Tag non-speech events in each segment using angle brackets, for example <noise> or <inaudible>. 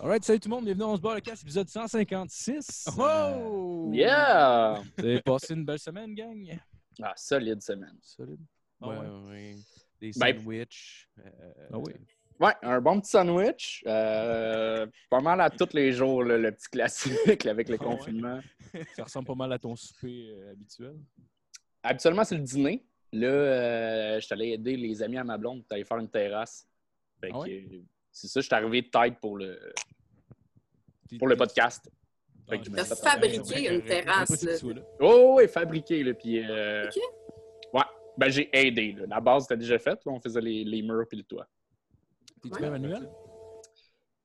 Alright, salut tout le monde, bienvenue dans On se bat le casse, épisode 156. Oh! Yeah! Vous avez passé une belle semaine, gang? Ah, solide semaine. Solide. Ouais, ouais. Des Ben, sandwichs. euh, Ah oui. Ouais, un bon petit sandwich. euh, pas mal à tous les jours, là, le petit classique avec le Ah ouais. confinement. Ça ressemble pas mal à ton souper euh, habituel. Habituellement, c'est le dîner. Là, euh, je suis allé aider les amis à ma blonde pour aller faire une terrasse. Fait Ah que, euh, c'est ça, je suis arrivé de tête pour le, pour le podcast. Ah, fait- Ouais, fabriqué une terrasse, là. tu là. Oh, oui, fabriqué. Là, puis, euh, Ok. Ouais, ben j'ai aidé. Là. La base était déjà faite. là, on faisait les, les murs puis le toit. T'es-tu Ouais. bien manuel?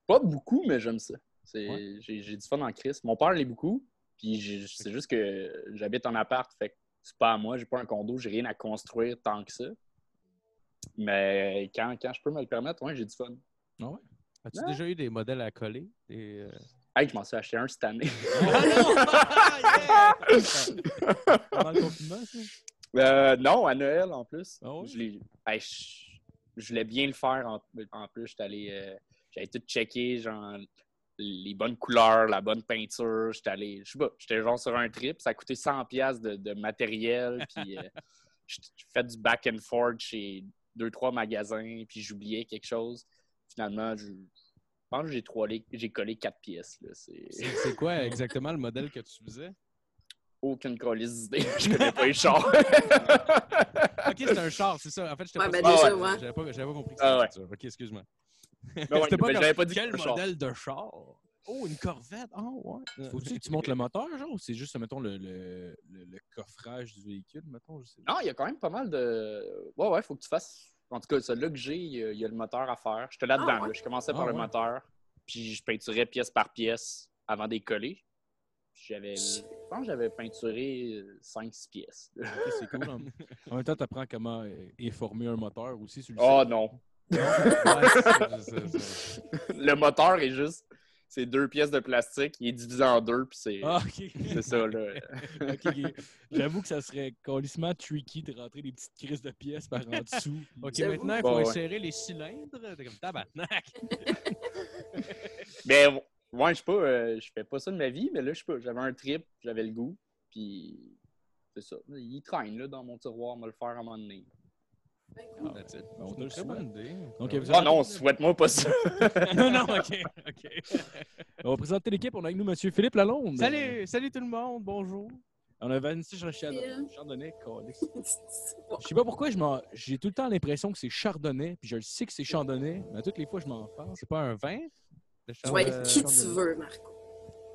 Pas beaucoup, mais j'aime ça. Ouais. J'ai du fun en crise. Mon père l'est beaucoup. Puis c'est juste que j'habite en appart, fait que c'est pas à moi, j'ai pas un condo, j'ai rien à construire tant que ça. Mais quand, quand je peux me le permettre, ouais, j'ai du fun. Ah ouais? As-tu Ouais. déjà eu des modèles à coller? Des, euh, Hey, je m'en suis acheté un cette année. <laughs> Pendant le confinement, ça? Euh, non, à Noël en plus. Ah ouais? Je, l'ai- hey, je- je voulais bien le faire en, en plus. J'étais allé, euh, J'avais tout checké, genre les bonnes couleurs, la bonne peinture. J'étais allé, je sais pas, j'étais genre sur un trip. Ça a coûté 100$ piastres de, de matériel. <laughs> Puis euh, j'ai j'ai fait du back and forth chez deux, trois magasins. Puis j'oubliais quelque chose. Finalement, je, je pense que j'ai trois li- j'ai collé quatre pièces. là. C'est <laughs> C'est c'est quoi exactement le modèle que tu faisais? aucune colise d'idée. Je connais pas les chars. <laughs> Ok, c'est un char, c'est ça. En fait, je Ouais, pas ben déjà, J'avais ouais. pas, j'avais pas compris que Ah c'était ouais. ça. Ok, excuse-moi. Ben <laughs> ouais, C'était pas mais comme, j'avais pas dit quel un char. modèle de char? Oh, une Corvette! Oh, ouais. Faut-tu que tu montes le moteur, genre, ou c'est juste, mettons, le, le, le, le coffrage du véhicule, mettons? Je sais. Non, il y a quand même pas mal de. Ouais, ouais, faut que tu fasses. En tout cas, celui-là que j'ai, il y a- le moteur à faire. J'étais là-dedans. Ah, ouais. là. Je commençais Ah, par le ouais. moteur, puis je peinturais pièce par pièce avant de les coller. Puis J'avais. Je pense que j'avais peinturé 5-6 pièces. Ok, c'est cool. En, en même temps, tu apprends comment euh, informer un moteur aussi sur le Oh site. non. <laughs> Ouais. Le moteur est juste. C'est deux pièces de plastique, il est divisé en deux, puis c'est. Ah, ok. <laughs> C'est ça, là. <laughs> J'avoue que ça serait colissement tricky de rentrer des petites crises de pièces par en dessous. <laughs> Ok, maintenant, il Bon, faut ouais. insérer les cylindres. T'es comme tabarnak. Mais moi, je sais pas, euh, je fais pas ça de ma vie, mais là, je sais pas, j'avais un trip, j'avais le goût, puis c'est ça. Il traîne là, dans mon tiroir, on va le faire à un moment donné. That's it. on très souhaite. bonne idée. Donc, vous Ah avez- non, souhaite-moi pas ça. <laughs> non, non, ok, ok. <laughs> On va présenter l'équipe. On a avec nous M. Philippe Lalonde. Salut, salut tout le monde, bonjour. On a Vanessa Chardonnay. <laughs> Je sais pas pourquoi je m'en- j'ai tout le temps l'impression que c'est Chardonnay, puis je le sais que c'est Chardonnay, mais toutes les fois je m'en passe. C'est pas un vin? de Chardonnay? être qui tu veux, Marco.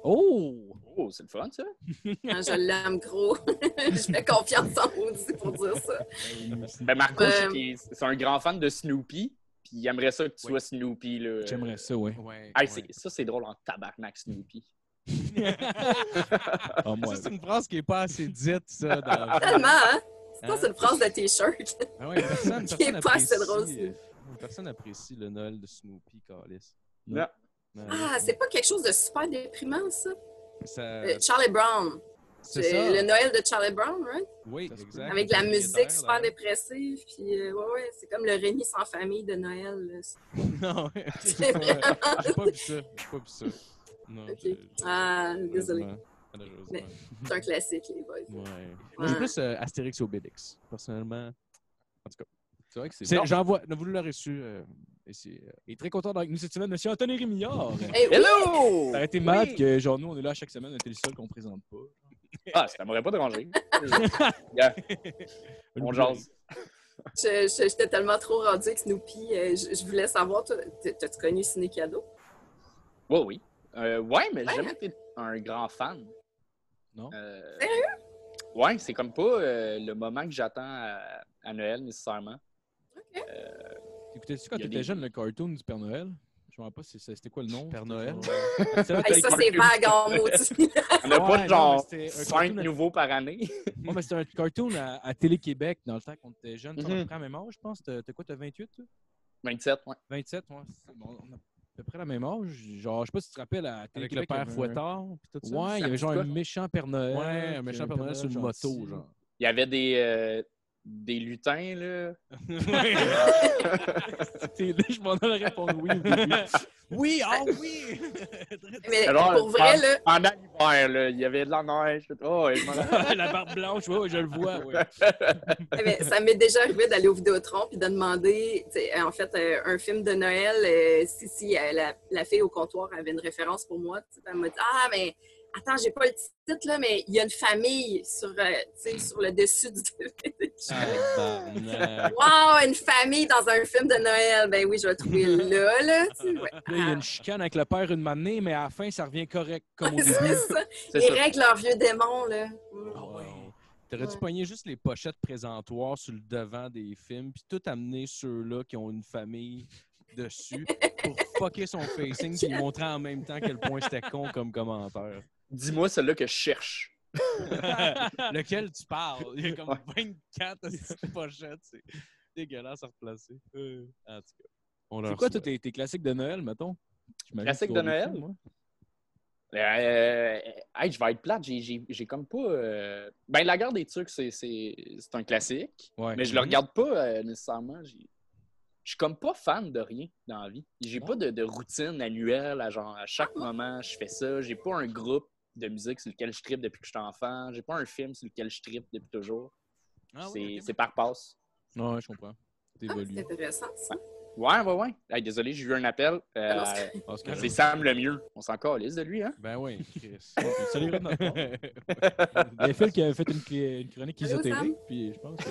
Oh! Oh, c'est le fun, ça. Quand <laughs> je l'aime gros, <laughs> je fais confiance en Audi pour dire ça. Ben, Marco, je sais Euh, c'est un grand fan de Snoopy, puis il aimerait ça que tu Oui. sois Snoopy. là. J'aimerais ça, oui. Ouais, Hey, ouais. c'est- Ça, c'est drôle en tabarnak, Snoopy. <laughs> Ah, Ça, c'est une phrase qui n'est pas assez dite, ça. Dans... Tellement, hein? Ça, Hein? c'est une phrase de t-shirt. Ah ouais, personne, Qui personne est pas assez drôle, euh, Personne apprécie le Noël de Snoopy, Carlis. Non. Ah, c'est pas quelque chose de super déprimant, ça? Ça... Euh, Charlie Brown. c'est le Noël de Charlie Brown, right? Oui, exact. Avec la musique super dépressive. Puis, euh, ouais, ouais, c'est comme le Rémi sans famille de Noël. là. <laughs> Non, ouais. <laughs> C'est vraiment- J'ai pas vu ça. J'ai pas vu ça. Non. Ah, désolé. C'est un classique, les boys. Ouais. Moi, j'ai Ouais. plus euh, Astérix et Obélix, personnellement. En tout cas, c'est vrai que c'est j'en vois. Vous l'aurez su. euh, Il est très content d'être avec nous cette semaine, M. Anthony Rémillard. Hey, oui! Hello! Ça aurait été Oui. que, genre, nous, on est là chaque semaine, on était le seul qu'on présente pas. <laughs> Ah, ça m'aurait pas dérangé. <laughs> Yeah, on jase. Je- je- J'étais tellement trop rendue avec Snoopy. euh, Je, je voulais savoir, t'as-tu connu Ciné Cadeau? Ouais, oui. Euh, ouais, mais j'ai jamais été un grand fan. Non? Euh, Sérieux? Ouais, c'est comme pas euh, le moment que j'attends à, à Noël nécessairement. OK. Écoutez-tu quand a t'étais des- jeune le cartoon du Père Noël? Je me rappelle pas, c'est- c'était quoi le nom? Père Noël? <laughs> Hey, ça, c'est vague en maudit. <laughs> On n'a pas non, genre mais c'était un 5 cartoon- nouveaux par année. Mais c'était un cartoon à, Télé-Québec dans le temps qu'on était jeune. Tu à peu près la même âge, je pense. T'as quoi, t'as 28, toi? 27, ouais. 27, ouais. Bon, on a à peu près la même âge. Genre, je sais pas si tu te rappelles à Avec Télé-Québec. le père Fouettard, puis tout ça. Ouais, il y avait me genre un méchant Père Noël. Ouais, un méchant Père Noël sur une moto, genre. Il y avait des, euh, des lutins, là. <laughs> C'était- là, je m'en allais répondre oui. au <laughs> début. Oui, ah oui! <laughs> Mais Alors, pour vrai, pendant- là, l'hiver, là, il y avait de la neige. Oh, la barbe blanche, ouais, je le vois. ouais. mais ça m'est déjà arrivé d'aller au Vidéotron puis de demander, en fait, euh, un film de Noël, euh, si, si euh, la, la fille au comptoir avait une référence pour moi, elle m'a dit Ah, mais attends, j'ai pas le titre, là, mais il y a une famille sur, euh, tu sais, sur le dessus du DVD. <laughs> Tabarnak. Wow, une famille dans un film de Noël. Ben oui, je vais le trouver là, là. <laughs> ouais. Il y a une chicane avec le père une manée, mais à la fin, ça revient correct, comme au <laughs> début. Ça. Ils règlent leurs vieux démons, là. Ah ouais. T'aurais dû Ouais. pogner juste les pochettes présentoirs sur le devant des films, puis tout amener ceux-là qui ont une famille dessus pour fucker son facing, puis montrer en même temps quel point c'était con comme commentaire? Dis-moi celle-là que je cherche. <laughs> Lequel tu parles? Il y a comme 24 petites <laughs> pochettes, c'est dégueulasse à replacer. Euh, En tout cas, on C'est quoi, tes, tes classiques de Noël, mettons? Classiques de Noël? moi. Euh, hey, je vais être plate, j'ai- j'ai j'ai comme pas. euh, Ben, la guerre des trucs, c'est c'est- c'est un classique, Ouais. mais je le Mhm. regarde pas euh, nécessairement. J'ai- Je suis comme pas fan de rien dans la vie. J'ai pas de, de routine annuelle à genre à chaque moment je fais ça. J'ai pas un groupe de musique sur lequel je tripe depuis que je suis enfant. J'ai pas un film sur lequel je tripe depuis toujours. Ah c'est oui, par passe. Ouais, je comprends. Ah, c'est intéressant, ça. Ouais, ouais, ouais. Hey, désolé, j'ai eu un appel. Euh, Ah non, c'est- Ah. Sam le mieux. On s'en calisse de lui, hein? Ben oui, <laughs> Chris. Salut. Il y a Phil qui avait fait une, chronique Sam? puis je pense que.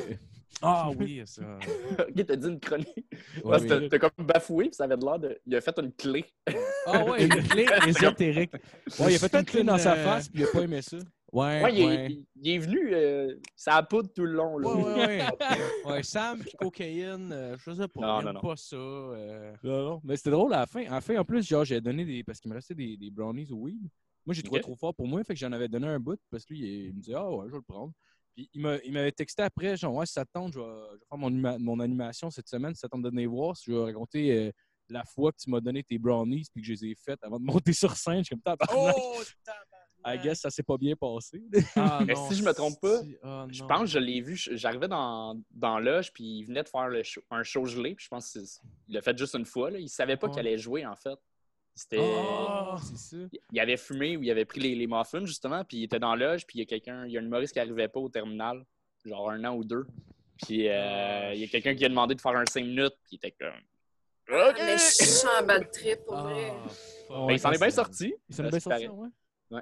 Ah <laughs> oui, ça. ok, t'as dit une chronique. Ouais, Parce que mais- t'as- t'as comme bafoué, puis ça avait de l'air de. Il a fait une clé. Ah ouais, une clé <laughs> ésotérique. Ouais, il a fait une clé dans sa euh, face, puis il a pas aimé ça. Ouais, Ouais, il, est- ouais. il- il est venu, euh, ça a poudre tout le long. Là. Ouais, ouais, ouais. <laughs> ouais, Sam puis cocaïne, euh, je sais pas. Non, non, non. pas ça. euh. Non, non. Mais c'était drôle à la fin. La fin, en plus, genre, j'ai donné des. Parce qu'il me restait des, des brownies au weed. Moi, j'ai trouvé trop fort pour moi, fait que j'en avais donné un bout, parce que lui, il, il me disait, ah ouais, je vais le prendre. Puis il m'a- il m'avait texté après, genre, ouais, si ça te tente, je vais, je vais faire mon, mon animation cette semaine, si ça tente de venir voir, si je vais raconter euh, la fois que tu m'as donné tes brownies, puis que je les ai faites avant de monter <laughs> sur scène. Je suis comme, tabarnak. Oh, <laughs> I guess ça s'est pas bien passé. Ah, <laughs> Mais non, si je me trompe pas, si- ah, Je non. pense que je l'ai vu. J'arrivais dans, dans l'âge, puis il venait de faire le show- un show gelé. Puis je pense qu'il l'a fait juste une fois. Là. Il savait pas qu'il allait jouer, en fait. C'était. C'est ça. Il avait fumé ou il avait pris les, les muffins, justement, puis il était dans l'âge, puis il y a quelqu'un, il y a un humoriste qui arrivait pas au terminal, genre un an ou deux. Puis euh, Ah, il y a quelqu'un qui a demandé de faire un 5 minutes, puis il était comme. OK! mais je suis en bad trip, pour vrai. Ben, il s'en est bien sorti. Il s'en est bien sorti, ouais? Ouais.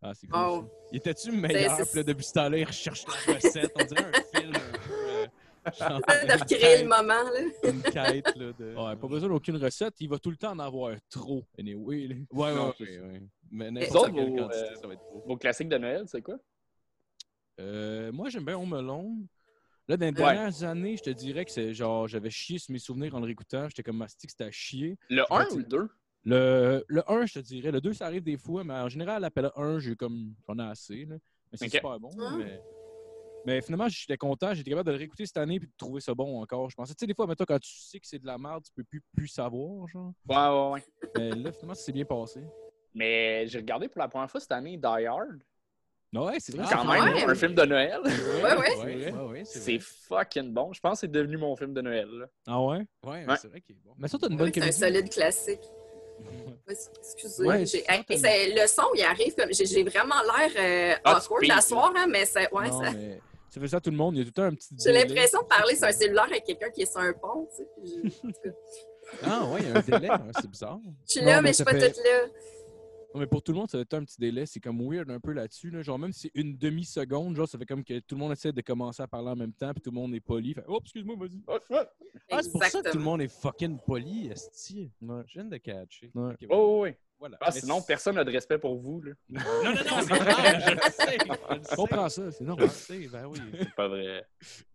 Ah, c'est cool. Oh. était-tu meilleur? C'est- c'est- Puis là, depuis ce temps-là, il recherche la recette? On dirait un film <laughs> un peu. euh, genre, De recréer le moment, là. Une quête, là. De... Ouais, pas besoin d'aucune recette. Il va tout le temps en avoir trop. Anyway, là. Ouais, Non, ouais. Mais Vous n'importe autres, quelle vos, quantité, euh, ça va être trop. Vos classiques de Noël, c'est quoi? Euh, moi, j'aime bien Home Alone. Là, dans les dernières années, je te dirais que c'est genre, j'avais chié sur mes souvenirs en le réécoutant. J'étais comme mastic, c'était à chier. Le Je 1 vais ou le 2? Le, le 1, je te dirais. Le 2, ça arrive des fois, mais en général, l'appel 1, j'ai comme, j'en ai assez. Là. Mais c'est Ok. super bon. Ah. Mais, mais finalement, j'étais content. J'étais capable de le réécouter cette année et de trouver ça bon encore. Je pensais, tu sais, des fois, mettons, quand tu sais que c'est de la merde, tu peux plus, plus savoir. Genre. Ouais, ouais, ouais. Mais là, finalement, ça s'est bien passé. Mais j'ai regardé pour la première fois cette année Die Hard. Ouais, c'est vrai. Ah, Quand c'est même, ouais. un film de Noël. Ouais, ouais. Ouais, ouais, ouais, c'est fucking bon. Je pense que c'est devenu mon film de Noël. là. Ah ouais? Ouais, Ouais. c'est vrai qu'il est bon. Mais ça, t'as une bonne c'est un solide classique. Excusez. Ouais, le son, il arrive comme. J'ai vraiment l'air euh, Ah, tu awkward la hein, mais c'est. Ouais, Non, ça- mais ça fait ça à tout le monde. Il y a tout le temps un petit. J'ai l'impression de parler sur un cellulaire avec quelqu'un qui est sur un pont. Tu sais, Ah, ouais, il y a un délai. ouais, c'est bizarre. je suis Non, là, mais mais je suis pas fait- toute là. Non, mais pour tout le monde, ça va être un petit délai. C'est comme weird un peu là-dessus. Là. Genre, même si c'est une demi-seconde, genre, ça fait comme que tout le monde essaie de commencer à parler en même temps, puis tout le monde est poli. Fait, oh, excuse-moi, vas-y. Oh. Ah, c'est pour ça que tout le monde est fucking poli, esti. Ouais. Je viens de catcher. Ouais. Oh, oui. voilà. Ah, Mais sinon, personne n'a de respect pour vous. là. Non, non, non, c'est vrai, je le sais. Je Je comprends ça, c'est Je normal. ben oui. C'est pas vrai.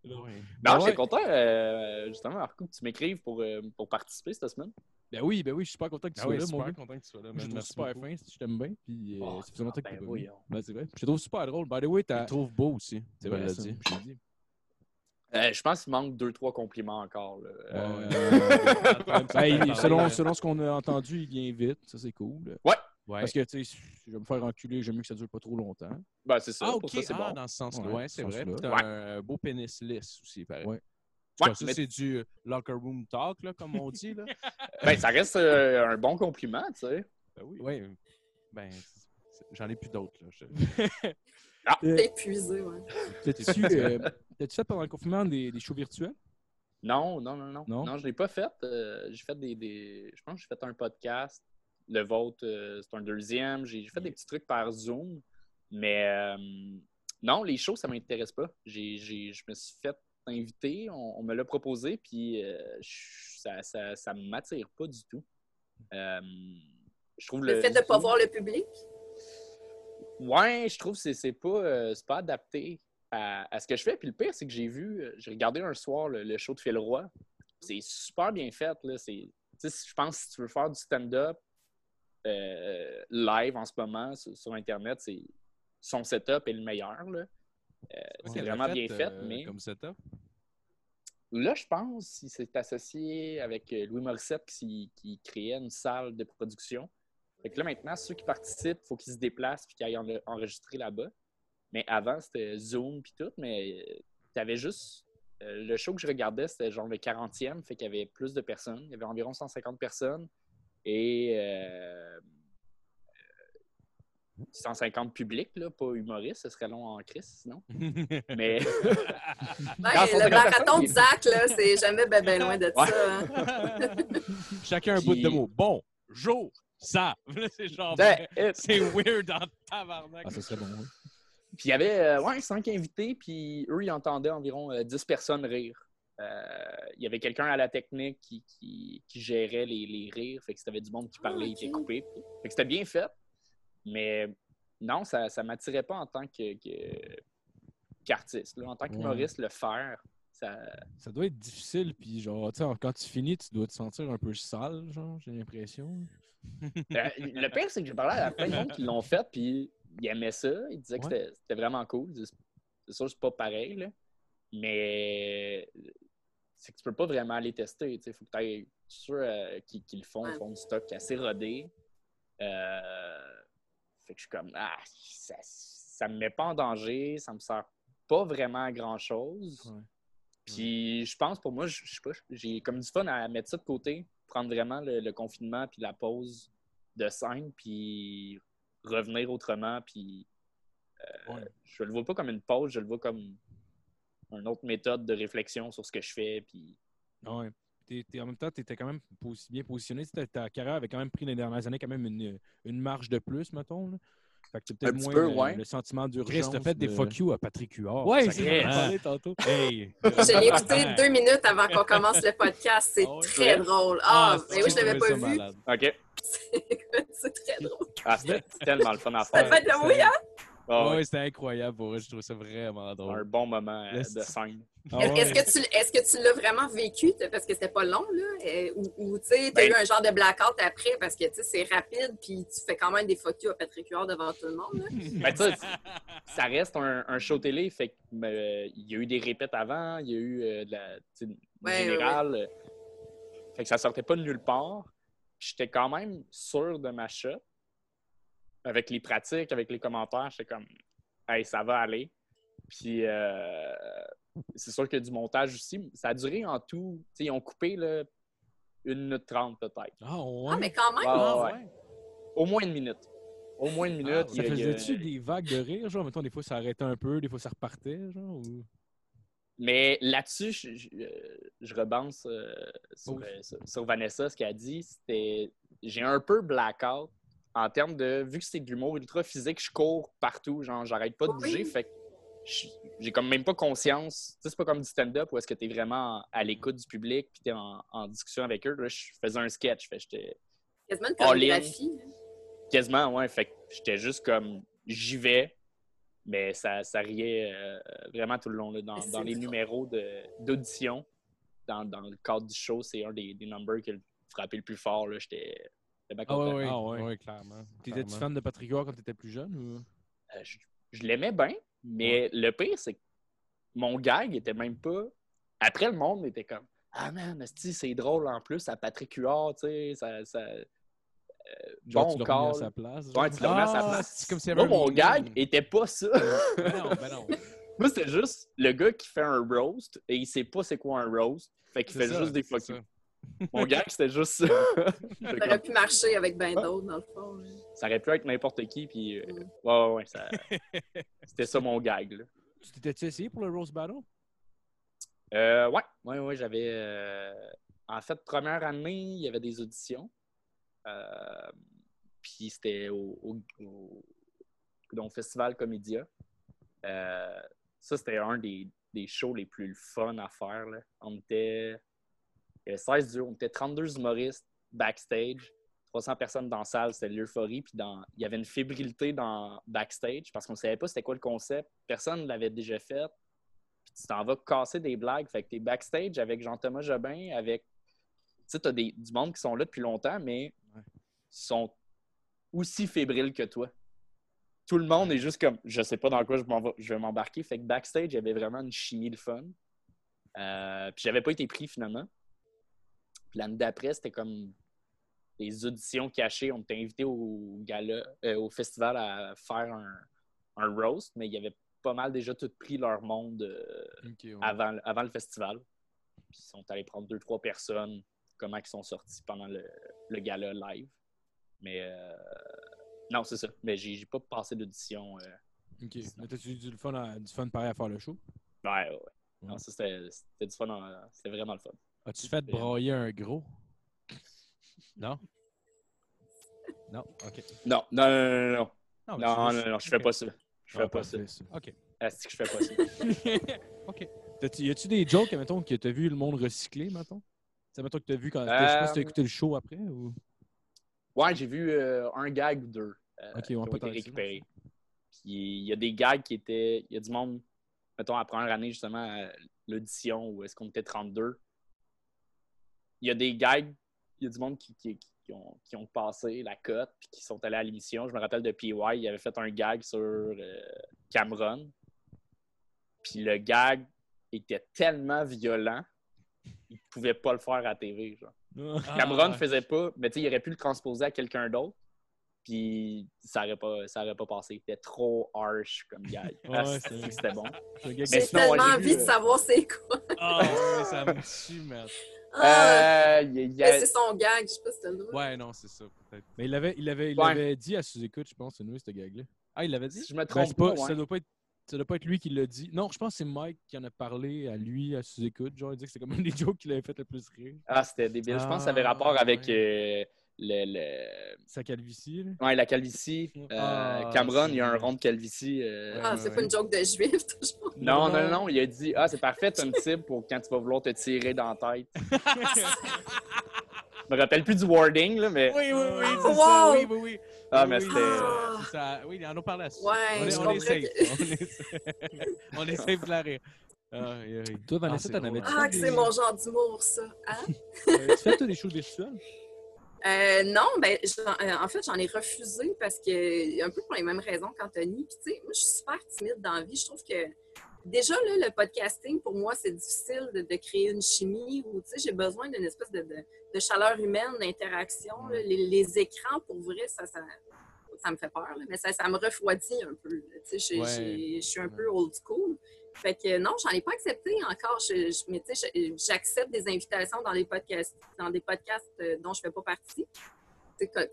Ouais. Non, Ben j'étais ouais. content, euh, justement, Marco, que tu m'écrives pour, euh, pour participer cette semaine. Ben oui, ben oui, je suis super content que tu Ah sois oui, là, mon super gars. content que tu sois là. Je te trouve super beaucoup. fin, si je t'aime bien. Puis, euh, Oh, ça faisait longtemps que ben. Ben, c'est vrai. Je te trouve super drôle. By the way, Je t'as. le trouve beau aussi. C'est Ben, vrai, l'a ça, dit. je dit. Euh, je pense qu'il manque deux, trois compliments encore. là. Euh, Euh, ben, selon, selon ce qu'on a entendu, il vient vite. Ça, c'est cool. Ouais. Parce que, tu sais, si je vais me faire enculer, j'aime mieux que ça dure pas trop longtemps. Ben, c'est ça. Ah, Pour ok, ça, c'est ah, bon. dans ce sens-là. Ouais, Ouais, c'est ce vrai. T'as un beau pénis lisse aussi, pareil. Ouais. Ouais, ça, mais- c'est du euh, locker room talk, là, comme on dit. Là. <laughs> Ben, ça reste euh, un bon compliment, tu sais. Ben oui. Ouais, ben, j'en ai plus d'autres. là. T'es <laughs> épuisé, ouais. T'as-tu euh, t'as-tu fait pendant le confinement des, des shows virtuels? Non, non, non, non. Non? Non, je l'ai pas fait. Euh, j'ai fait des, des- Je pense que j'ai fait un podcast. Le vôtre, euh, c'est un deuxième. J'ai fait des petits trucs par Zoom. Mais euh, non, les shows, ça m'intéresse pas. J'ai, j'ai- je me suis fait inviter, on, on me l'a proposé, puis euh, je- ça, ça m'attire pas du tout. Euh, je trouve Le fait de ne pas voir le public? Ouais, je trouve que c'est- pas, euh, pas adapté à, à ce que je fais. Puis le pire, c'est que j'ai vu, j'ai regardé un soir le, le show de Phil Roy. C'est super bien fait. Là. Je pense que si tu veux faire du stand-up live en ce moment sur, sur Internet, c'est, son setup est le meilleur. Là, c'est qu'elle vraiment bien fait, euh, mais Comme setup? là, je pense qu'il s'est associé avec euh, Louis Morissette qui, qui créait une salle de production. Fait que là, maintenant, ceux qui participent, il faut qu'ils se déplacent et qu'ils aillent en- enregistrer là-bas. Mais avant, c'était Zoom puis tout, mais tu avais juste. euh, le show que je regardais, c'était genre le 40e, fait qu'il y avait plus de personnes. Il y avait environ 150 personnes et euh, euh, 150 publics, là, pas humoristes, ce serait long en crise sinon. <laughs> Mais le 50 marathon de Zach, là, c'est jamais ben, ben loin de Ouais. ça. hein. <laughs> Chacun un bout de mots. Bon, jour, ça. <laughs> C'est genre. C'est weird en tabarnak. Ah, ça serait bon. oui. Puis il y avait euh, ouais, cinq invités, puis eux, ils entendaient environ euh, 10 personnes rire. Euh, Il y avait quelqu'un à la technique qui, qui, qui gérait les, les rires, fait que t'avais du monde qui parlait, il était ok. coupé. Fait que c'était bien fait, mais non, ça ne m'attirait pas en tant qu'artiste. là. En tant qu'humoriste, le faire, ça... Ça doit être difficile, puis genre, tu sais, quand tu finis, tu dois te sentir un peu sale, genre, j'ai l'impression. Euh, le pire, c'est que j'ai parlé à plein de monde qui l'ont fait, puis ils aimaient ça. Ils disaient que Ouais. c'était- c'était vraiment cool. Ils disaient, C'est sûr, c'est pas pareil, là. mais c'est que tu peux pas vraiment aller tester. Il faut que tu ailles sûr euh, qui, qui le font, font du stock assez rodé. Euh, fait que je suis comme, ah, ça, ça me met pas en danger, ça me sert pas vraiment à grand chose. Ouais. Puis je pense pour moi, je je sais pas, j'ai comme du fun à mettre ça de côté, prendre vraiment le, le confinement puis la pause de scène, puis revenir autrement, puis euh, Ouais. je le vois pas comme une pause, je le vois comme une autre méthode de réflexion sur ce que je fais, puis Ouais. T'es- t'es- en même temps, tu étais quand même bien positionné. Ta, ta carrière avait quand même pris les dernières années quand même une, une marche de plus, mettons. Là. Fait que c'est peut-être petit moins peu, le, ouais. le sentiment d'urgence. fait des de- fuck you à Patrick Huard. Ouais, Ça c'est vrai. Ah. tantôt. Hey! Je l'ai écouté deux minutes avant qu'on commence le podcast. C'est <laughs> Ah très drôle. Ah, mais oui, je l'avais pas vu. ça malade. OK. <laughs> C'est très drôle. Ah, c'était tellement le fun à Ça faire. fait de oui, hein? Ah ouais. Ouais, c'était incroyable pour vrai. Je trouve ça vraiment drôle. Un bon moment euh, de scène. Ah ouais. Est-ce que tu est-ce que tu l'as vraiment vécu parce que c'était pas long là euh, ou, ou tu sais t'as Ben- eu un genre de blackout après parce que tu sais c'est rapide puis tu fais quand même des photos à Patrick Huard devant tout le monde là. <laughs> Ben, tu sais, ça reste un, un show télé, fait que, euh, il y a eu des répètes avant, il y a eu euh, de la tu sais, du Ouais, général. euh, Fait que ça sortait pas de nulle part. J'étais quand même sûr de ma shot. Avec les pratiques, avec les commentaires, j'étais comme Hey, ça va aller. Puis euh, c'est sûr que du montage aussi. Ça a duré en tout. Ils ont coupé là, une minute trente peut-être. Ah, ouais. Ah mais quand même. Ah, ouais, ouais. Au moins une minute. Au moins une minute. Ça il y a- il y a- faisait-tu des vagues de rire? Genre, mettons, des fois, ça arrêtait un peu, des fois, ça repartait, genre? Ou... Mais là-dessus, je, je, euh, je euh, sur, euh, sur- sur Vanessa, ce qu'elle a dit. C'était. J'ai un peu blackout en termes de. Vu que c'est de l'humour ultra physique, je cours partout. Genre, j'arrête pas de Oui. bouger. Fait que j'ai comme même pas conscience. Tu sais, c'est pas comme du stand-up où est-ce que t'es vraiment à l'écoute du public puis t'es en, en discussion avec eux. Là, je faisais un sketch. Fait que j'étais Quasiment une chorégraphie. hein. quasiment, ouais. Fait que j'étais juste comme. J'y vais. Mais ça, ça riait euh, vraiment tout le long là, dans, dans les numéros d'audition. Dans, dans le cadre du show, c'est un des, des numbers qui a frappé le plus fort. là. J'étais j'étais bien Ah ouais, Ah clairement. T'étais-tu fan de Patrick Huard quand t'étais plus jeune? Ou... Euh, je je l'aimais bien, mais le pire, c'est que mon gag était même pas. Après, le monde était comme Ah man, c'est drôle en plus à Patrick Huard, tu sais. Ça, ça... Genre, Bon tu à sa place? Ouais, tu à sa Ah, place. comme avait Moi, mon gag était pas ça. <laughs> Ben non, ben non. Moi, c'était juste le gars qui fait un roast et il sait pas c'est quoi un roast. Fait qu'il fait ça, juste des c'est fuck you. ça. Mon gag, c'était juste ça. <laughs> Ça aurait pu marcher avec ben d'autres, dans le fond. hein. ça aurait pu être n'importe qui, puis euh, Mm. ouais, ouais, ouais, ça- <laughs> c'était ça mon gag. Là. Tu t'étais essayé pour le Rose Battle? Euh, ouais, ouais, ouais, j'avais. euh, En fait, première année, il y avait des auditions. Euh, Puis c'était au, au, au- au Festival Comédia. Euh, ça, c'était un des, des shows les plus fun à faire. là. On était. Il y avait 16 duos, on était 32 humoristes backstage. 300 personnes dans la salle, c'était l'euphorie. Puis dans, il y avait une fébrilité dans backstage parce qu'on ne savait pas c'était quoi le concept. Personne ne l'avait déjà fait puis tu t'en vas casser des blagues. Fait que t'es backstage avec Jean-Thomas Jobin, avec. Tu sais, t'as des, du monde qui sont là depuis longtemps, mais Ouais. sont aussi fébriles que toi. Tout le monde est juste comme, je sais pas dans quoi je, vais- je vais m'embarquer. Fait que backstage, il y avait vraiment une chimie de fun. Euh, puis j'avais pas été pris finalement. Puis l'année d'après, c'était comme des auditions cachées. On était invité au gala, euh, au festival à faire un, un roast, mais il y avait pas mal déjà tout pris leur monde euh, ouais. avant, avant le festival. Puis ils sont allés prendre deux, trois personnes, comment ils sont sortis pendant le, le gala live. Mais euh, non, c'est ça. Mais j'ai pas passé d'audition. euh, Ok. Mais t'as-tu eu du fun, à- du fun pareil à faire le show? ouais, ouais, ouais. Non, ça, c'était c'était du fun. C'était vraiment le fun. As-tu fait brailler un gros? Non? <laughs> Non? OK. Non, non, non, non, non. Non, Non, non, je fais pas ça. Je fais pas ça. OK. Est-ce que je fais pas ça? OK. Y a-tu des jokes, mettons, que t'as vu le monde recycler, mettons? C'est mettons que t'as vu quand. Je sais pas si t'as Euh, écouté le show après ou? Ouais, j'ai vu euh, un gag ou deux euh, Ok, on dire. récupérés. Puis il y a des gags qui étaient. Il y a du monde, mettons, à la première année, justement, à l'audition, où est-ce qu'on était 32. Il y a des gags, il y a du monde qui, qui- qui ont, qui ont passé la cote puis qui sont allés à l'émission. Je me rappelle de PY, il avait fait un gag sur euh, Cameron. Puis le gag était tellement violent, il pouvait pas le faire à la TV. Genre. Ah, Cameron ouais. faisait pas, mais tu sais, il aurait pu le transposer à quelqu'un d'autre. Puis ça aurait pas, ça aurait pas passé. C'était trop harsh comme gag. Ouais, Ah, c'était bon. Gars J'ai tellement envie de savoir c'est quoi. Ah, ouais, ça me tue, merde. Ah, Euh, a- c'est son gag, je sais pas si t'as le droit. Ouais, non, c'est ça, peut-être. Mais il l'avait il avait, il Ouais. avait dit à sous-écoute, je pense, c'est nous, ce gag-là. Ah, il l'avait dit? si je me Ben, trompe c'est pas, pas, ouais. ça, doit pas être, ça doit pas être lui qui l'a dit. Non, je pense que c'est Mike qui en a parlé à lui, à sous-écoute. Genre, il dit que c'était comme un des <laughs> jokes qu'il avait fait le plus rire. Ah, c'était débile. je pense que ça avait Ah, rapport avec ouais. euh, le, le- Sa calvitie, là. ouais, la calvitie. Euh, Ah, Cameron, il y a un rond de calvitie. euh, Ah, c'est pas une joke de juif, <laughs> toujours. Non, Non. non, non, il a dit Ah, c'est parfait, t'as une cible pour quand tu vas vouloir te tirer dans la tête. <laughs> Je me rappelle plus du wording, là, mais. Oui, oui, oui, Ah, c'est wow! ça, oui, oui, oui. Ah, Oui, mais c'était. Ah. c'est ça. Oui, il en a parlé à ça. Ouais, on on que- On <laughs> on safe de la rire. Ah, oui, oui. Toi, Vanessa, c'est t'en avais-tu Ah, que c'est mon genre d'humour, ça. Hein? Euh, tu fais, toi, des shows visuels? Euh, non, ben, euh, en fait, j'en ai refusé parce que, un peu pour les mêmes raisons qu'Anthony. Puis, tu sais, moi, je suis super timide dans la vie. Je trouve que, déjà, là, le podcasting, pour moi, c'est difficile de, de créer une chimie ou, tu sais, j'ai besoin d'une espèce de, de- de chaleur humaine, d'interaction. Les, les écrans, pour vrai, ça, ça, ça me fait peur, là, mais ça, ça me refroidit un peu. Tu sais, Ouais. je suis un peu old school. Fait que non, j'en ai pas accepté encore. Je, je- mais tu sais, j'accepte des invitations dans les podcasts, dans des podcasts euh, dont je fais pas partie.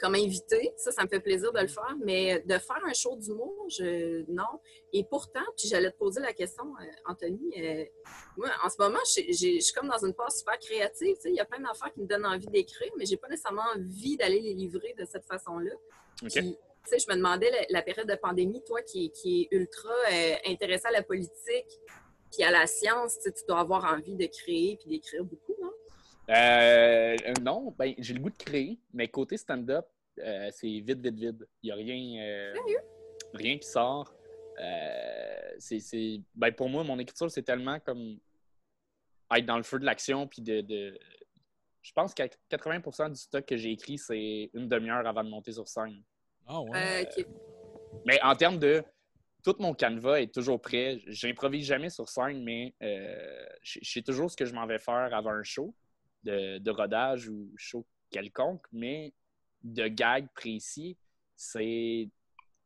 Comme invité, ça, ça me fait plaisir de le faire. Mais de faire un show d'humour, je non. Et pourtant, puis j'allais te poser la question, euh, Anthony. euh, moi, en ce moment, je suis comme dans une phase super créative. Tu sais, il y a plein d'affaires qui me donnent envie d'écrire, mais j'ai pas nécessairement envie d'aller les livrer de cette façon-là. Tu sais, je me demandais, la, la période de pandémie, toi qui, qui est ultra euh, intéressé à la politique puis à la science, tu sais, tu dois avoir envie de créer puis d'écrire beaucoup, non? Euh, non, ben, j'ai le goût de créer, mais côté stand-up, euh, c'est vite, vite, vite. Il n'y a rien, euh, rien qui sort. Euh, c'est, ben, pour moi, mon écriture, c'est tellement comme être dans le feu de l'action. Puis de, de- Je pense qu'à 80% du stock que j'ai écrit, c'est une demi-heure avant de monter sur scène. Ah ouais. Euh. Mais en termes de. Tout mon canevas est toujours prêt. J'improvise jamais sur scène, mais euh, je sais toujours ce que je m'en vais faire avant un show de, de rodage ou show quelconque, mais de gag précis, c'est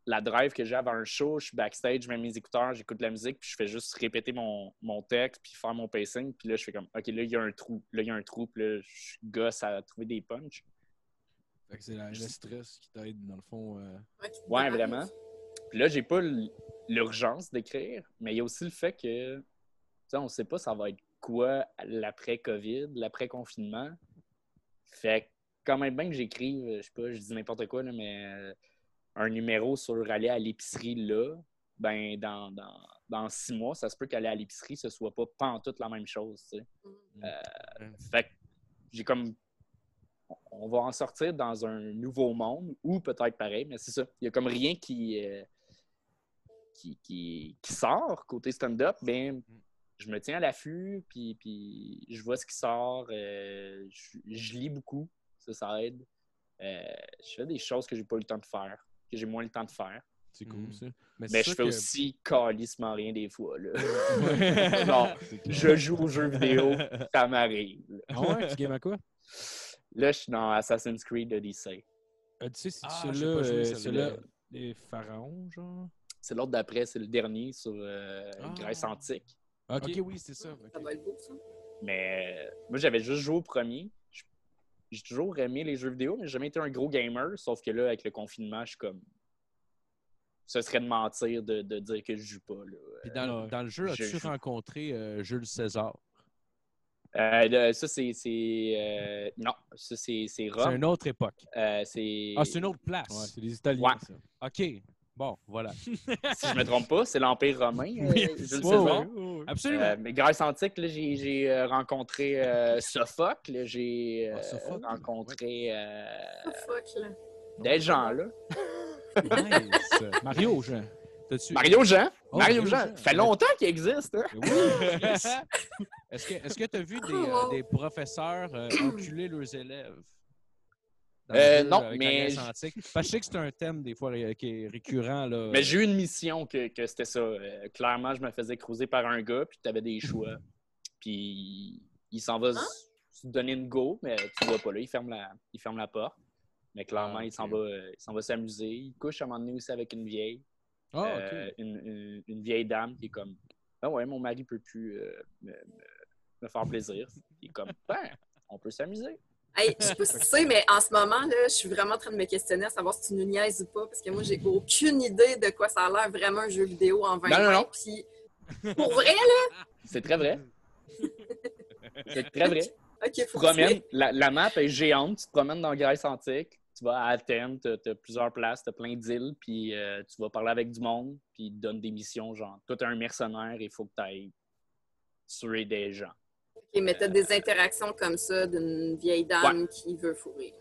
la drive que j'ai avant un show, je suis backstage, je mets mes écouteurs, j'écoute la musique, puis je fais juste répéter mon, mon texte, puis faire mon pacing. Puis là, je fais comme, OK, là, il y a un trou. Là, il y a un trou, puis là, je gosse à trouver des punchs. Fait que c'est la- le stress qui t'aide, dans le fond. euh, Ouais, vraiment. Puis là, j'ai pas l'urgence d'écrire, mais il y a aussi le fait que, tu sais, on sait pas ça va être quoi l'après-COVID, l'après-confinement. Fait que quand même bien que j'écrive, je sais pas, je dis n'importe quoi, là, mais euh, un numéro sur aller à l'épicerie là, ben dans, dans, dans six mois, ça se peut qu'aller à l'épicerie, ce soit pas pantoute la même chose, tu sais. Mm. Fait que j'ai comme. On va en sortir dans un nouveau monde, ou peut-être pareil, mais c'est ça. Il y a comme rien qui, euh, qui, qui, qui sort côté stand-up. Ben, je me tiens à l'affût, puis, puis je vois ce qui sort. euh, je, je lis beaucoup, ça, ça aide. Euh, je fais des choses que j'ai pas eu le temps de faire, que j'ai moins le temps de faire. C'est cool, Mm. ça. Mais, Mais je fais que- aussi calissement rien des fois. Là. <laughs> Non, je joue aux jeux vidéo, ça m'arrive. Ah ouais, tu games à quoi? Là, je suis dans Assassin's Creed Odyssey. Odyssey, c'est Ah, celui-là, euh, celui-là, les pharaons, genre? C'est l'autre d'après, c'est le dernier sur euh, Ah. Grèce antique. Ok. Ok, oui, c'est ça. ok. Ça va être beau, ça. Mais euh, moi, j'avais juste joué au premier. Je- J'ai toujours aimé les jeux vidéo, mais j'ai jamais été un gros gamer. Sauf que là, avec le confinement, je suis comme. Ce serait de mentir de, de dire que je joue pas. Là. Puis dans, le jeu, Je as-tu rencontré euh, Jules César? Euh, ça, c'est. euh, non, ça, c'est c'est C'est Rome. une autre époque. Euh, c'est. Ah, c'est une autre place. Ouais, c'est les Italiens, Ouais. ça. OK. Bon, voilà. <laughs> Si je me trompe pas, c'est l'Empire romain. Oui, Jules ouais, César. ouais, ouais. Absolument. Euh, mais Grèce antique, là, j'ai, rencontré euh, Sophocle, j'ai Sophocle, rencontré des gens là. Nice. <laughs> Mario, Jean. T'as-tu- Mario Jean, Oh, Mario Mario Jean, Jean. fait longtemps qu'il existe. Hein? Est-ce que est-ce que tu as vu des, euh, des professeurs euh, enculer leurs élèves? Euh, le jeu non, mais je- antique? Parce que je sais que c'est un thème des fois ré- qui est récurrent. Là. Mais j'ai eu une mission que, que c'était ça. Euh, clairement, je me faisais cruiser par un gars, puis tu avais des choix. Puis il s'en va Hein? se donner une go, mais tu vois pas là, il ferme la, il ferme la porte. Mais clairement, Ah, il s'en ok. va, euh, il s'en va s'amuser. Il couche à un moment donné aussi avec une vieille. Ah. Euh, une, une- une vieille dame qui est comme Ah ouais, mon mari peut plus euh, me, me- me faire plaisir. Il est comme <laughs> Ben, on peut s'amuser. Hey, je sais pas si tu sais, mais en ce moment, là, je suis vraiment en train de me questionner à savoir si tu nous niaises ou pas, parce que moi, j'ai aucune idée de quoi ça a l'air vraiment un jeu vidéo en 20 Non, non, non. Puis, pour vrai, là, <laughs> C'est très vrai. <laughs> C'est très vrai. ok, Tu te faut promènes, la, la map est géante, tu te promènes dans Grèce antique, tu vas à Athènes, tu as, plusieurs places, tu as plein d'îles, puis euh, tu vas parler avec du monde, puis ils te donnent des missions, genre, toi, t'es un mercenaire, il faut que tu ailles tuer des gens. Ok, mais t'as des interactions comme ça d'une vieille dame qui veut fourrer.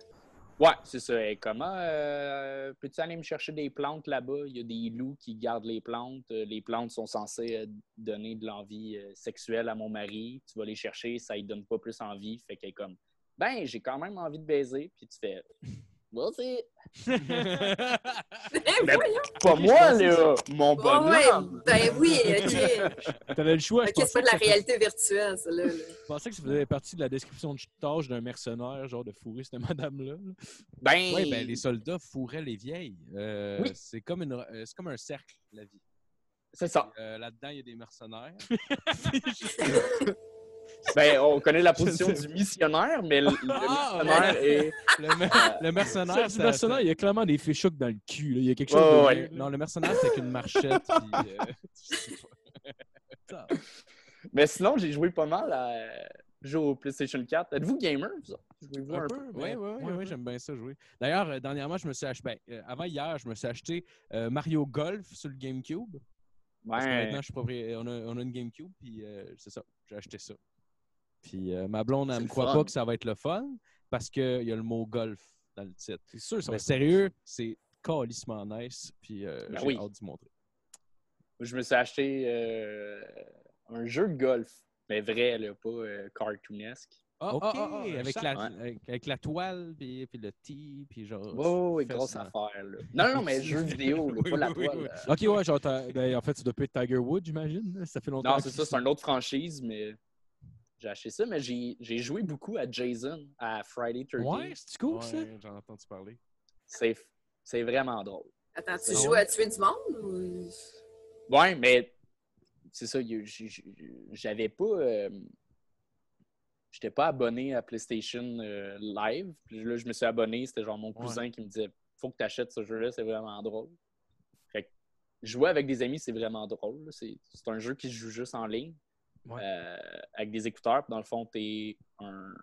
Ouais, c'est ça. Et comment euh, peux-tu aller me chercher des plantes là-bas? Il y a des loups qui gardent les plantes. Euh, Les plantes sont censées euh, donner de l'envie sexuelle à mon mari. Tu vas les chercher, ça ne donne pas plus envie. Fait qu'elle est comme Ben, j'ai quand même envie de baiser. Puis tu fais Vas-y. <laughs> Eh, Mais voyons! Pas moi, là! Mon ouais, bonhomme! ben oui, ok. <laughs> T'avais le choix. Ok, c'est pas de la réalité virtuelle, ça, là. Je pensais que ça faisait partie de la description de tâche d'un mercenaire, genre de fourrer cette madame-là. là. Ben, Oui, ben, les soldats fourraient les vieilles. Euh, Oui. C'est comme, une, euh, c'est comme un cercle, la vie. c'est ça. Euh, Là-dedans, il y a des mercenaires. <laughs> Ben, <laughs> on connaît la position du missionnaire, mais le, le Ah, missionnaire <laughs> est. Le, le Ça, mercenaire, du ça- mercenaire, il y a clairement des fichouks dans le cul. là. Il y a quelque chose de ouais. Non, le mercenaire, c'est qu'une marchette. puis, euh, <laughs> Mais sinon, j'ai joué pas mal à jouer au PlayStation 4. Êtes-vous gamer, vous? Jouez-vous Un un peu, peu? oui, oui, oui, Ouais, oui, ouais. j'aime bien ça jouer. D'ailleurs, euh, dernièrement, je me suis acheté, ben, euh, avant hier, je me suis acheté euh, Mario Golf sur le GameCube. Parce que Ouais. maintenant, je suis on, a, on a une GameCube, puis euh, c'est ça, j'ai acheté ça. Puis euh, ma blonde, elle C'est me le croit fun. pas que ça va être le fun, parce qu'il y a le mot golf dans le titre. C'est sûr, être- sérieux, c'est calissement nice, puis euh, Ben j'ai oui. hâte d'y montrer. Je me suis acheté euh, un jeu de golf, mais vrai, là, pas euh, cartoonesque. Ah, OK, ah, ah, ah, avec, la, ouais. avec, avec la toile, puis, puis le tee, puis genre... Oh, oui, grosse ça. affaire. Là. Non, non, mais <laughs> jeu vidéo, là, Oui, pas la oui, toile. Ok, ouais, genre, ben, en fait, ça doit être Tiger Woods, j'imagine. Ça fait longtemps. Non, c'est ça, c'est une autre franchise, mais j'ai acheté ça, mais j'ai j'ai joué beaucoup à Jason, à Friday 13. Ouais, c'est cool, ça. Ouais, j'en ai entendu parler. C'est c'est vraiment drôle. Attends, tu Ah joues à tuer du monde ou... Ouais, mais c'est ça, j'avais pas. euh, J'étais pas abonné à PlayStation euh, Live. Puis là, je me suis abonné. C'était genre mon cousin qui me disait Faut que tu achètes ce jeu-là, c'est vraiment drôle. Fait que jouer avec des amis, c'est vraiment drôle. c'est un jeu qui se joue juste en ligne. Euh, avec des écouteurs. Dans le fond, tu es un.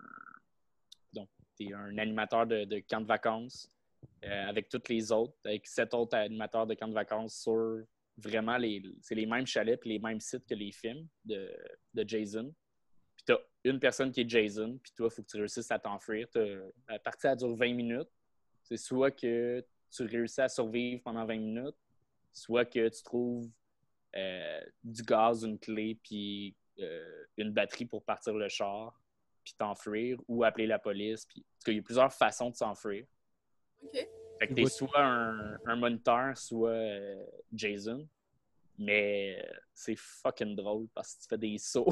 Un animateur de, camp de vacances euh, avec tous les autres, avec sept autres animateurs de camp de vacances sur vraiment les. C'est les mêmes chalets puis les mêmes sites que les films de, de Jason. Puis tu as une personne qui est Jason, puis toi, il faut que tu réussisses à t'enfuir. La partie, elle dure 20 minutes. C'est soit que tu réussis à survivre pendant 20 minutes, soit que tu trouves euh, du gaz, une clé, puis euh, une batterie pour partir le char, puis t'enfuir, ou appeler la police. Puis... Parce qu'il y a plusieurs façons de s'enfuir. OK. Fait que Tu t'es soit un, un moniteur, soit euh, Jason. Mais euh, c'est fucking drôle parce que tu fais des sauts.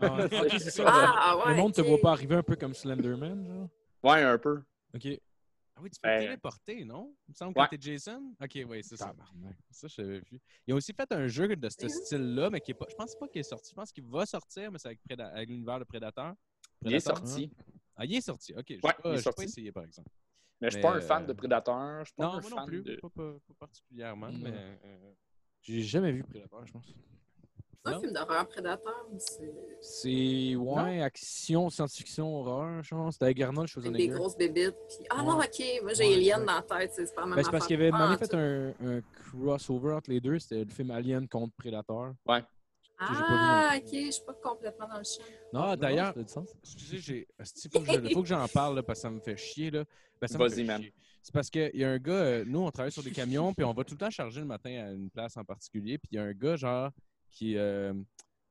Ah, <laughs> ça. Ah, ouais. le monde te voit pas arriver un peu comme Slenderman, genre. ouais, un peu. Ok. Ah oui, tu peux te téléporter, non? Il me semble ouais. que t'es Jason? Ok, oui, c'est ça. Ça, je l'avais vu. Ils ont aussi fait un jeu de ce style-là, mais qui est pas. Je pense pas qu'il est sorti. Je pense qu'il va sortir, mais c'est avec, Préda- avec l'univers de Predator. Il est sorti. hein? Ah, il est sorti. Ok, je est j'ai pas essayé, par exemple. Mais je suis Mais, pas un fan euh, de Predator. Je suis pas Non, un moi non plus. de. Pas, pas- pas particulièrement, mais. euh, J'ai jamais vu Predator, je pense. C'est un Non? film d'horreur prédateur. C'est C'est, ouais, action, science-fiction, horreur, je pense. C'était avec Arnold avec des Schwarzenegger. grosses bébites. Puis... Ah non, Ouais. OK. Moi, j'ai Ouais, Alien ouais. dans la tête. C'est pas même Ben, c'est parce qu'il y avait Ah, même en fait un, un crossover entre les deux. C'était le film Alien contre pas vu Ah, OK. Je suis pas complètement dans le champ. Ah, d'ailleurs-. Excusez, j'ai. asti, faut, que je- faut que j'en parle là, parce que ça me fait chier. Là. Ben, ça me Vas-y, man. C'est parce qu'il y a un gars, euh, nous, on travaille sur des camions, puis on va tout le temps charger le matin à une place en particulier. Puis il y a un gars, genre, qui, euh,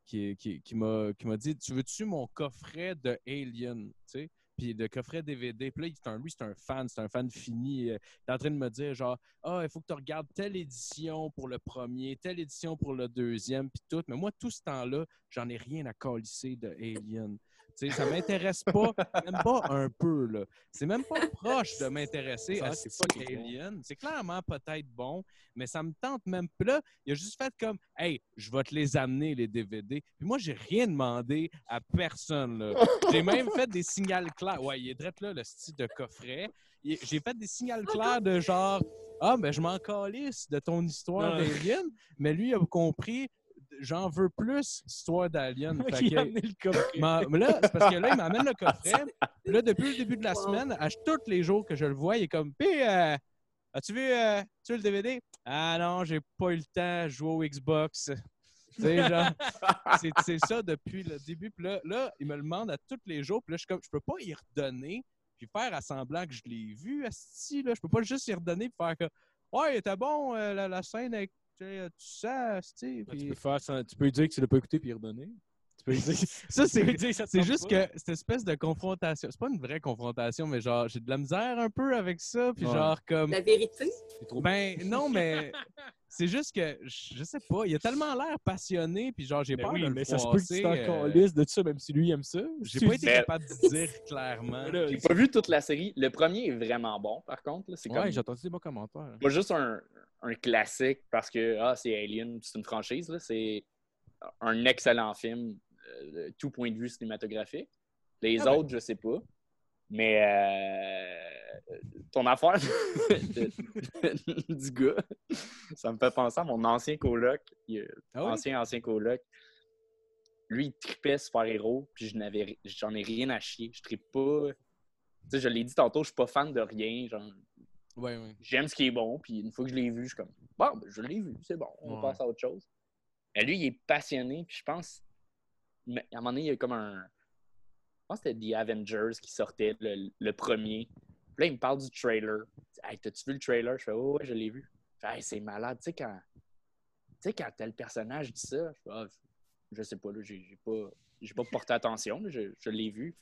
qui, qui, qui m'a qui m'a dit Tu veux-tu mon coffret de Alien Tu sais puis le coffret DVD. Puis là, c'est un, lui, c'est un fan, c'est un fan fini. Euh, Il est en train de me dire, genre, ah, il faut que tu regardes telle édition pour le premier, telle édition pour le deuxième, puis tout. Mais moi, tout ce temps-là, j'en ai rien à calisser de Alien. Tu sais, ça m'intéresse pas, même pas un peu, là. C'est même pas proche de m'intéresser Ça, à c'est ce bon. Alien. C'est clairement peut-être bon, mais ça me tente même pas. Là, il a juste fait comme, hey, je vais te les amener, les DVD. Puis moi, j'ai rien demandé à personne, là. J'ai même fait des signaux clairs. Ouais, il est direct là, le style de coffret. J'ai fait des signaux clairs de genre, ah, ben, je m'en calisse de ton histoire d'Alien, mais lui, il a compris, j'en veux plus, histoire d'Alien. Mais <laughs> là, c'est parce que là, il m'amène le <laughs> coffret. Là, depuis le début de la semaine, à tous les jours que je le vois, il est comme Puis, euh, as-tu vu, euh, tu le DVD? Ah non, j'ai pas eu le temps de jouer au Xbox. <laughs> C'est, ça depuis le début. Puis là, là, il me le demande à tous les jours. Puis là, je suis comme, je peux pas y redonner, puis faire à semblant que je l'ai vu, asti, là. Je peux pas juste y redonner, puis faire que, ouais, il était bon, euh, la, la scène avec, tu sais, tu sais, asti. Ben, Puis- Tu peux, faire ça, tu peux lui dire que tu l'as pas écouté puis redonner. Tu peux lui dire. <laughs> Ça, c'est, tu peux lui dire que ça te C'est tente juste pas. que cette espèce de confrontation, c'est pas une vraie confrontation, mais genre, j'ai de la misère un peu avec ça, puis Ouais. genre, comme. La vérité. C'est trop Ben, non, mais <laughs> c'est juste que, je sais pas, il a tellement l'air passionné, puis genre, j'ai Ben peur oui, de le mais ça se peut que tu t'en euh, de ça, même si lui aime ça. J'ai pas été Mais- capable de <laughs> dire clairement. J'ai pas vu toute la série. Le premier est vraiment bon, par contre. là. C'est comme Ouais, j'ai entendu des bons commentaires. pas juste un, un classique parce que ah, c'est Alien, c'est une franchise. là. C'est un excellent film, euh, tout point de vue cinématographique. Les Ah ben. autres, je sais pas. Mais euh, ton affaire de- du gars, ça me fait penser à mon ancien coloc, il- Ah oui? ancien, ancien coloc. Lui, il tripait super-héros, puis je n'avais j'en ai rien à chier. Je trippe pas. Tu sais, je l'ai dit tantôt, je suis pas fan de rien. Genre, Ouais, ouais. j'aime ce qui est bon, puis une fois que je l'ai vu, je suis comme, bon, ben, je l'ai vu, c'est bon, on Ouais. passe à autre chose. Mais lui, il est passionné, puis je pense, à un moment donné, il y a comme un. C'était The Avengers qui sortait, le, le premier. Là, il me parle du trailer. Hey, t'as-tu vu le trailer? Je fais, oh, ouais, je l'ai vu. Hey, c'est malade, tu sais, quand. Tu sais, quand tel personnage dit ça, je fais, Ah, je sais pas, là, j'ai pas, pas porté attention, là, je, l'ai vu.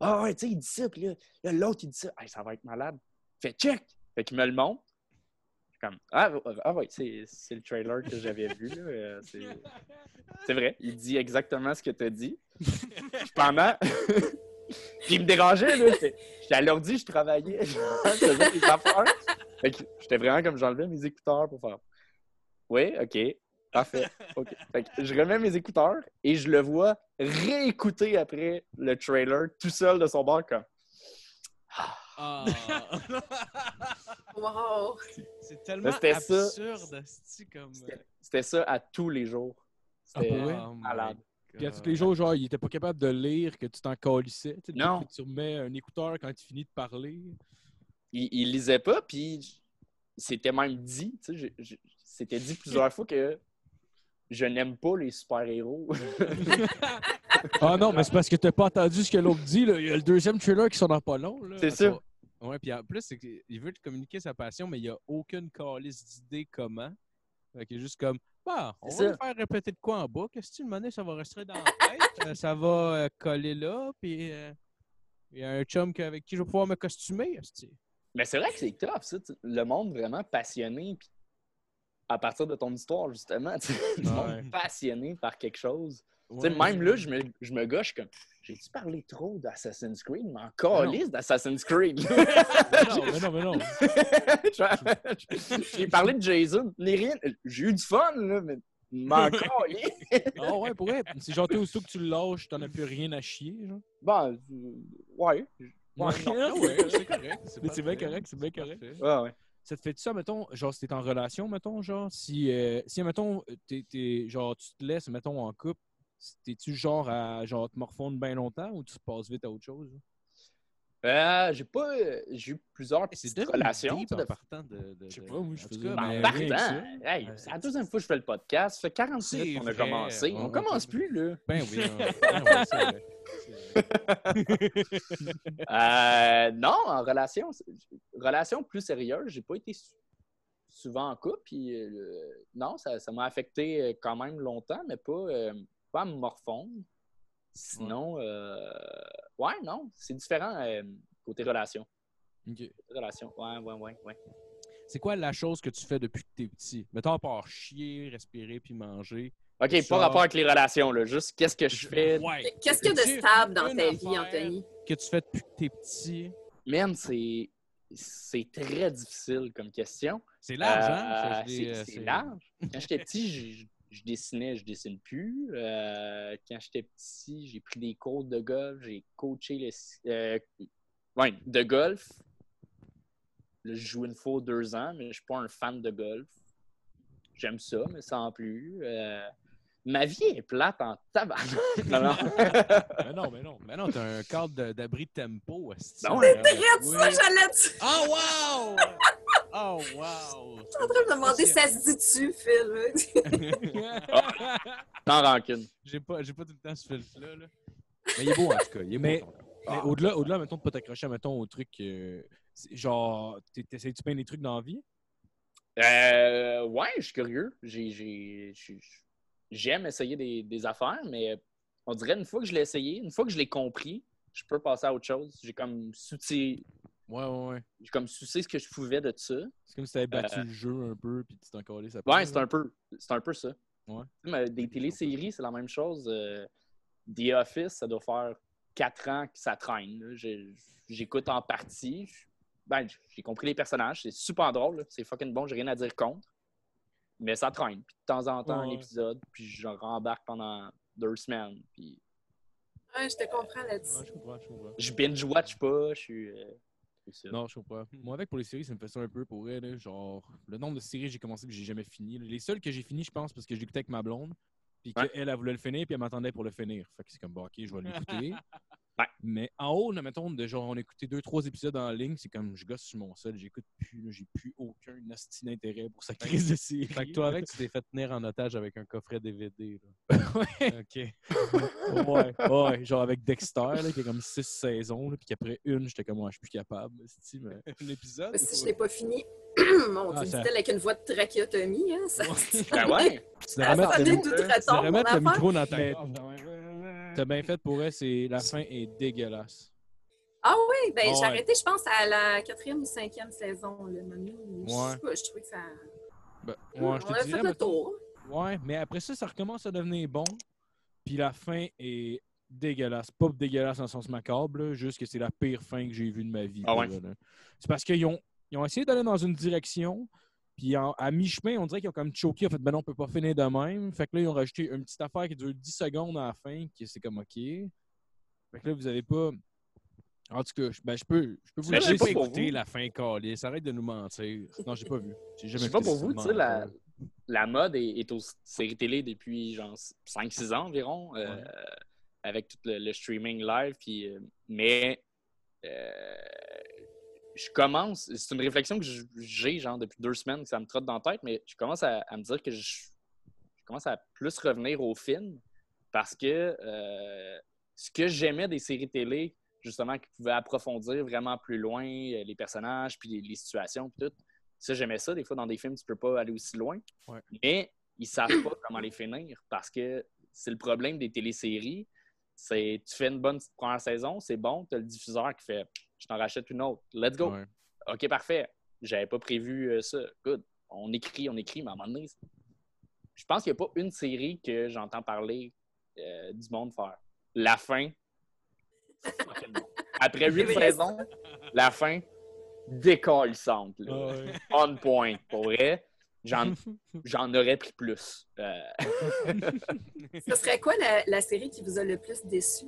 Ah ouais, tu sais, il dit ça, puis là, l'autre, il dit ça. Ça va être malade. Fait check! Fait qu'il me le montre. Comme Ah, ah ouais, c'est c'est le trailer que j'avais vu. là. Euh, C'est c'est vrai. Il dit exactement ce que tu as dit. <laughs> Pendant. <laughs> Puis il me dérangeait, là. J'étais à l'ordi, je travaillais. <laughs> Je faisais des affaires. Fait que j'étais vraiment comme j'enlevais mes écouteurs pour faire. Oui, OK. Parfait. OK. Fait que je remets mes écouteurs et je le vois réécouter après le trailer tout seul de son bord comme. Ah. <laughs> Wow! c'est tellement C'était ça. absurde, comme. C'était- C'était ça à tous les jours. Ah, C'était? Oh malade. Puis à tous les jours, genre, il était pas capable de lire, que tu t'en calissais. Tu sais, Non. tu remets un écouteur quand tu finis de parler. Il, il lisait pas, puis c'était même dit, tu sais, je- je- c'était dit plusieurs fois que je n'aime pas les super-héros. <laughs> Ah non, mais c'est parce que t'as pas entendu ce que l'autre dit. Là. Il y a le deuxième trailer qui sort dans pas long. Là. C'est ça. Ouais, puis en plus, qu'il veut te communiquer sa passion, mais il n'y a aucune calice d'idée comment. Fait qu'il est juste comme, bah, on va faire répéter de quoi en bas. Qu'est-ce que tu me ça va rester dans la tête? Euh, ça va euh, coller là, puis euh, il y a un chum avec qui je vais pouvoir me costumer. Mais c'est vrai que c'est tough, ça. Le monde vraiment passionné, puis à partir de ton histoire, justement. tu sais, Le Ouais. monde passionné par quelque chose. Ouais, même là, je me, je me gâche comme. J'ai-tu parlé trop d'Assassin's Creed? Mais encore liste d'Assassin's Creed. Mais <laughs> non, mais non, mais non. J'ai parlé de Jason. Rien. J'ai eu du fun, là, mais m'encore <laughs> Ah ouais, pour vrai. C'est genre, t'es aussitôt que tu le lâches, t'en as plus rien à chier. Genre. Euh, ouais. Ouais, non. Ouais, c'est correct. Mais c'est bien correct, c'est bien correct. Ouais, ouais. Ça te fait ça, mettons, genre, si t'es en relation, mettons, genre, si, euh, si mettons, t'es- genre, tu te laisses, mettons, en couple, t'es-tu genre à, genre, te morfondre bien longtemps ou tu passes vite à autre chose? Euh, j'ai pas. J'ai eu plusieurs C'est petites relations. en de- partant de. de- Je sais pas, moi, je en faisais Ben, partant, hey, c'est la deuxième fois que je fais le podcast. Ça fait 40 C'est minutes qu'on a commencé. On- On, commence peut- plus, là. Ben oui, <laughs> hein. Ben c'est. C'est. <laughs> Euh, non, en relation, c'est- relation plus sérieuse, j'ai pas été sou- souvent en couple. Puis, euh, non, ça ça m'a affecté euh, quand même longtemps, mais pas, euh, pas à me morfondre. Sinon, euh, ouais, non, c'est différent euh, côté relation. Ok. Côté relation, ouais, ouais, ouais, ouais. C'est quoi la chose que tu fais depuis que t'es petit? Mettons, à part chier, respirer puis manger. OK, pas rapport avec les relations, là. Juste qu'est-ce que je fais. Ouais. Qu'est-ce qu'il y a de stable dans ta vie, Anthony? Que tu fais depuis que t'es petit. Man, c'est c'est très difficile comme question. C'est large, hein? Euh, euh, c'est large. Quand j'étais petit, je, dessinais, je dessine plus. Euh, quand j'étais petit, j'ai pris des cours de golf, j'ai coaché le, euh, ouais, de golf. Là, je joue une fois deux ans, mais je suis pas un fan de golf. J'aime ça, mais sans plus. Euh, ma vie est plate en tabac. non, <laughs> non. Mais non, mais non. Ben non, t'as un cadre de- d'abri tempo. esti. Ben ouais. Arrête ça, j'allais. Oh, wow! Oh, wow! Je suis en train de me demander si ça se dit-tu, Phil. <laughs> Sans rancune. J'ai pas, j'ai pas tout le temps ce filtre-là. là. Mais il est beau, en tout cas. Il est Mais- beau. Mais au-delà, au-delà, mettons, de pas t'accrocher, mettons, au truc, euh, genre, t'es- t'essayes-tu bien des trucs dans la vie? Euh, ouais, je suis curieux. J'ai- j'ai- j'ai- J'aime essayer des, des affaires, mais on dirait une fois que je l'ai essayé, une fois que je l'ai compris, je peux passer à autre chose. J'ai comme sucé, Ouais, ouais, ouais. j'ai comme sucé ce que je pouvais de ça. C'est comme si t'avais battu Euh, le jeu un peu, puis tu t'en collais ça. Ouais, c'est un peu, c'est un peu ça. Ouais. Tu sais, mais Des téléséries, c'est la même chose. Euh, The Office, ça doit faire quatre ans que ça traîne. J'écoute en partie. Ben, j'ai compris les personnages. C'est super drôle. C'est fucking bon. J'ai rien à dire contre. Mais ça traîne. Puis de temps en temps, un épisode. Puis je rembarque pendant deux semaines. Puis Ouais, je te comprends là-dessus. Ouais, je comprends, je comprends. je binge-watch pas. Je suis. euh, Non, je comprends. Moi, avec pour les séries, ça me fait ça un peu pour elle. Genre, le nombre de séries que j'ai commencé que j'ai jamais fini. là. Les seules que j'ai fini, je pense, parce que je l'écoutais avec ma blonde. Puis Ouais. qu'elle, elle voulait le finir, puis elle m'attendait pour le finir. Fait que c'est comme, bon, ok, je vais l'écouter. <laughs> Ouais. Mais en haut, là, mettons, de genre, on a écouté deux, trois épisodes en ligne, c'est comme, je gosse sur mon sol, j'écoute plus, j'ai plus aucun hostie d'intérêt pour sa crise de série. Fait que toi, avec, tu t'es fait tenir en otage avec un coffret DVD. <laughs> ouais. Là. OK. ouais, ouais, genre avec Dexter, là, qui a comme six saisons, là, puis qu'après une, j'étais comme, ouais, je suis plus capable. Mais... <laughs> Un épisode? Mais si je l'ai pas fini, <clears throat> mon Ah, ça- avec une voix de trachéotomie, hein? Ça, Ben ouais. Tu ça devrais mettre le, micro dans ta T'as bien <laughs> fait pour elle, c'est la fin est dégueulasse. Ah oui, ben Ah j'ai ouais. arrêté, je pense, à la quatrième ou cinquième saison. Là, Manu. Je Ouais. sais pas, je trouvais que ça... Ben, on ouais, je a te fait dirais, le mettons- tour. Ouais, mais après ça, ça recommence à devenir bon. Puis la fin est dégueulasse. Pas dégueulasse dans le sens macabre, là, juste que c'est la pire fin que j'ai vue de ma vie. Ah ouais? C'est parce qu'ils ont. ils ont essayé d'aller dans une direction, puis en- à mi-chemin, on dirait qu'ils ont comme choqué. En fait, ben non, on peut pas finir de même. Fait que là, ils ont rajouté une petite affaire qui dure 10 secondes à la fin, qui c'est comme OK. Fait que là, vous avez pas. En tout cas, je- ben, je peux, je peux vous dire. pas vous. la fin calée. Arrête de nous mentir. Non, j'ai pas vu. J'ai jamais sais pas pour ça. vous, tu sais, la, la mode est, est aux séries télé depuis genre 5-6 ans environ, euh, Ouais. avec tout le, le streaming live. Puis, euh, mais euh, je commence, c'est une réflexion que j'ai genre depuis deux semaines que ça me trotte dans la tête, mais je commence à, à me dire que je, je commence à plus revenir au film parce que euh, ce que j'aimais des séries télé, justement, qui pouvaient approfondir vraiment plus loin euh, les personnages, puis les, les situations, puis tout, ça, j'aimais ça. Des fois, dans des films, tu peux pas aller aussi loin. Ouais. Mais ils savent pas comment les finir parce que c'est le problème des téléséries. C'est tu fais une bonne première saison, c'est bon, tu as le diffuseur qui fait je t'en rachète une autre. Let's go. Ouais. OK, parfait. J'avais pas prévu euh, ça. Good. On écrit, on écrit, mais à un moment donné, je pense qu'il n'y a pas une série que j'entends parler euh, du monde faire. La fin. Après huit saisons, la fin décollissante. On point. Pour vrai, j'en, <laughs> j'en aurais pris plus. Euh, <laughs> Ce serait quoi la, la série qui vous a le plus déçu?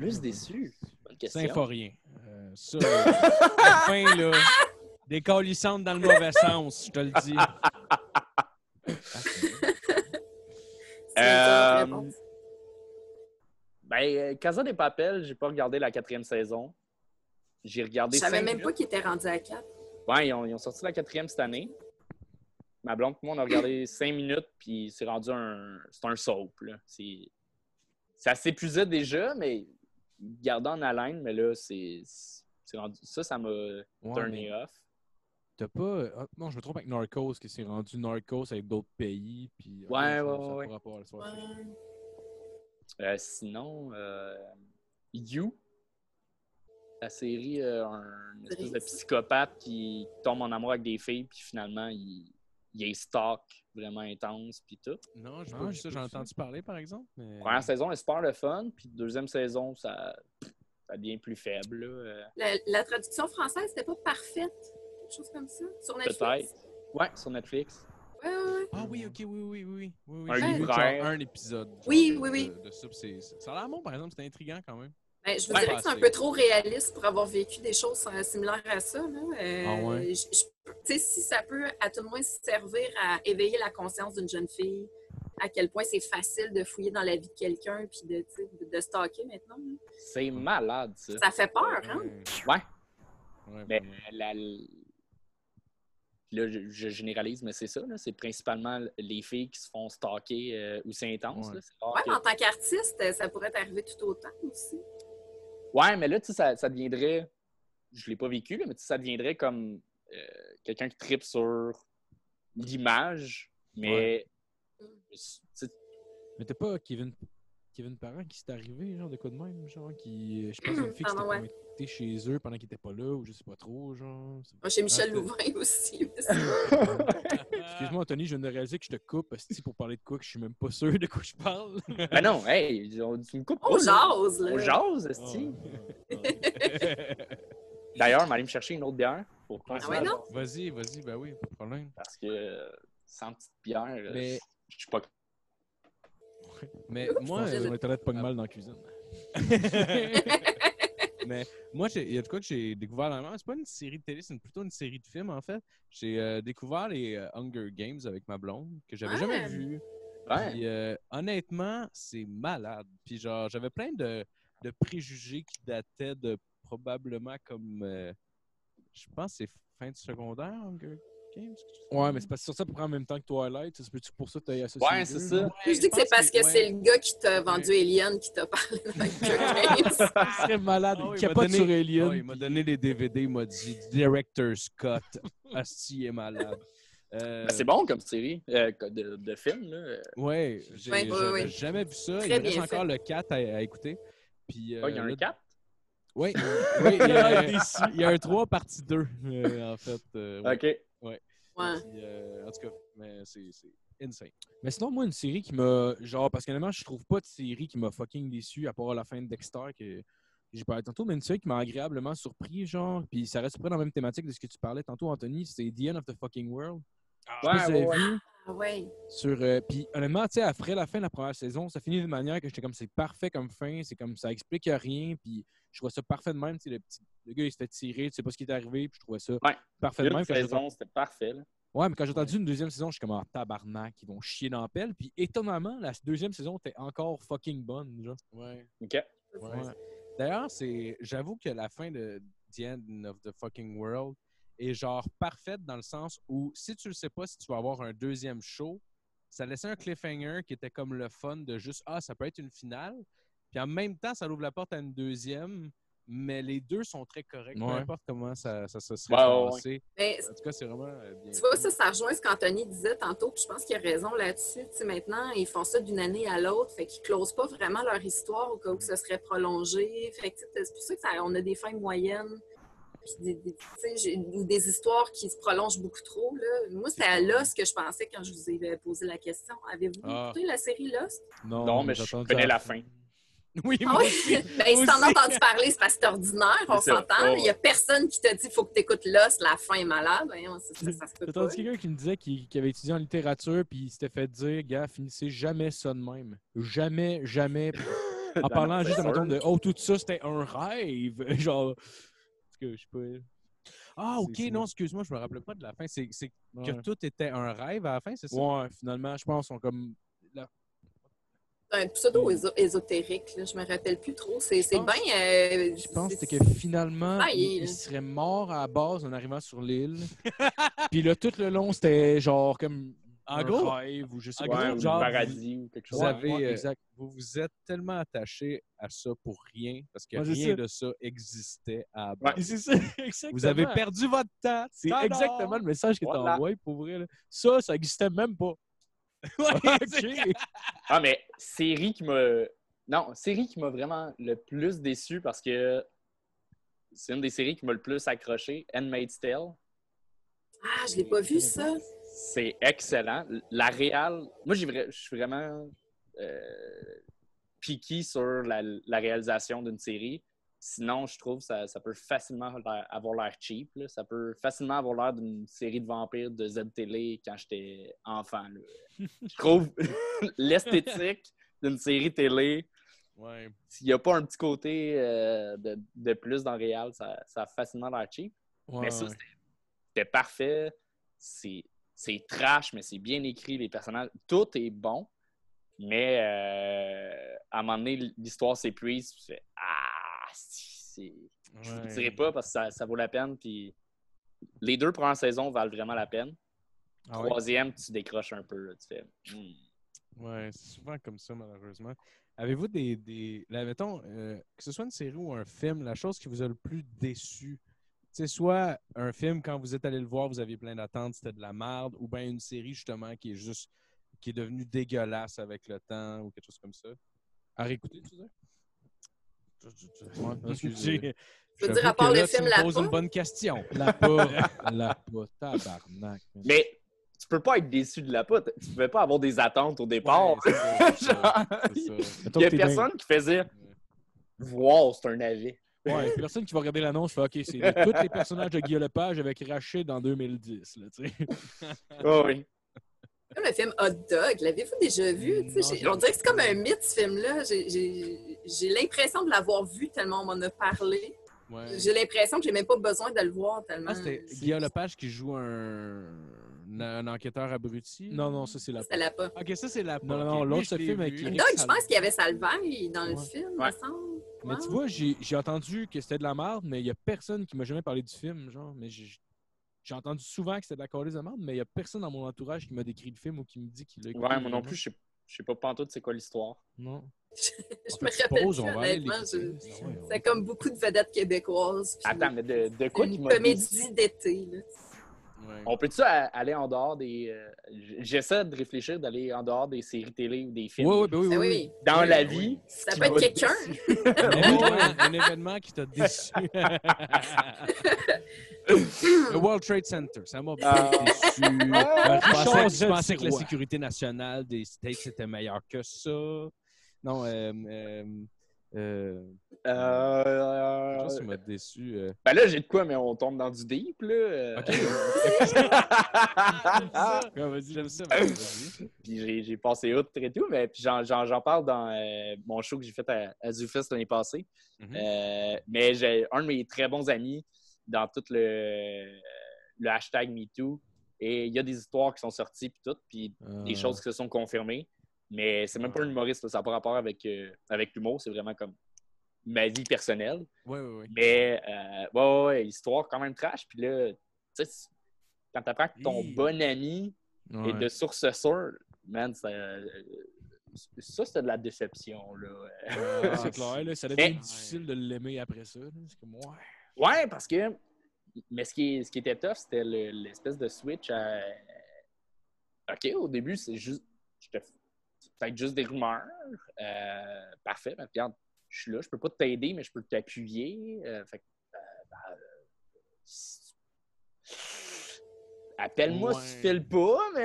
plus déçu? Question. Symphorien. Euh, ça, euh, <laughs> la fin, là, des calissantes dans le mauvais sens, je te le dis. <laughs> Euh. Ben, euh, Casa des Papel, j'ai pas regardé la quatrième saison. J'ai regardé Je savais même minutes. pas qu'il était rendu à 4. Ouais, ils ont, ils ont sorti la quatrième cette année. Ma blonde et moi, on a regardé <laughs> cinq minutes, puis c'est rendu un... C'est un soap, là. C'est... Ça s'épuisait déjà, mais gardant en haleine, mais là, c'est... c'est rendu... Ça, ça m'a Ouais, turné off. T'as pas. ah, non, je me trompe avec Narcos, qui s'est rendu Narcos avec d'autres pays. Puis, Ouais, ça- ouais, ouais. l'histoire. Euh, sinon, euh, You, la série, euh, un espèce de psychopathe qui tombe en amour avec des filles, puis finalement, il, il est stalk vraiment intense, puis tout. Non, j'ai Non, j'ai ça. J'en ai entendu parler, par exemple. mais- Première saison est super le fun, puis deuxième saison, ça, ça devient plus faible. là, euh, La, la traduction française, c'était pas parfaite? Quelque chose comme ça? Sur Netflix? Peut-être. Ouais, sur Netflix. Ouais, ouais, ouais. Ah oui, ok, oui, oui, oui. oui, oui, oui. Un genre un épisode. genre, Oui, de- oui, oui. De, de ça, ça a l'air bon, par exemple. C'est intriguant quand même. Ben, je vous dirais que c'est un peu trop réaliste pour avoir vécu des choses euh, similaires à ça. Là. Euh, Ah ouais? je- je- si ça peut à tout le moins servir à éveiller la conscience d'une jeune fille, à quel point c'est facile de fouiller dans la vie de quelqu'un puis de, de, de stalker maintenant. C'est malade, ça. Ça fait peur, hein? Ouais. La- là, je, je généralise, mais c'est ça. C'est principalement les filles qui se font stalker euh, ou c'est intense. Ouais. là, que- en tant qu'artiste, ça pourrait t'arriver tout autant aussi. Ouais, mais là, tu sais, ça, ça deviendrait. Je l'ai pas vécu, là, mais tu sais, ça deviendrait comme euh, quelqu'un qui tripe sur l'image, mais. Mais t'as pas Kevin, Kevin Parent qui s'est arrivé, genre, de quoi de même, genre, qui. Je pense une fille qui Pardon, s'était ouais. Chez eux pendant qu'il était pas là, ou je sais pas trop, genre. Chez Michel Louvain <laughs> aussi. Excuse-moi, Anthony, je viens de réaliser que je te coupe, asti, pour parler de quoi que je suis même pas sûr de quoi je parle. Ben <laughs> non, hey, on- tu me coupes On pas, là. jase, là. On jase, esti. <laughs> D'ailleurs, on va aller me chercher une autre bière pour Ah ouais, non? Vas-y, vas-y, ben oui, pas de problème. Parce que sans petite bière, Mais- je suis pas. Mais Je moi, que euh, mon internet pogne mal dans la cuisine. Mais moi, j'ai- il y a de quoi que j'ai découvert dernièrement. C'est pas une série de télé, c'est plutôt une série de films, en fait. J'ai euh, découvert les euh, Hunger Games avec ma blonde, que j'avais Ouais. jamais vu. Ouais. Puis, euh, honnêtement, c'est malade. Puis genre, j'avais plein de, de préjugés qui dataient de probablement comme... euh, je pense que c'est fin de secondaire, Hunger Games. Ouais, mais c'est parce que sur ça, pour prendre en même temps que Twilight, ça se peut-tu pour ça que t'as associé Ouais, c'est ça. genre? Je dis que c'est parce que ouais. c'est le gars qui t'a vendu Alien qui t'a parlé de <laughs> Games. <laughs> Ça serait malade, Ah oui, il il capote donné- sur Alien. Ouais, il m'a donné les DVD, il m'a dit Director Scott. <laughs> Asti est malade. Euh, Ben, c'est bon comme série euh, de, de film. Là. Ouais, j'ai Ouais, ouais, ouais. jamais vu ça. Très il me reste encore fait. le 4 à, à écouter. Puis, Ah, il y a euh, un là- 4. Oui, oui, il y a, il y a un 3 partie 2, euh, en fait. euh, ouais. OK. Ouais. Puis, euh, en tout cas, mais c'est c'est insane. Mais sinon, moi, une série qui m'a. Genre, parce qu'honnêtement, je trouve pas de série qui m'a fucking déçu, à part la fin de Dexter, que j'ai parlé tantôt, mais une série qui m'a agréablement surpris, genre, puis ça reste près dans la même thématique de ce que tu parlais tantôt, Anthony, c'est The End of the Fucking World. Je sais pas Ouais, si vous avez ouais, ouais. vu. Ah ouais. Sur, euh, puis honnêtement, tu sais, après la fin de la première saison, ça finit d'une manière que j'étais comme c'est parfait comme fin, c'est comme ça explique rien, puis je trouvais ça parfait de même. Tu sais, le, petit, le gars il s'était tiré, tu sais pas ce qui est arrivé, puis je trouvais ça Ouais. parfait de même. Saison, c'était parfait. là. Ouais, mais quand j'ai entendu une deuxième saison, je suis comme en tabarnak, ils vont chier dans la pelle. Puis étonnamment, la deuxième saison était encore fucking bonne. Genre. Ouais. OK. Ouais. D'ailleurs, c'est, j'avoue que la fin de The End of the Fucking World est genre parfaite dans le sens où si tu ne sais pas si tu vas avoir un deuxième show, ça laissait un cliffhanger qui était comme le fun de juste ah ça peut être une finale, puis en même temps ça ouvre la porte à une deuxième, mais les deux sont très corrects, peu importe comment ça, ça se serait ouais. passé. Mais En tout cas, c'est vraiment euh, bien. Tu vois, ça, ça rejoint ce qu'Anthony disait tantôt, puis je pense qu'il a raison là-dessus. Tu sais, maintenant, ils font ça d'une année à l'autre, fait qu'ils closent pas vraiment leur histoire au cas où ça serait prolongé. Fait que tu sais, c'est pour ça que ça- on a des fins moyennes, des, des- ou des histoires qui se prolongent beaucoup trop. Là. Moi, c'était à Lost que je pensais quand je vous ai posé la question. Avez-vous Ah. écouté la série Lost? Non, mais j'ai je connais la fin. <laughs> Oui, Ah moi oui? aussi. <laughs> ben, si t'en as entendu parler, c'est parce que c'est ordinaire, on s'entend. Oh, Il y a personne qui te dit faut que tu écoutes Lost, la fin est malade. Ça, ça, ça entendu quelqu'un qui me disait qu'il avait étudié en littérature, puis il s'était fait dire, gars, finissez jamais ça de même. Jamais, jamais. <laughs> en parlant juste, mettons, de Oh, tout ça, c'était un rêve. Genre. Que je. Ah, ok, non, excuse-moi, je me rappelais pas de la fin. C'est, que tout était un rêve à la fin, c'est ça? Ouais, finalement, je pense qu'on comme. un pseudo-ésotérique, là, je me rappelle plus trop. C'est bien. euh, Je pense que c'est- c'était que finalement, Ah, il, il- il serait mort à la base en arrivant sur l'île. <laughs> Puis là, tout le long, c'était genre comme. En un gros, rêve ou je sais pas. Ouais, genre, paradis ou quelque chose. Vous avez, ouais, euh, exact. vous vous êtes tellement attaché à ça pour rien, parce que Ouais, rien de ça existait à ça, exactement. <laughs> Vous avez perdu votre temps. C'est Tadam! exactement le message que Voilà. t'as envoyé pour vrai. là. Ça, ça existait même pas. <laughs> Ouais, Ok. Ah, mais série qui m'a. Non, série qui m'a vraiment le plus déçu parce que c'est une des séries qui m'a le plus accroché, Handmaid's Tale. Ah, je l'ai pas vu, ça. C'est excellent. La réal. Moi, je suis vraiment euh, piqué sur la, la réalisation d'une série. Sinon, je trouve que ça, ça peut facilement avoir l'air cheap. là. Ça peut facilement avoir l'air d'une série de vampires de Z-Télé quand j'étais enfant. là. Je trouve <laughs> l'esthétique d'une série télé, Ouais. s'il n'y a pas un petit côté euh, de, de plus dans le réel, ça, ça a facilement l'air cheap. Ouais, Mais ça, c'était parfait. C'est c'est trash, mais c'est bien écrit. Les personnages, tout est bon. Mais euh, à un moment donné, l'histoire s'épuise. Tu fais Ah, si, c'est- je ne vous Ouais. dirai pas parce que ça, ça vaut la peine. Puis les deux premières saisons valent vraiment la peine. Ah ouais? Troisième, tu décroches un peu. là. Tu fais Hmm. Ouais, c'est souvent comme ça, malheureusement. Avez-vous des. des là, mettons, euh, que ce soit une série ou un film, la chose qui vous a le plus déçu, c'est soit un film, quand vous êtes allé le voir, vous aviez plein d'attentes, c'était de la merde, ou bien une série, justement, qui est juste. qui est devenue dégueulasse avec le temps, ou quelque chose comme ça. À réécouter, tu sais? Ouais, <laughs> Tu veux dire, à part le film La Peau? une bonne question. <laughs> La pas. la pas. Tabarnak. Mais tu peux pas être déçu de la pote. Tu pouvais pas avoir des attentes au départ. Ouais, ça, Genre, ça. <laughs> Il y a bien- personne qui faisait Wow, c'est un navet. Ouais, <laughs> personne qui va regarder l'annonce fait OK, c'est tous les personnages de Guillaume Lepage avec Rachid en 2010. Là. Oh, <laughs> oui. Comme le film Hot Dog, l'avez-vous déjà vu? Non, je- on dirait que c'est comme un mythe, ce film-là. J'ai- J'ai j'ai l'impression de l'avoir vu tellement on m'en a parlé. Ouais. J'ai l'impression que j'ai même pas besoin de le voir tellement. Ah, c'était Guillaume Lepage qui joue un, un enquêteur abruti? Non, non, ça, c'est la Ça l'a pas. Ok, ça c'est la Non, non, non, l'autre, film avec Dog, je pense qu'il y avait Salvaille dans le film, Ouais. me semble. Mais tu vois, j'ai j'ai entendu que c'était de la merde, mais il n'y a personne qui m'a jamais parlé du film. genre. Mais j'ai j'ai entendu souvent que c'était de la colise de merde, mais il n'y a personne dans mon entourage qui m'a décrit le film ou qui me dit qu'il l'a. Ouais, moi non plus, je sais, je sais pas pantoute c'est quoi l'histoire. Non. <laughs> je En me rappelle pause, plus, honnêtement. je- Ah ouais, C'est comme beaucoup de vedettes québécoises. Attends, mais de, de quoi une comédie d'été. là. Ouais. On peut-tu aller en dehors des. euh, J'essaie de réfléchir d'aller en dehors des séries télé ou des films. Ouais, ben oui, oui. Oui. oui, Dans Oui, la oui. vie. ça peut être quelqu'un. Un <laughs> événement, un événement qui t'a déçu. <laughs> le World Trade Center, ça m'a bien Ah. déçu. Ah, je pensais, Richard je pensais que la sécurité nationale des States était meilleure que ça. Non, euh, euh, Euh, Euh, quelque chose qui m'a déçu. euh. Ben là, j'ai de quoi, mais on tombe dans du deep, là. Euh, <laughs> <laughs> Ok. Vas-y. J'aime ça. vas-y. puis j'ai, j'ai passé outre et tout, mais puis j'en, j'en, j'en parle dans euh, mon show que j'ai fait à, à l'année passée. Mhm. Euh, mais j'ai un de mes très bons amis dans tout le, le hashtag MeToo. Et il y a des histoires qui sont sorties, puis tout, puis des Ah. choses qui se sont confirmées. Mais c'est même pas un humoriste, là, ça n'a pas rapport avec, euh, avec l'humour, c'est vraiment comme ma vie personnelle. Mais, euh, ouais, ouais, ouais, histoire quand même trash. Puis là, tu sais, quand t'apprends que ton bon ami est de source sûre, man, ça, euh, ça c'était de la déception, là. Ah, c'est <laughs> clair, là, ça devient Mais- difficile de l'aimer après ça. C'est comme, ouais. Ouais, parce que. Mais ce qui, ce qui était tough, c'était le- l'espèce de switch à. OK, au début, c'est juste. j'étais- C'est peut-être juste des rumeurs. Euh, parfait, mais regarde, je suis là, je peux pas t'aider, mais je peux t'appuyer. Euh, fait que, euh, ben, si- Appelle-moi si tu files pas, mais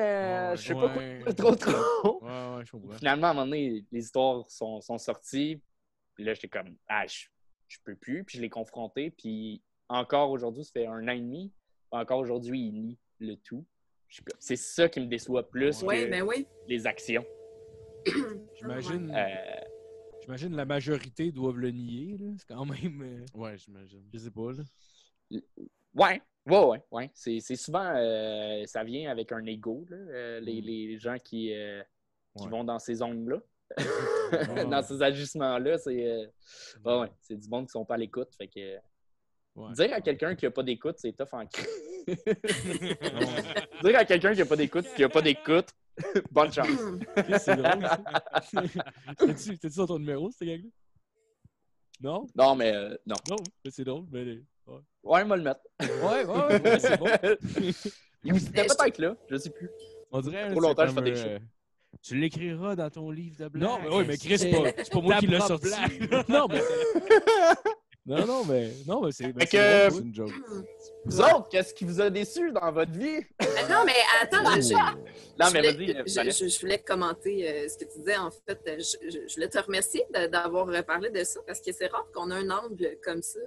Ouais. je sais pas quoi trop trop. Finalement, à un moment donné, les histoires sont, sont sorties. Puis là, j'étais comme, ah, je, je peux plus. Puis je l'ai confronté. Puis encore aujourd'hui, ça fait un an et demi. Encore aujourd'hui, il nie le tout. C'est ça qui me déçoit plus que ben oui. les actions. <coughs> J'imagine Euh, j'imagine la majorité doivent le nier. là. C'est quand même. euh, Ouais, j'imagine. je sais pas. Là. ouais, ouais, ouais. ouais. C'est c'est souvent, euh, ça vient avec un ego, là, euh, les, Mm. les gens qui, euh, qui Ouais. vont dans ces zones-là. Ouais. <laughs> dans ces agissements-là, c'est euh, ouais, ouais, c'est du monde qui sont pas à l'écoute. Fait que Ouais. dire à quelqu'un qui a pas d'écoute, c'est tough en cri. <laughs> <laughs> dire à quelqu'un qui a pas d'écoute, qui a pas d'écoute, <laughs> bonne chance. <laughs> Chris, c'est drôle. <laughs> t'as-tu dans ton numéro, cette gang-là? Non? Non, mais euh, non. Non, mais c'est drôle. Mais... Ouais, Ouais, on va le mettre. ouais, ouais, ouais, c'est bon. Il était peut-être là, je sais plus. On dirait. Trop c'est longtemps, je fais des euh, Tu l'écriras dans ton livre de blagues. Non, mais oui, mais Chris, c'est pas, c'est pas moi qui l'ai sorti. non, mais. Non, non, mais. Non, mais c'est. Fait c'est que- drôle, C'est une joke. Vous autres, qu'est-ce qui vous a déçu dans votre vie? Ah non, mais attends, je, je- Non, je mais voulais- vas-y. euh, je, Vanessa. je- je voulais commenter euh, ce que tu disais. En fait, euh, je, je- je voulais te remercier d'avoir euh, parlé de ça parce que c'est rare qu'on a un angle comme ça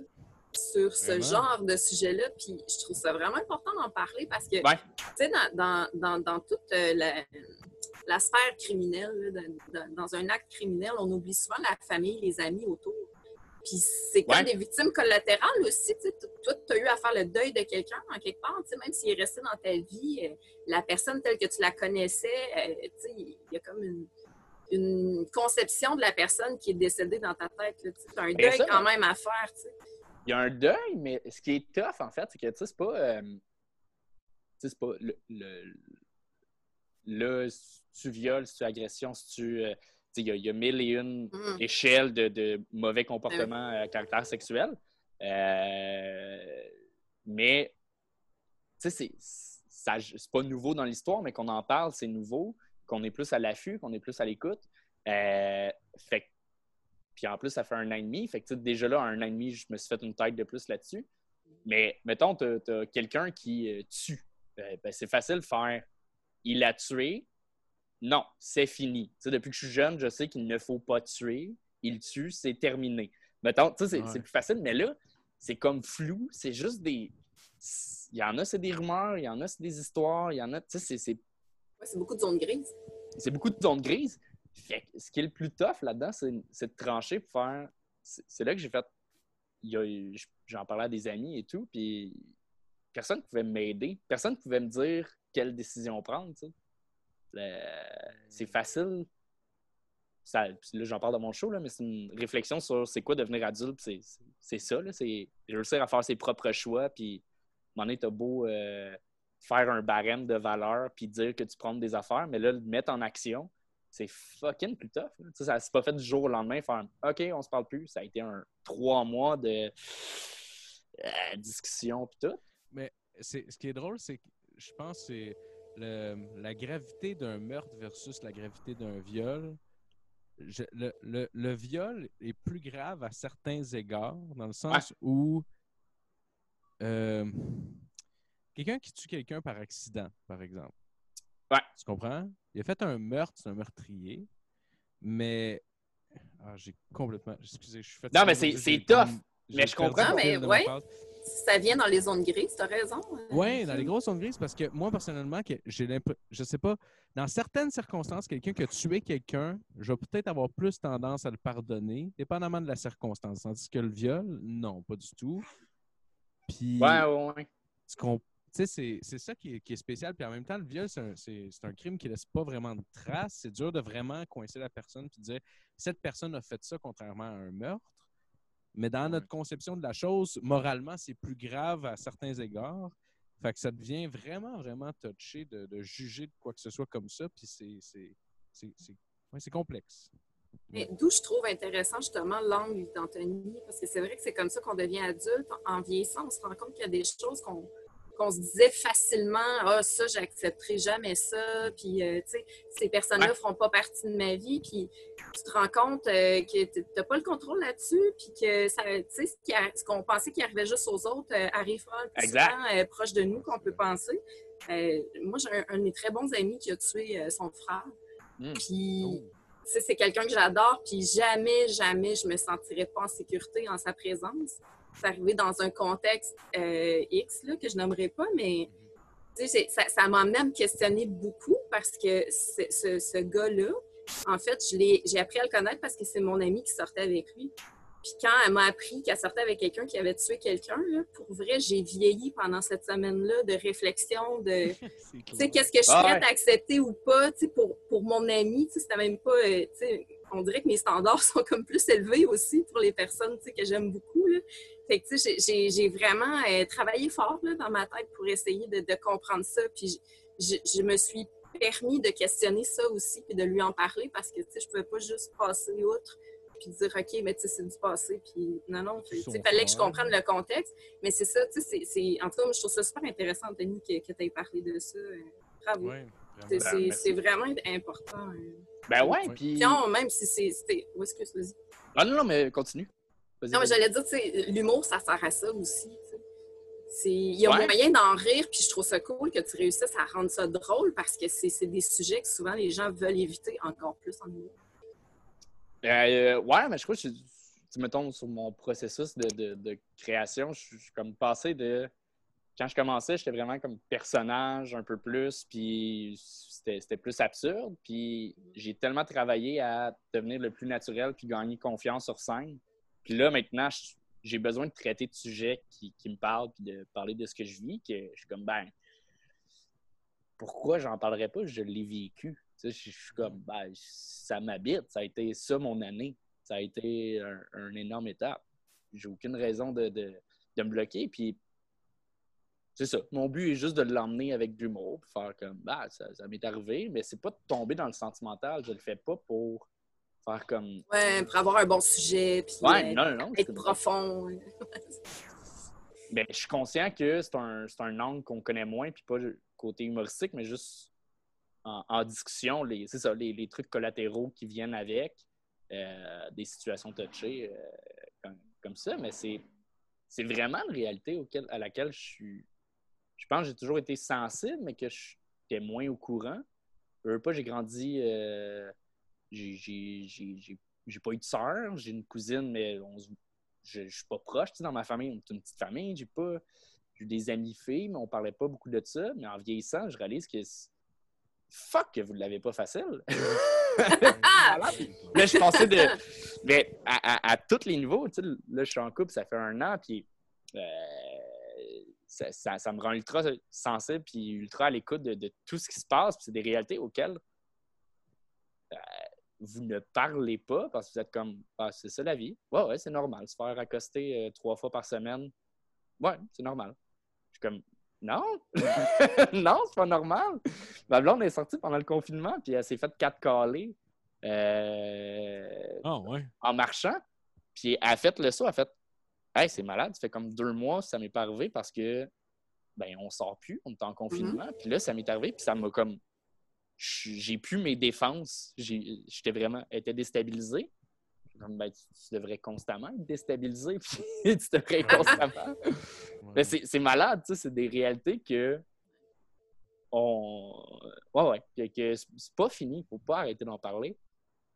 sur ce Vraiment? genre de sujet-là. Puis je trouve ça vraiment important d'en parler parce que, Ouais. tu sais, dans, dans, dans, dans toute euh, la, la sphère criminelle, là, dans, dans- dans un acte criminel, on oublie souvent la famille, les amis autour. Puis c'est comme Ouais. des victimes collatérales aussi. Toi, tu as eu à faire le deuil de quelqu'un en quelque part, tu sais, même s'il est resté dans ta vie. euh, la personne telle que tu la connaissais, euh, tu sais, il y a comme une, une conception de la personne qui est décédée dans ta tête. Tu as un deuil ça, quand même à faire. tu sais. Il y a un deuil, mais ce qui est tough, en fait, c'est que, tu sais, c'est pas. euh, tu sais, c'est pas. Le, le- là, si tu violes, si tu agressions, si tu. Il y, a- il y a mille et une Mm. échelles de, de mauvais comportements à caractère sexuel. Euh, mais, tu sais, c'est- pas nouveau dans l'histoire, mais qu'on en parle, c'est nouveau, qu'on est plus à l'affût, qu'on est plus à l'écoute. Euh, fait puis en plus, ça fait un an et demi. Fait que déjà là, un an et demi, je me suis fait une tête de plus là-dessus. Mais mettons, tu as, quelqu'un qui euh, tue. Euh, ben, c'est facile de faire il a tué. Non, c'est fini. Depuis que je suis jeune, je sais qu'il ne faut pas tuer. Il tue, c'est terminé. Mettons, c'est Ouais. c'est plus facile, mais là, c'est comme flou. C'est juste des. Il y en a, c'est des rumeurs. Il y en a, c'est des histoires. Il y en a, tu sais, c'est- c'est Ouais, c'est beaucoup de zones grises. c'est beaucoup de zones grises. Fait que ce qui est le plus tough là-dedans, c'est c'est de trancher pour faire. C'est c'est là que j'ai fait. il y a- J'en parlais à des amis et tout, puis personne ne pouvait m'aider. Personne ne pouvait me dire quelle décision prendre. C'est facile. Ça, là, j'en parle dans mon show, là, mais c'est une réflexion sur c'est quoi devenir adulte. C'est c'est ça. C'est réussir à faire ses propres choix. Puis, à un t'as beau euh, faire un barème de valeur puis dire que tu prends des affaires, mais là, le mettre en action, c'est fucking plus tough. Ça s'est pas fait du jour au lendemain, faire OK, on se parle plus. Ça a été un trois mois de euh, discussion puis tout. c'est, ce qui est drôle, c'est que je pense que c'est le- la gravité d'un meurtre versus la gravité d'un viol. Je- le, le- le viol est plus grave à certains égards, dans le sens où euh, quelqu'un qui tue quelqu'un par accident, par exemple. Ouais. Tu comprends? Il a fait un meurtre, c'est un meurtrier, mais Ah, j'ai complètement. Excusez, je suis Non, mais c'est tough. Mais je comprends. Mais ouais. Ça vient dans les zones grises, t'as raison. hein. Oui, dans les grosses zones grises, parce que moi, personnellement, que j'ai l'impression, je sais pas, dans certaines circonstances, quelqu'un qui a tué quelqu'un, je vais peut-être avoir plus tendance à le pardonner, dépendamment de la circonstance. Tandis que le viol, non, pas du tout. Puis, Ouais, ouais, ouais. tu tu c'est c'est ça qui est, qui est spécial. Puis en même temps, le viol, c'est un, c'est- c'est un crime qui laisse pas vraiment de traces. C'est dur de vraiment coincer la personne puis dire cette personne a fait ça contrairement à un meurtre. Mais dans notre conception de la chose, moralement, c'est plus grave à certains égards. Fait que ça devient vraiment, vraiment touché de, de juger de quoi que ce soit comme ça. Puis c'est- c'est c'est- c'est- ouais, c'est complexe. Mais d'où je trouve intéressant justement l'angle d'Anthony, parce que c'est vrai que c'est comme ça qu'on devient adulte. En vieillissant, on se rend compte qu'il y a des choses qu'on qu'on se disait facilement, ah ça, j'accepterai jamais ça, puis euh, tu sais, ces personnes-là Ouais. feront pas partie de ma vie, puis tu te rends compte euh, que tu n'as pas le contrôle là-dessus, puis que ça, tu sais, ce qu'on pensait qui arrivait juste aux autres euh, arrivera le plus souvent euh, proche de nous qu'on peut penser. Moi, j'ai un, un de mes très bons amis qui a tué son frère, Mm. puis Oh. c'est quelqu'un que j'adore, puis jamais, jamais je me sentirais pas en sécurité en sa présence. C'est arrivé dans un contexte euh, X, là, que je nommerai pas, mais c'est- ça, ça m'a amené à me questionner beaucoup parce que ce, gars-là, en fait, je l'ai- j'ai appris à le connaître parce que c'est mon ami qui sortait avec lui. Puis quand elle m'a appris qu'elle sortait avec quelqu'un qui avait tué quelqu'un, là, pour vrai, j'ai vieilli pendant cette semaine-là de réflexion, de <laughs> tu sais, qu'est-ce que je suis Ah prête ouais. à accepter ou pas, tu sais, pour, pour mon ami, tu sais, c'était même pas, euh, tu sais, on dirait que mes standards <laughs> sont comme plus élevés aussi pour les personnes, que j'aime beaucoup, là. Fait que, j'ai- vraiment euh, travaillé fort, là, dans ma tête pour essayer de, de comprendre ça, puis je, me suis permis de questionner ça aussi, puis de lui en parler, parce que, je pouvais pas juste passer outre, puis dire, OK, mais tu sais, c'est du passé, puis non, non, Son fallait que je comprenne le contexte, mais c'est ça, tu sais. En tout cas, je trouve ça super intéressant, Anthony, que, que tu aies parlé de ça. euh, Bravo. Ouais, C'est- vraiment. Ben, important. euh. Ben ouais, puis. Même si c'est... c'était- Oui, excuse, vas-y. Ah non, non, mais continue. Non, mais j'allais dire, tu sais, l'humour, ça sert à ça aussi. Il y a Ouais. moyen d'en rire, puis je trouve ça cool que tu réussisses à rendre ça drôle parce que c'est c'est des sujets que souvent les gens veulent éviter encore plus en humour. Euh, ouais, mais je crois que je, tu me tombes sur mon processus de, de- de création. Je, je suis comme passé de. Quand je commençais, j'étais vraiment comme personnage un peu plus, puis c'était plus absurde. Puis j'ai tellement travaillé à devenir le plus naturel, puis gagner confiance sur scène. Puis là, maintenant, j'ai besoin de traiter de sujets qui, qui me parlent, puis de parler de ce que je vis, que je suis comme, ben, pourquoi j'en parlerais pas? Je l'ai vécu. Je, suis comme, ben, ça m'habite. Ça a été ça mon année. Ça a été un, un énorme étape. J'ai aucune raison de, de, de me bloquer. Puis, c'est ça. Mon but est juste de l'emmener avec de l'humour, puis faire comme, bah, ça, ça m'est arrivé, mais c'est pas de tomber dans le sentimental. Je le fais pas pour faire comme, Ouais, pour avoir un bon sujet, puis ouais, euh, non, non, être profond. Ben, je suis conscient que c'est un, c'est un angle qu'on connaît moins, puis pas côté humoristique, mais juste en, en discussion, les, c'est ça, les, les trucs collatéraux qui viennent avec, euh, des situations touchées euh, comme, comme ça, mais c'est, c'est vraiment une réalité auquel, à laquelle je suis. Je pense que j'ai toujours été sensible, mais que j'étais moins au courant. Je veux pas, j'ai grandi. euh, j'ai, pas eu de sœur, j'ai une cousine, mais je, suis pas proche. Tu sais, dans ma famille, on est une petite famille. J'ai pas j'ai des amis filles, mais on parlait pas beaucoup de ça. Mais en vieillissant, je réalise que fuck que vous ne l'avez pas facile. <laughs> Là, je pensais de. Mais à, à- à tous les niveaux, tu sais, là, je suis en couple, ça fait un an, puis euh, ça, ça- ça me rend ultra sensible, puis ultra à l'écoute de, de tout ce qui se passe. Puis c'est des réalités auxquelles euh, vous ne parlez pas parce que vous êtes comme, Ah, c'est ça la vie. Ouais, ouais, c'est normal. Se faire accoster euh, trois fois par semaine, ouais, c'est normal. Je suis comme, non, <laughs> non, c'est pas normal. Ma blonde est sortie pendant le confinement, puis elle s'est fait quatre calés euh, Ah, ouais. en marchant. Puis elle a fait le saut, elle a fait Hey, c'est malade, ça fait comme deux mois, ça m'est pas arrivé parce que ben on sort plus, on est en confinement. Puis là, ça m'est arrivé, puis ça m'a comme j'ai plus mes défenses. J'étais vraiment été déstabilisé. Comme, ben, tu, tu devrais constamment être déstabilisé, <laughs> puis tu devrais constamment. <laughs> Mais c'est c'est malade, tu sais, c'est des réalités que. On... Ouais, ouais, que, que c'est pas fini, faut pas arrêter d'en parler.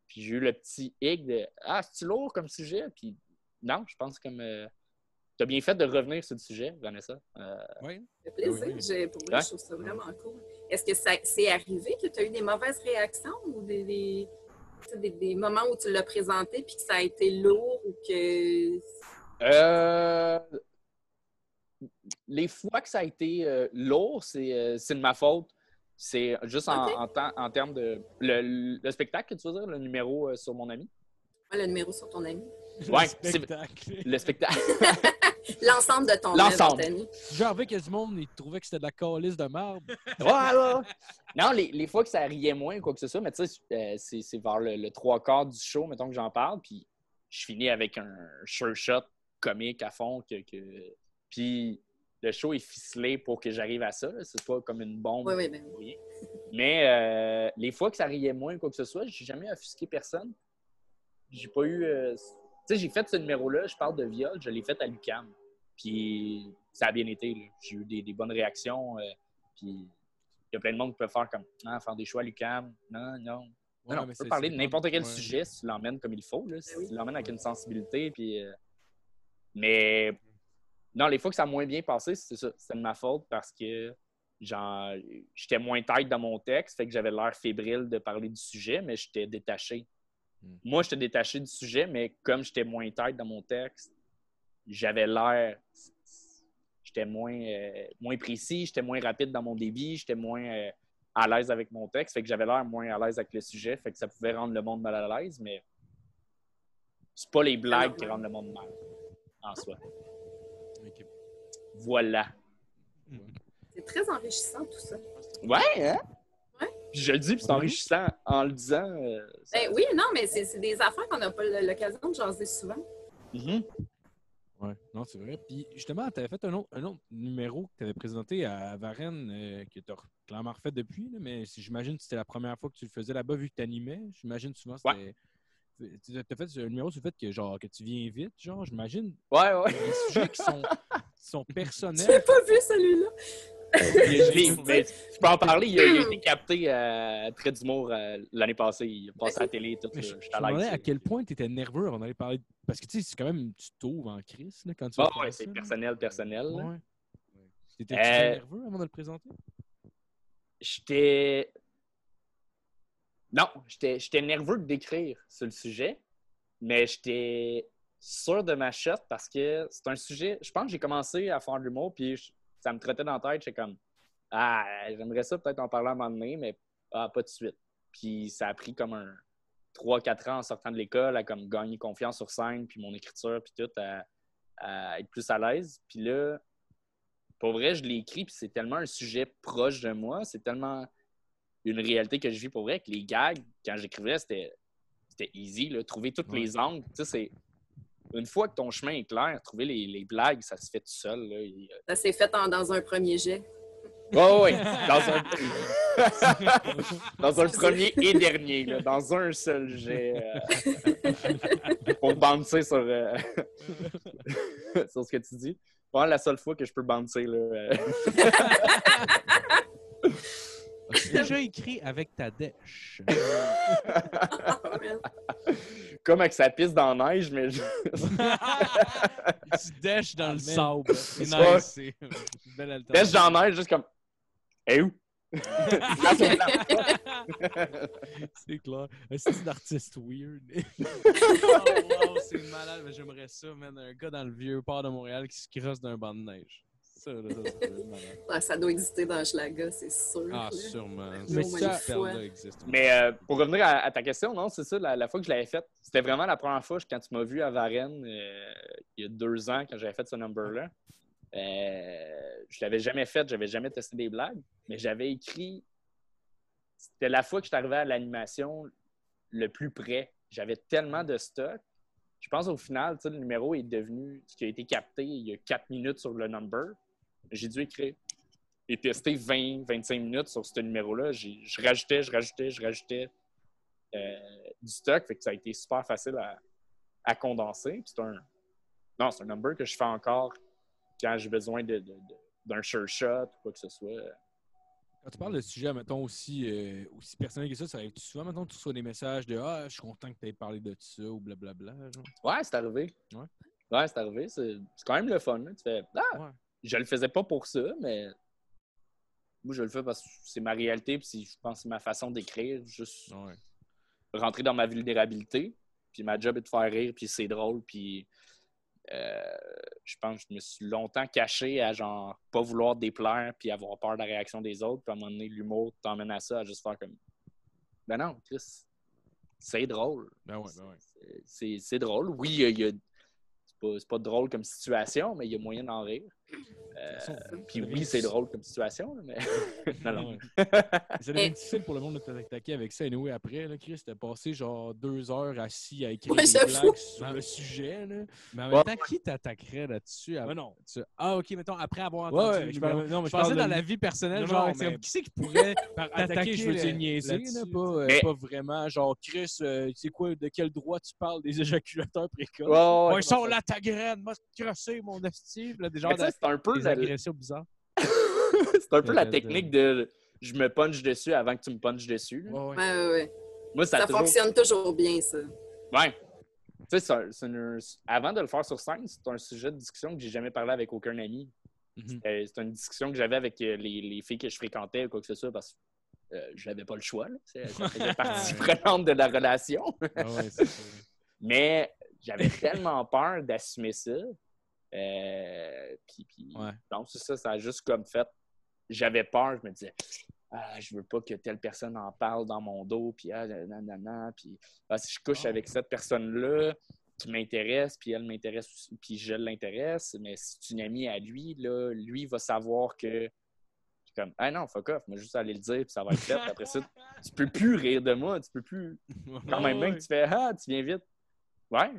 Puis j'ai eu le petit hic de Ah, c'est-tu lourd comme sujet? Puis non, je pense comme. euh, T'as bien fait de revenir sur le sujet, Vanessa. Euh, Oui. Ça fait plaisir. Oui, oui. J'ai- Pour Ouais. je trouve ça vraiment cool. Est-ce que ça c'est arrivé que tu as eu des mauvaises réactions ou des, des, moments où tu l'as présenté puis que ça a été lourd ou que. Euh, Les fois que ça a été euh, lourd, c'est euh, c'est de ma faute. C'est juste en, en, temps- en termes de. Le, le spectacle, tu veux dire, le numéro euh, sur mon ami? Ouais, le numéro sur ton ami. Ouais, Le c'est- spectacle. Le spectacle. <laughs> L'ensemble de ton L'ensemble. Genre, avec que du monde, ils trouvaient que c'était de la calice de marbre. <laughs> ouais, ouais. Non, les, les fois que ça riait moins ou quoi que ce soit, mais tu sais, euh, c'est c'est vers le, le trois quarts du show, mettons que j'en parle, puis je finis avec un sure shot comique à fond. Que, que... Puis le show est ficelé pour que j'arrive à ça. C'est pas comme une bombe. Oui, oui, ben ou rien. Mais euh, les fois que ça riait moins ou quoi que ce soit, j'ai jamais offusqué personne. J'ai pas eu. euh, sais, j'ai fait ce numéro-là, je parle de viol, je l'ai fait à l'UCAM. Puis ça a bien été. J'ai eu des, des bonnes réactions. euh, puis il y a plein de monde qui peut faire comme ah, faire des choix à l'UCAM. Non, non. Ouais, non, peux c'est- parler de n'importe quel ouais. sujet si tu l'emmènes comme il faut. Là, si Ben oui. tu l'emmènes avec une sensibilité. Puis, euh, Mais non, les fois que ça a moins bien passé, c'est ça. C'est de ma faute parce que genre, j'étais moins tête dans mon texte, fait que j'avais l'air fébrile de parler du sujet, mais j'étais détaché. Hmm. Moi, j'étais détaché du sujet, mais comme j'étais moins tête dans mon texte, j'avais l'air. J'étais moins, euh, moins précis, j'étais moins rapide dans mon débit, j'étais moins euh, à l'aise avec mon texte, fait que j'avais l'air moins à l'aise avec le sujet, fait que ça pouvait rendre le monde mal à l'aise, mais c'est pas les blagues qui rendent le monde mal en soi. Ok. Voilà. C'est très enrichissant tout ça. Ouais, hein? Ouais. Puis je le dis, puis c'est enrichissant en le disant. euh, ça- Ben oui, non, mais c'est c'est des affaires qu'on n'a pas l'occasion de jaser souvent. Mhm. Ouais, non, c'est vrai. Puis justement, tu avais fait un autre, un autre numéro que tu avais présenté à Varennes, euh, que tu as clairement refait depuis, là, mais si- j'imagine que c'était la première fois que tu le faisais là-bas vu que tu animais. J'imagine souvent c'était. Tu as fait un numéro sur le fait que, genre, que tu viens vite, genre, j'imagine. Ouais, ouais. Les sujets qui sont, qui sont Je <laughs> personnels. pas vu celui-là. Je l'ai- <laughs> mais je peux en parler. Il a, il a été capté à Trait d'humour euh, l'année passée. Il a passé à la télé. Tout, Mais je, je me à demandais l'aise. à quel point tu étais nerveux avant d'aller parler. de- Parce que tu sais, c'est quand même, tu t'ouvres en crise là, quand tu Ah vas faire ouais, c'est personnel, personnel. Ouais. T'étais Euh, nerveux avant de le présenter? J'étais. Non, j'étais j'étais nerveux de d'écrire sur le sujet, mais j'étais sûr de ma shot parce que c'est un sujet. Je pense que j'ai commencé à faire de l'humour, puis je- ça me trottait dans la tête. J'étais comme, ah, j'aimerais ça peut-être en parler à un moment donné, mais ah, pas de suite. Puis ça a pris comme un 3-4 ans en sortant de l'école à comme gagner confiance sur scène, puis mon écriture, puis tout, à, à être plus à l'aise. Puis là, pour vrai, je l'ai écrit, puis c'est tellement un sujet proche de moi, c'est tellement une réalité que je vis pour vrai que les gags, quand j'écrivais, c'était c'était easy. Là. Trouver tous Ouais. les angles, tu sais, c'est. Une fois que ton chemin est clair, trouver les, les blagues, ça se fait tout seul. Là. Il- Ça s'est fait en- dans un premier jet. Ouais, ouais, dans un, <laughs> dans un premier et dernier, là, dans un seul jet. euh, pour bouncer sur, euh, <laughs> sur ce que tu dis. Vraiment la seule fois que je peux bouncer. Là, euh. As-tu déjà écrit avec ta dèche? <laughs> Comme avec sa piste dans la neige, mais je- <laughs> <laughs> tu dèches dans Ah, le sable. <laughs> C'est Ouais. nice. C'est une belle alternative. laisse dans la neige juste comme. Eh où? Place au blanc. c'est clair. Un style d'artiste weird. oh, wow, c'est malade. mais J'aimerais ça, man. Un gars dans le vieux port de Montréal qui se crosse d'un banc de neige. Ça, là, <laughs> ça, doit exister dans Schlaga, c'est sûr. Ah, là. sûrement. Mais ça- existe. Mais euh, pour revenir à, à ta question, non, c'est ça, la, la fois que je l'avais faite, c'était vraiment la première fois quand tu m'as vu à Varennes, euh, il y a deux ans, quand j'avais fait ce number-là. Euh, je l'avais jamais fait, j'avais jamais testé des blagues, mais j'avais écrit. C'était la fois que je suis arrivé à l'animation le plus près. J'avais tellement de stock. Je pense au final, tu sais, le numéro est devenu ce qui a été capté il y a quatre minutes sur le number. J'ai dû écrire et tester 20-25 minutes sur ce numéro-là. Je rajoutais, je rajoutais, je rajoutais euh, du stock. Fait que ça a été super facile à, à condenser. C'est un, non, c'est un number que je fais encore quand j'ai besoin de, de- de- d'un sure shot ou quoi que ce soit. Quand tu parles de sujet, mettons, aussi, euh, aussi personnel que ça, ça arrive souvent, mettons, tu reçois des messages de Ah, je suis content que tu aies parlé de ça ou blablabla. genre? Ouais, c'est arrivé. Ouais. Ouais, c'est arrivé. C'est c'est quand même le fun. Tu fais, ah, Ouais. Je le faisais pas pour ça, mais moi, je le fais parce que c'est ma réalité, puis je pense que c'est ma façon d'écrire. Juste Ouais. rentrer dans ma vulnérabilité, puis ma job est de faire rire, puis c'est drôle, puis euh, je pense que je me suis longtemps caché à genre pas vouloir déplaire, puis avoir peur de la réaction des autres, puis à un moment donné, l'humour t'emmène à ça, à juste faire comme ben non, Chris, c'est drôle. Ben ouais, ben ouais. C'est- drôle. Oui, il y a- c'est pas, c'est pas drôle comme situation, mais il y a moyen d'en rire. Euh, puis oui, c'est drôle comme situation, mais. <laughs> non, non. Ça devient difficile pour le monde de t'attaquer avec ça. Anyway, après, là, Chris, t'as passé genre deux heures assis à écrire Ouais, des j'avoue. blagues sur le sujet. Là. Mais en même temps, qui t'attaquerait là-dessus? Ben après- non. tu- Ah, ok, mettons, après avoir entendu ouais, je parle, non, mais Je pensais de- dans la vie personnelle, Non, genre, mais- comme, qui c'est qui pourrait <laughs> t'attaquer attaquer, je veux dire là- niaiser, là, pas, euh, Mais- pas vraiment. Genre, Chris, euh, tu sais quoi, de quel droit tu parles des éjaculateurs précoces? Ouais, ouais, Ouais, ils sont ouais. là, ta graine, m'a crossé, mon esti. Là, des genres c'est un peu des la, agressions bizarres. <laughs> c'est un peu la technique de je me punch dessus avant que tu me punches dessus. Ouais, ouais. Ouais, ouais, ouais. Moi, ça, Ça a toujours. fonctionne toujours bien, ça. Ouais. Tu sais, c'est un- c'est une- avant de le faire sur scène, c'est un sujet de discussion que j'ai jamais parlé avec aucun ami. Mhm. C'est une discussion que j'avais avec euh, les, les filles que je fréquentais ou quoi que ce soit parce que euh, je n'avais pas le choix. là. C'est- Ça faisait <laughs> partie prenante de la relation. Ah ouais, c'est ça. <laughs> Mais j'avais tellement peur d'assumer ça. Euh, puis, puis Ouais. donc, c'est ça, ça a juste comme fait. J'avais peur, je me disais, ah, je veux pas que telle personne en parle dans mon dos, puis ah, nanana, puis ah, si je couche Oh. avec cette personne-là qui m'intéresse, puis elle m'intéresse puis je l'intéresse, mais si c'est une amie à lui, là, lui va savoir que. Comme, ah non, fuck off, moi juste aller le dire, puis ça va être fait. Puis Après ça, tu peux plus rire de moi, tu peux plus. <laughs> Quand même, même que tu fais, ah, tu viens vite. Ouais.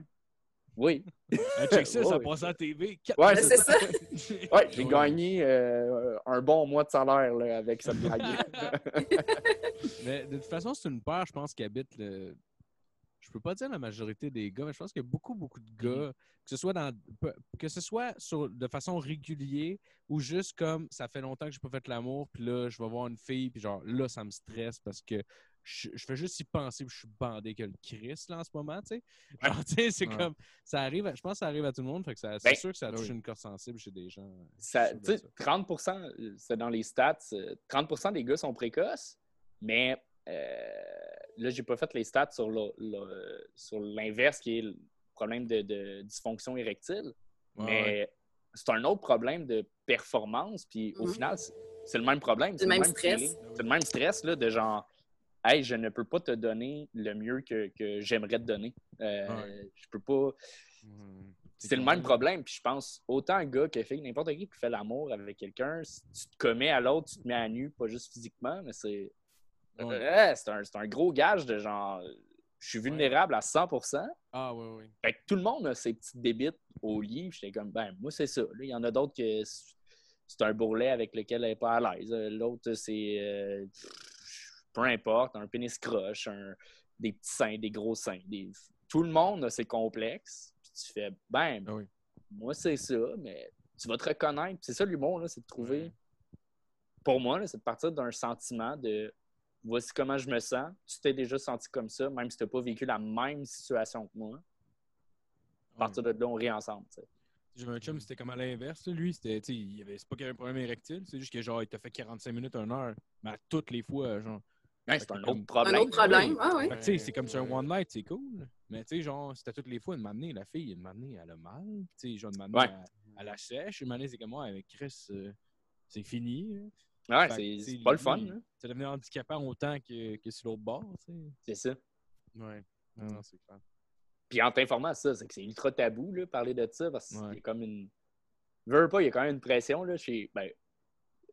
Oui. <laughs> Hey, check ça, ça passe à la TV. Ouais, c'est ça. <laughs> Ouais, j'ai Ouais. gagné euh, un bon mois de salaire là, avec cette <laughs> blague. Mais de toute façon, c'est une paire, je pense, qui habite le. Je peux pas dire la majorité des gars, mais je pense qu'il y a beaucoup, beaucoup de gars, que ce soit dans que ce soit sur, de façon régulière ou juste comme ça fait longtemps que j'ai pas fait l'amour, puis là, je vais voir une fille, puis genre là, ça me stresse parce que je, je fais juste y penser, puis je suis bandé que le Christ là en ce moment, tu sais. Genre, tu sais, c'est Ouais. comme ça arrive, à- je pense que ça arrive à tout le monde, fait que c'est Ben, sûr que ça touche oui. une corde sensible chez des gens. euh, Ça- je suis tu sûr de sais, 30 c'est dans les stats, euh, 30% des gars sont précoces, mais euh, là, j'ai pas fait les stats sur le- le- sur l'inverse qui est le problème de, de dysfonction érectile. Ouais, mais ouais. c'est un autre problème de performance, puis au Mhm. final, c'est c'est le même problème. C'est le même stress. feeling. C'est le même stress là, de genre, hey, je ne peux pas te donner le mieux que, que j'aimerais te donner. Euh, Ouais. Je peux pas. Mhm. C'est le même problème. Puis je pense, autant gars que fille, n'importe qui qui fait l'amour avec quelqu'un, si tu te commets à l'autre, tu te mets à nu, pas juste physiquement, mais c'est. Ouais. Ouais, c'est un, un gros gage de genre, je suis vulnérable à 100% Ah oui, oui. Fait que tout le monde a ses petites débites au lit. J'étais comme, ben, moi, c'est ça. Il y en a d'autres que c'est- c'est un bourrelet avec lequel elle n'est pas à l'aise. Euh, L'autre, c'est. euh, peu importe, un pénis croche, un- des petits seins, des gros seins. des- Tout le monde a ses complexes. Puis tu fais, ben, Ah oui. moi, c'est ça, mais tu vas te reconnaître. C'est ça l'humour, là, c'est de trouver. Pour moi, c'est de partir d'un sentiment de voici comment je me sens. Tu t'es déjà senti comme ça, même si tu n'as pas vécu la même situation que moi. À partir de là, on rit ensemble. tu sais. J'avais un chum, c'était comme à l'inverse. Lui, c'était, il avait, c'est pas qu'il avait un problème érectile, c'est juste que genre, il t'a fait 45 minutes, une heure, mais à toutes les fois, genre. Ouais, c'est un autre problème. Un autre problème. Ah oui. C'est comme sur un one night, c'est cool. Mais tu sais, genre, c'était toutes les fois, une manée, la fille, une manée, elle a mal. Tu sais, genre, une Ouais. elle la sèche. Une manée, c'est comme moi, avec Chris, euh, c'est fini. Ouais, c'est c'est pas le fun. hein. Ça devenait handicapant autant que, que sur l'autre bord, tu sais. C'est ça. Ouais. Non, non, c'est clair. Puis en t'informant ça, c'est que c'est ultra tabou, là, parler de ça, parce qu'il Ouais. y a comme une. Veux pas, il y a quand même une pression, là, chez. Ben,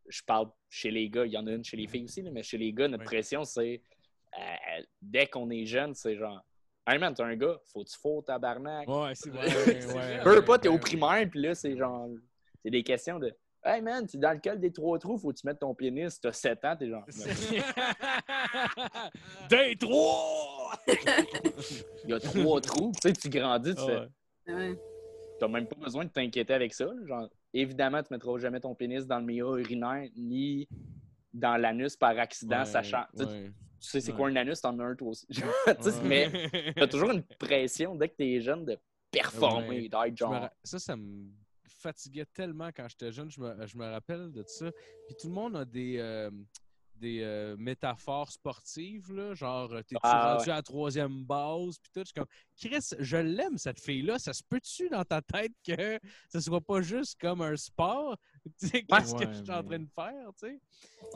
je parle chez les gars, il y en a une chez les filles aussi, mais chez les gars, notre pression, c'est. euh, dès qu'on est jeune, c'est genre. Hey man, t'es un gars, faut-tu faux tabarnak? Ouais, c'est vrai. <laughs> Ouais. Veux pas, t'es ouais, au ouais. primaire, puis là, c'est genre. C'est des questions de. Hey man, tu es dans lequel des trois trous, faut-tu mettre ton pénis? T'as 7 ans, t'es genre. <laughs> Des trois! <laughs> Il y a trois trous, tu sais, tu grandis, tu fais. ouais. Ouais. T'as même pas besoin de t'inquiéter avec ça. là. Genre, évidemment, tu mettras jamais ton pénis dans le milieu urinaire ni dans l'anus par accident, Ouais, sachant. Tu sais, ouais. tu sais c'est Ouais. quoi un anus, t'en as un toi aussi. <laughs> Mais t'as toujours une pression dès que t'es jeune de performer, d'être genre. Ça, ça me fatiguait tellement quand j'étais jeune. Je me, je me rappelle de ça. Puis tout le monde a des, euh, des euh, métaphores sportives, là, genre euh, t'es-tu Ah, rendu à la troisième base, puis tout. Je suis comme, Chris, je l'aime, cette fille-là. Ça se peut-tu dans ta tête que ce soit pas juste comme un sport? <laughs> Tu sais, qu'est-ce que je suis en train de faire, tu sais?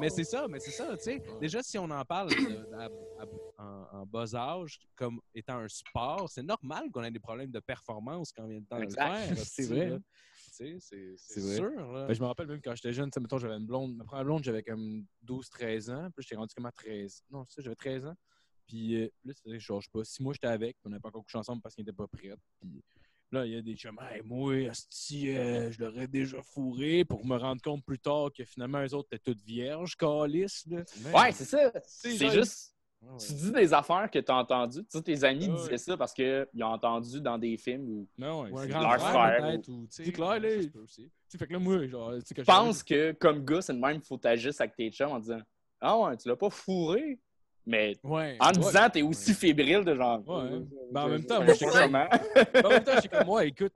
Mais c'est ça, mais c'est ça, tu sais. Déjà, si on en parle de- à- à- en, en bas âge comme étant un sport, c'est normal qu'on ait des problèmes de performance quand vient le temps de le faire. <laughs> C'est vrai, là. Tu sais, c'est sûr, là. Ben, je me rappelle même quand j'étais jeune, mettons, j'avais une blonde. Ma première blonde, j'avais comme 12-13 ans. Puis j'étais rendu comme à 13. Non, c'est ça, j'avais 13 ans. Puis euh, là, ça faisait genre, je sais pas, 6 mois, j'étais avec. Puis on n'avait pas encore couché ensemble parce qu'il n'était pas prêt. Puis là, il y a des chums, hey, moi, asti, euh, je l'aurais déjà fourré pour me rendre compte plus tard que finalement, eux autres étaient toutes vierges, calices. Ouais, c'est ça. C'est juste. Ouais. Tu dis des affaires que t'as entendues. Tu sais, tes amis ouais. disaient ça parce qu'ils ont entendu dans des films ou. Non, ouais, Ou un c'est- grand leur frère, ou, tu C'est clair, là. Tu fait que là, moi, genre, tu sais, que Je pense que, comme gars, c'est de même, faut t'agir avec tes chums en disant Ah ouais, tu l'as pas fourré. Mais Ouais. en Ouais. disant, t'es aussi fébrile de genre. Ouais. Ben, en même temps, je moi, sais j'étais pas comme- comment. en même temps, j'étais comme moi, écoute,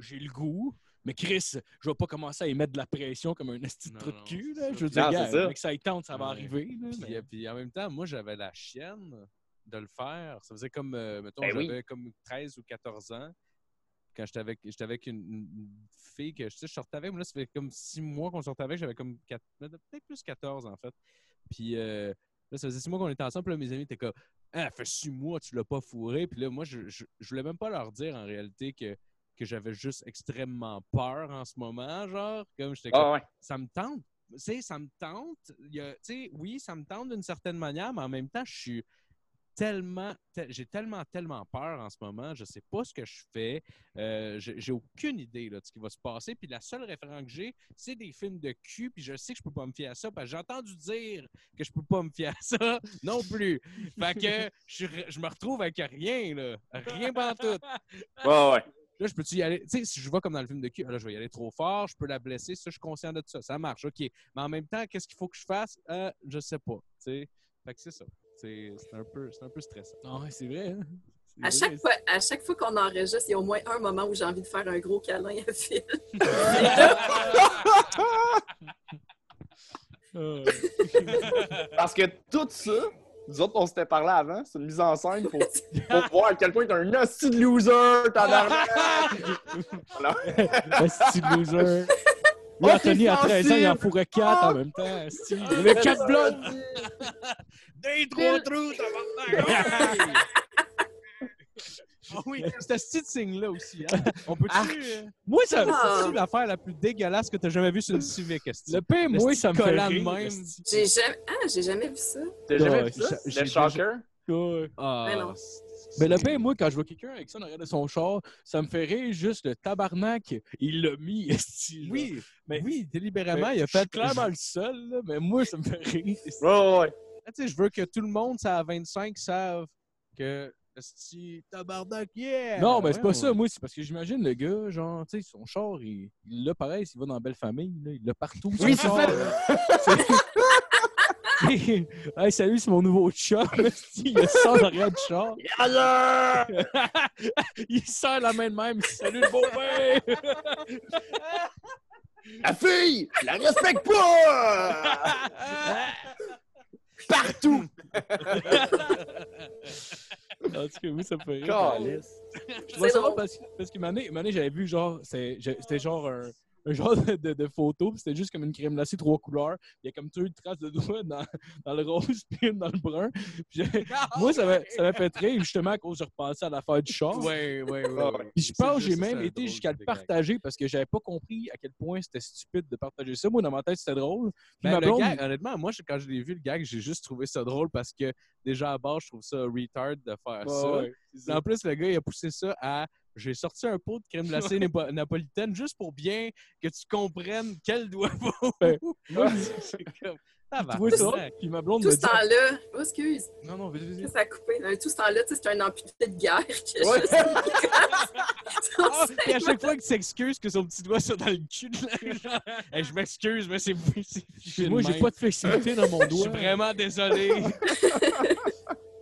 j'ai le goût. Mais Chris, je vais pas commencer à y mettre de la pression comme un esti de de cul. Là. Je veux dire, Non, gars, c'est ça. mec, ça y tente, ça va Ouais. arriver. Là, Puis, mais- puis en même temps, moi, j'avais la chienne de le faire. Ça faisait comme, euh, mettons, Ben oui. j'avais comme 13 ou 14 ans. Quand j'étais avec, j'étais avec une, une fille que je, sais, je sortais avec, mais là, ça fait comme 6 mois qu'on sortait avec. J'avais comme peut-être plus 14 en fait. Puis euh, là, ça faisait 6 mois qu'on était ensemble. Puis là, mes amis étaient comme, ah, ça fait 6 mois, tu l'as pas fourré. Puis là, moi, je, je, je voulais même pas leur dire en réalité que, que j'avais juste extrêmement peur en ce moment. Genre, comme j'étais Ah ouais. ça me tente. Tu sais, ça me tente. Tu sais, oui, ça me tente d'une certaine manière, mais en même temps, je suis tellement, te- j'ai tellement, tellement peur en ce moment. Je sais pas ce que je fais. Euh, j'ai aucune idée là, de ce qui va se passer. Puis la seule référence que j'ai, c'est des films de cul. Puis je sais que je peux pas me fier à ça parce que j'ai entendu dire que je peux pas me fier à ça <laughs> non plus. Fait que je, me retrouve avec rien, là. Rien tout. Ouais, ouais. Là, je peux-tu y aller? Tu sais, si je vois comme dans le film de cul, ah, là, je vais y aller trop fort, je peux la blesser, ça, je suis conscient de ça. Ça marche, OK. Mais en même temps, qu'est-ce qu'il faut que je fasse? Euh, je sais pas. Tu sais. Fait que c'est ça. C'est c'est un, peu- c'est un peu stressant. Ah ouais, c'est vrai. Hein? À vrai. chaque, fois, à chaque fois qu'on enregistre, il y a au moins un moment où j'ai envie de faire un gros câlin à Phil. <laughs> <laughs> Parce que tout ça, nous autres, on s'était parlé avant, c'est une mise en scène pour, <laughs> pour voir à quel point t'es un hostie de loser, tabarnak! <laughs> Alors, Esti <laughs> de loser. Lui, Oh, Anthony, à 13 ans, il en fourrait 4 en Oh. même temps. Il avait 4 blocs. Des trois trous, tabarnak! Ah oui, c'était ce petit signe-là aussi. Hein? <laughs> On peut-tu euh, Moi, ça, Ah. c'est l'affaire la plus dégueulasse que tu as jamais vue sur une Civic, le pain, moi, ça me fait rire. même. J'ai jamais... Ah, j'ai jamais vu ça. T'as jamais vu ça? j'ai- Le shocker? Ouais. Ah, Mais non. Mais le pain, moi, quand je vois quelqu'un avec ça en arrière de son char, ça me fait rire juste le tabarnak. Il l'a mis. <laughs> Oui, Mais- oui, délibérément, Mais il a fait. clairement le seul, là, mais moi, ça me fait rire. Ouais, ouais, ouais. Ah, tu sais, je veux que tout le monde, ça à 25, savent que si tabarnak, yeah! Non, mais c'est pas ça, moi, c'est parce que j'imagine le gars, genre, tu sais, son char, il l'a pareil, s'il va dans Belle Famille, là, il l'a partout. son Oui, c'est char. C'est- <laughs> hey, salut, c'est mon nouveau <laughs> esti, Il a ça en arrière du char. <laughs> Yeah! il sert la main de même. Salut le beau père! La fille! Je la respecte pas! Partout! En tout cas, oui, ça me fait rire. Je trouvais ça parce, parce que Mané, Mané j'avais vu genre, c'était genre un, un genre de, de, de photo, puis c'était juste comme une crème glacée trois couleurs. Il y a comme deux traces de doigts dans, dans le rose <laughs> puis dans le brun. Puis j'ai- <laughs> moi, ça m'a ça m'a fait rire justement à cause de repenser à l'affaire du char. Ouais, ouais. ouais. Puis je pense que j'ai même été jusqu'à le partager parce que j'avais pas compris à quel point c'était stupide de partager ça. Moi, dans ma tête, c'était drôle. Puis Ben, ma le blonde, gag, honnêtement, moi, quand je l'ai vu, le gag, j'ai juste trouvé ça drôle parce que déjà à base, je trouve ça retard de faire Ouais, ça. ouais, ça. En plus, le gars, il a poussé ça à j'ai sorti un pot de crème glacée napo- napolitaine juste pour bien que tu comprennes quel doigt Ben, où. <laughs> moi, C'est comme. Tu vois ça? tabarnak. Puis ma blonde Tout me ce temps-là, oh, excuse, Non, non, vas-y, vas-y. ça a coupé. Tout ce temps-là, tu sais, c'est un amputé de guerre que Ouais. je Ah, puis à chaque fois qu'il s'excuse que son petit doigt soit dans le cul de la <laughs> genre, Hey, je m'excuse, mais c'est Moi, j'ai pas de flexibilité dans mon <laughs> Je doigt. suis vraiment désolé.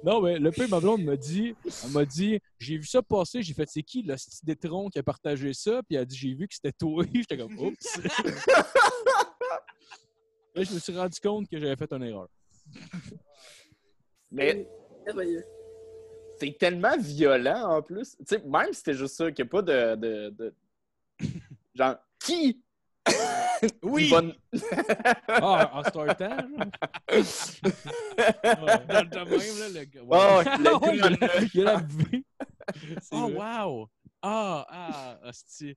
Non, mais le peu, ma blonde m'a dit, elle m'a dit, j'ai vu ça passer, j'ai fait, c'est qui le style d'étron qui a partagé ça? Puis elle a dit, j'ai vu que c'était toi. <laughs> J'étais comme, oups. <laughs> Là, je me suis rendu compte que j'avais fait une erreur. Mais c'est tellement violent en plus. Tu sais, même si c'était juste ça, qu'il n'y a pas de, de, de- <laughs> Genre, qui? <coughs> Oui! Bonne... Ah, en startant. Dans le domaine, là, le gars. ouais. Oh, il a la. <laughs> C'est Oh, vrai. wow! Ah, ah, hostie.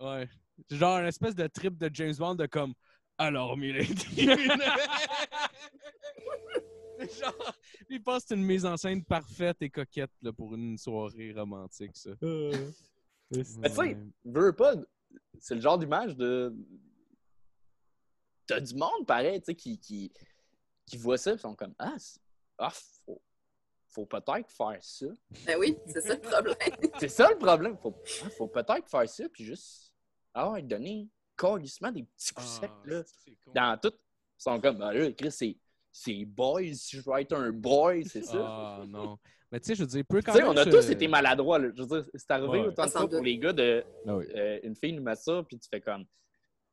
Ouais. C'est genre une espèce de trip de James Bond de comme Alors, Milady. <laughs> genre, il pense que c'est une mise en scène parfaite et coquette là, pour une soirée romantique, ça. Euh, Mais tu sais, veux pas, c'est le genre d'image de. T'as du monde pareil, tu sais, qui, qui, qui voit ça et sont comme Ah, ah faut, faut peut-être faire ça. Ben oui, c'est ça le problème. <laughs> C'est ça le problème. Faut, ah, faut peut-être faire ça, puis juste. Ah ouais, donner carrément des petits coups secs, là. Ah. Dans tout. Ils sont comme, ah là, Chris, c'est. C'est boys, si je veux être un boy, c'est ça. Ah, non. Mais tu sais, je veux dire, peut tu quand sais, même on a tous été maladroits, là. Je veux dire, c'est arrivé Ouais. autant de fois pour les gars de. Ah oui. euh, une fille nous met ça, puis tu fais comme.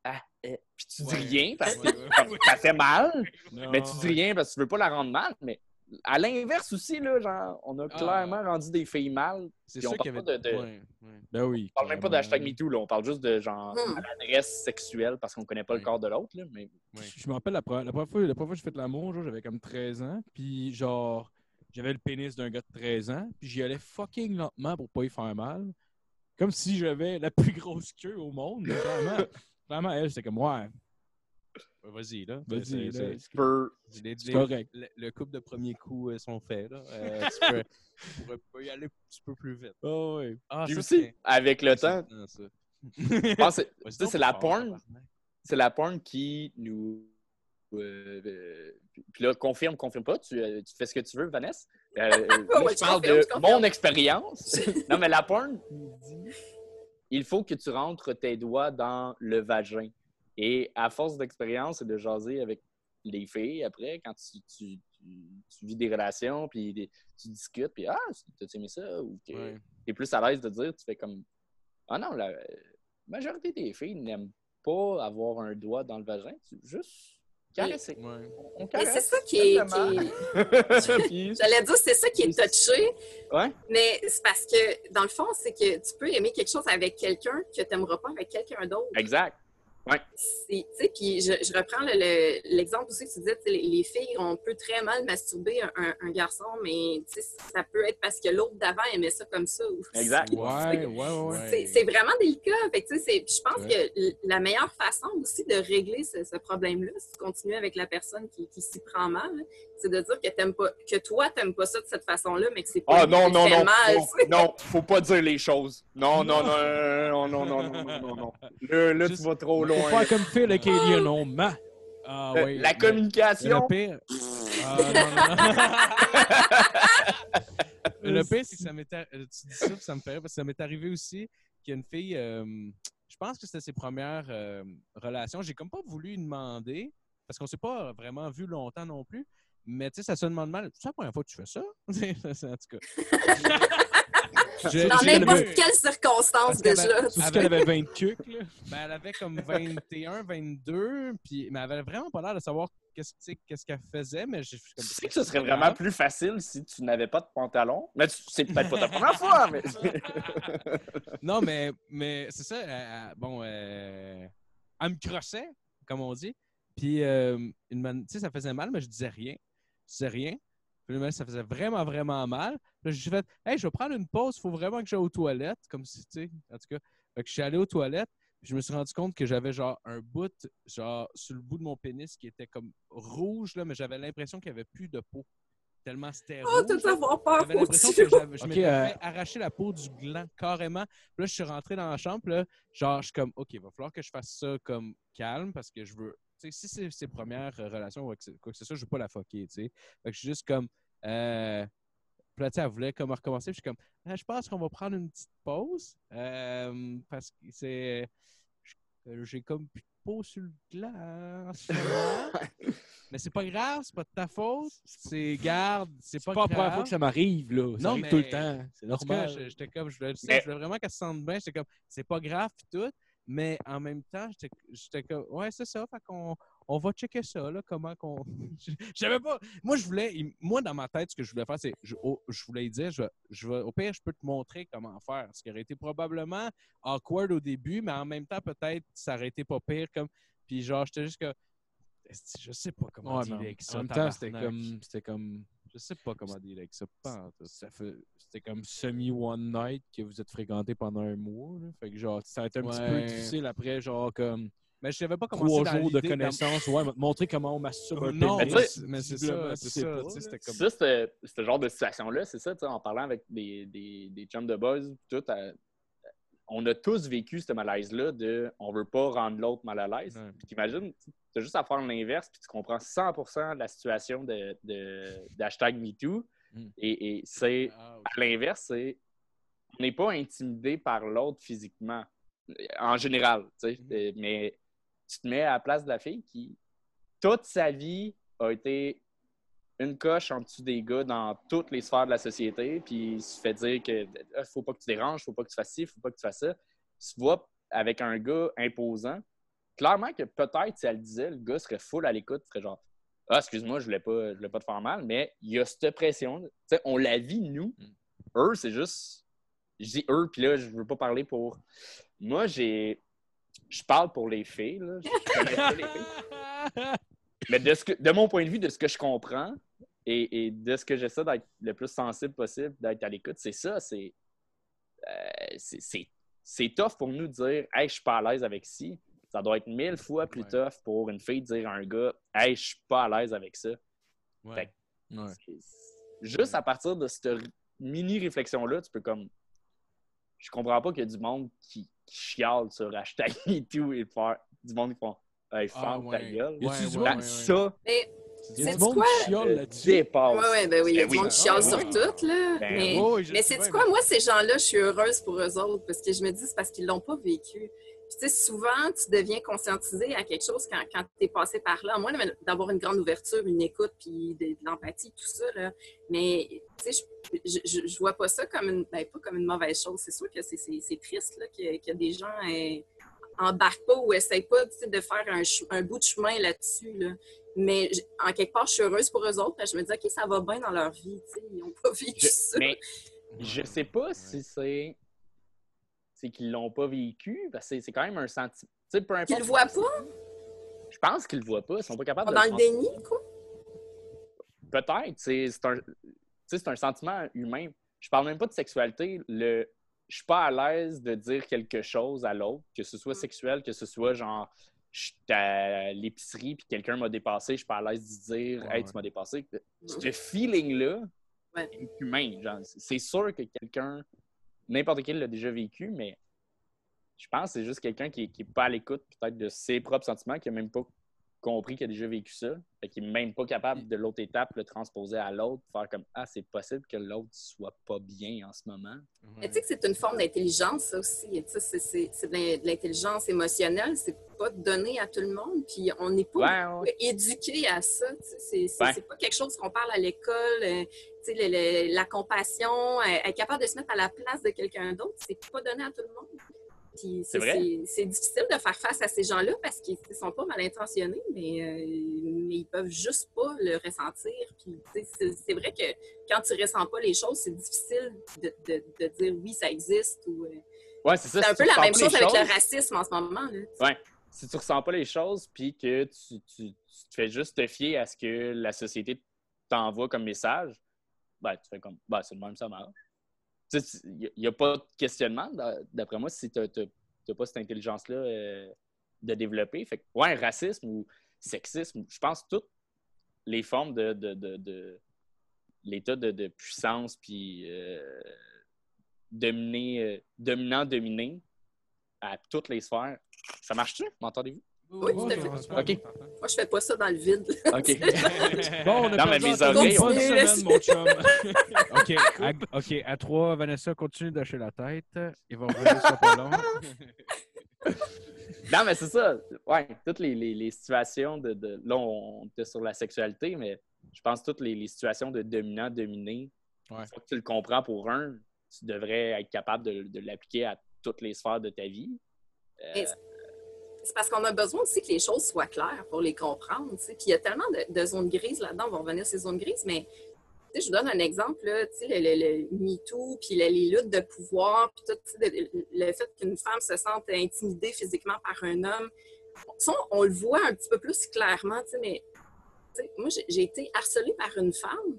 Ah, euh, puis tu dis Ouais. rien parce que ouais. ça fait mal, Non. mais tu dis rien parce que tu veux pas la rendre mal. Mais à l'inverse aussi, là, genre, on a Ah. clairement rendu des filles mal. C'est ça qu'il y parle avait. pas de- de- Ouais, ouais. Ben oui. On parle même pas d'hashtag MeToo, là. On parle juste de genre Hmm. maladresse sexuelle parce qu'on connaît pas le corps de l'autre, là. Mais. Je me rappelle la première, la première fois, la première fois que j'ai fait l'amour, genre, j'avais comme 13 ans. Puis genre, j'avais le pénis d'un gars de 13 ans. Puis j'y allais fucking lentement pour pas y faire mal. Comme si j'avais la plus <laughs> grosse queue au monde. Clairement, clairement elle, c'était comme, Ouais, Vas-y, là. vas-y, C'est- là, tu peux. les- les- correct. le, le couple de premiers coups euh, sont faits. Là. Euh, tu, peux, <laughs> tu pourrais pas y aller un petit peu plus vite. Oh. Ah, Puis ça, aussi, avec le temps, c'est- Vas-y la porn. c'est la porn qui nous. euh, euh, puis là, confirme, confirme pas. Tu, euh, tu fais ce que tu veux, Vanessa. Euh, <laughs> euh, Ouais, je je parle confirme, de je mon expérience. <laughs> non, mais la porn dit il faut que tu rentres tes doigts dans le vagin. Et à force d'expérience et de jaser avec les filles, après, quand tu, tu, tu- tu vis des relations, puis des- tu discutes, puis Ah, t'as aimé ça? Ou que Ouais. t'es plus à l'aise de dire, tu fais comme Ah non, la majorité des filles n'aiment pas avoir un doigt dans le vagin. Tu juste caresser. Ouais. On Mais c'est ça qui est. qui <laughs> <laughs> J'allais dire, c'est ça qui est touché, Ouais. mais c'est parce que, dans le fond, c'est que tu peux aimer quelque chose avec quelqu'un que tu n'aimeras pas avec quelqu'un d'autre. Exact. Ouais. Puis je, je, reprends l'exemple aussi que tu disais, les, filles, on peut très mal masturber un, un, un garçon, mais ça peut être parce que l'autre d'avant aimait ça comme ça. Exact. Ouais, ouais, ouais. c'est vraiment délicat. Fait je pense que la meilleure façon aussi de régler ce, problème-là, si tu continues avec la personne qui, s'y prend mal, c'est de dire que, aimes pas, que toi, t'aimes pas ça de cette façon-là, mais que c'est pas ah, non, non, non. Faut, non, faut pas dire les choses. Non, non, non, non, non, non, non, non. non. Là, tu vas trop loin loin. faire comme Phil avec Alien, on ment. Ah, Euh, oui. La communication. Le pire. Ah, non, non, non. <laughs> le pire, c'est que ça m'est. arri- euh, Tu dis ça, ça me fait rire, parce que ça m'est arrivé aussi qu'il y a une fille. euh, je pense que c'était ses premières euh, relations. J'ai comme pas voulu lui demander, parce qu'on s'est pas vraiment vu longtemps non plus. Mais tu sais, ça se demande mal. C'est la première fois que tu fais ça? <laughs> en tout cas. <laughs> Je- Dans n'importe quelle circonstance, déjà. Surtout qu'elle avait 20 cucs, là? Ben, elle avait comme 21, 22, puis, mais elle avait vraiment pas l'air de savoir qu'est-ce tu sais, qu'elle faisait, mais j'ai Tu sais que ce serait vraiment plus facile si tu n'avais pas de pantalon. Mais tu- c'est peut-être pas ta première fois, mais. <laughs> Non, mais, mais c'est ça. bon, euh, elle me crossait, comme on dit. Puis, euh, tu sais, ça faisait mal, mais je disais rien. Je disais rien. Puis, ça faisait vraiment, vraiment mal. Là, j'ai fait, hey, je vais prendre une pause. Il faut vraiment que j'aille aux toilettes. Comme si, tu sais, en tout cas. Fait que je suis allé aux toilettes. Puis je me suis rendu compte que j'avais genre un bout, genre sur le bout de mon pénis qui était comme rouge, là, mais j'avais l'impression qu'il n'y avait plus de peau. tellement c'était Oh, rouge, peur J'avais pour l'impression que j'avais- je Ok, m'étais euh, fait arracher la peau du gland carrément. Puis là, je suis rentré dans la chambre. puis Là, genre, je suis comme, OK, il va falloir que je fasse ça comme calme parce que je veux. Tu sais, si c'est ses premières relations ou quoi que ce- quoi que ce soit, je veux pas la fucker, tu sais. Fait que je suis juste comme. Euh... Puis là, tu sais, elle voulait comme recommencer. Puis je suis comme, Ah, je pense qu'on va prendre une petite pause. euh, parce que c'est. euh, J'ai comme plus de peau sur le gland en ce <laughs> moment. Mais c'est pas grave, c'est pas de ta faute. C'est garde, c'est pas, pas la première grave. fois que ça m'arrive, là. Ça Non, arrive mais- tout le temps. C'est normal. je- j'étais comme, je voulais, Mais- je voulais vraiment qu'elle se sente bien. J'étais comme, c'est pas grave tout. Mais en même temps, j'étais- j'étais comme, ouais, c'est ça. Fait qu'on on va checker ça, là, comment qu'on. <laughs> J'avais pas. Moi, je voulais. Moi, dans ma tête, ce que je voulais faire, c'est. Je, oh, je voulais dire, je, vais- je vais, au pire, je peux te montrer comment faire. Ce qui aurait été probablement awkward au début, mais en même temps, peut-être, ça aurait été pas pire. Comme... Puis, genre, j'étais juste que. Je sais pas comment Ouais, mais avec en ça. même temps, c'était comme. C'était comme. Je sais pas comment avec ça. Ça fait. C'était comme semi-one night que vous êtes fréquenté pendant un mois. là. Fait que genre, ça a été un petit peu difficile après, genre comme Mais je savais pas comment trois jours de connaissances. Ouais, montrer comment on masturbe un Non, pénis. mais mais c'est- ça, c'est ça. C'était comme. Ça, ce, ce genre de situation-là, c'est ça, en parlant avec des, des, des chums de buzz, tout, à- on a tous vécu ce malaise-là de on veut pas rendre l'autre mal à l'aise. Ouais. Puis t'imagines, tu as juste à faire l'inverse, puis tu comprends 100% la situation de, de, d'hashtag MeToo. Mm. Et, et c'est Ah, à l'inverse, c'est on n'est pas intimidé par l'autre physiquement, en général, tu sais. Euh, mais tu te mets à la place de la fille qui, toute sa vie, a été une coche en dessous des gars dans toutes les sphères de la société, puis il se fait dire que Ah, faut pas que tu déranges, faut pas que tu fasses ci, faut pas que tu fasses ça. Tu te vois avec un gars imposant. Clairement que peut-être si elle le disait, le gars serait full à l'écoute, ferait genre Ah, excuse-moi, je voulais pas, je voulais pas te faire mal, mais il y a cette pression. Tu sais, on la vit, nous. Eux, c'est juste. Je dis eux, puis là, je veux pas parler pour. Moi, j'ai. Je parle pour les filles, là. Je connais pas les filles. <laughs> Mais de, ce que- de mon point de vue, de ce que je comprends et, et de ce que j'essaie d'être le plus sensible possible, d'être à l'écoute, c'est ça. C'est euh, c'est- tough pour nous de dire Hey, je suis pas à l'aise avec ci. Ça doit être mille fois plus Ouais. tough pour une fille de dire à un gars Hey, je suis pas à l'aise avec ça. Ouais. Ouais. Juste à partir de cette r- mini-réflexion-là, tu peux comme. Je comprends pas qu'il y a du monde qui, qui chiale sur hashtag <laughs> MeToo et faire du monde qui font Hey, Ah, ferme ta ouais. gueule. Ouais, du ouais, monde- ouais, Ça, Mais Il y a C'est du monde quoi? qui chiale euh, là-dessus? dépasse. Ouais, ouais, ben oui, il y a Ben du monde qui chiale sur ouais. tout, là. Ben mais Oui, mais c'est quoi, moi, ces gens-là, je suis heureuse pour eux autres parce que je me dis, c'est parce qu'ils l'ont pas vécu. Puis, tu sais, souvent, tu deviens conscientisé à quelque chose quand, quand tu es passé par là. Moi, d'avoir une grande ouverture, une écoute, puis de, de l'empathie, tout ça, là. Mais, tu sais, je, je, je vois pas ça comme une, ben, pas comme une mauvaise chose. C'est sûr que c'est- triste, là, y a des gens embarquent pas ou essayent pas, tu sais, de faire un, bout de chemin là-dessus, là. Mais, en quelque part, je suis heureuse pour eux autres. parce que je me dis, OK, ça va bien dans leur vie, tu sais. Ils ont pas <laughs> vécu Je- ça. mais je sais pas si c'est qu'ils l'ont pas vécu, parce que c'est- quand même un sentiment. Tu sais, peu importe. Qu'ils le voient pas? Je pense qu'ils le voient pas. Ils sont pas capables de Dans le déni, quoi? Peut-être. C'est un, tu sais, c'est un sentiment humain. Je parle même pas de sexualité. Le, je suis pas à l'aise de dire quelque chose à l'autre, que ce soit Mm. sexuel, que ce soit genre, je suis à l'épicerie puis quelqu'un m'a dépassé, je suis pas à l'aise de dire, Ouais, hey, ouais. tu m'as dépassé. Ce feeling-là Ouais. est humain. genre. C'est sûr que quelqu'un, n'importe qui l'a déjà vécu, mais je pense que c'est juste quelqu'un qui, qui est pas à l'écoute peut-être de ses propres sentiments, qui a même pas compris qu'il a déjà vécu ça, fait qu'il est même pas capable de l'autre étape le transposer à l'autre, faire comme ah c'est possible que l'autre soit pas bien en ce moment. Mais tu sais que c'est une forme d'intelligence, ça aussi. C'est de l'in- de l'intelligence émotionnelle. C'est pas donné à tout le monde. Puis on n'est pas Ouais, ouais. éduqué à ça. C'est Ouais. pas quelque chose qu'on parle à l'école. euh, la compassion, euh, être capable de se mettre à la place de quelqu'un d'autre, c'est pas donné à tout le monde. Puis C'est difficile de faire face à ces gens-là parce qu'ils ils sont pas mal intentionnés, mais, euh, mais ils peuvent juste pas le ressentir. Puis tu c'est vrai que quand tu ressens pas les choses, c'est difficile de, de- de dire oui, ça existe. ou, euh, Ouais, c'est ça. C'est un si peu tu la même chose avec le racisme en ce moment. Là. Ouais. Si tu ressens pas les choses, puis que tu, tu- tu te fais juste te fier à ce que la société t'envoie comme message, ben, tu fais comme, ben, c'est le même, ça marche. Il n'y a, pas de questionnement, d'a- d'après moi, si tu n'as pas cette intelligence-là euh, de développer. Fait ouais, racisme ou sexisme, je pense toutes les formes de, l'état de, puissance, puis euh, euh, dominant-dominé à toutes les sphères. Ça marche-tu? M'entendez-vous? Oui, tout à fait. OK. Moi, je fais pas ça dans le vide. OK. <laughs> Bon, on a Non, mais perdu mes oreilles, Bonne semaine, mon chum. <laughs> OK, à, OK, à trois, Vanessa continue d'acheter la tête. Il va revenir sur pas long. Non, mais c'est ça. Ouais, toutes les, les- les situations de, de- Là, on était sur la sexualité, mais je pense toutes les, les situations de dominant-dominé, Ouais. une fois que tu le comprends pour un, tu devrais être capable de, de l'appliquer à toutes les sphères de ta vie. Euh, Et C'est parce qu'on a besoin aussi que les choses soient claires pour les comprendre. Puis il y a tellement de, zones grises là-dedans. On va revenir sur ces zones grises, mais je vous donne un exemple. Là, le, MeToo, puis le- les luttes de pouvoir, puis le, fait qu'une femme se sente intimidée physiquement par un homme. On, on le voit un petit peu plus clairement, mais moi, j'ai- été harcelée par une femme,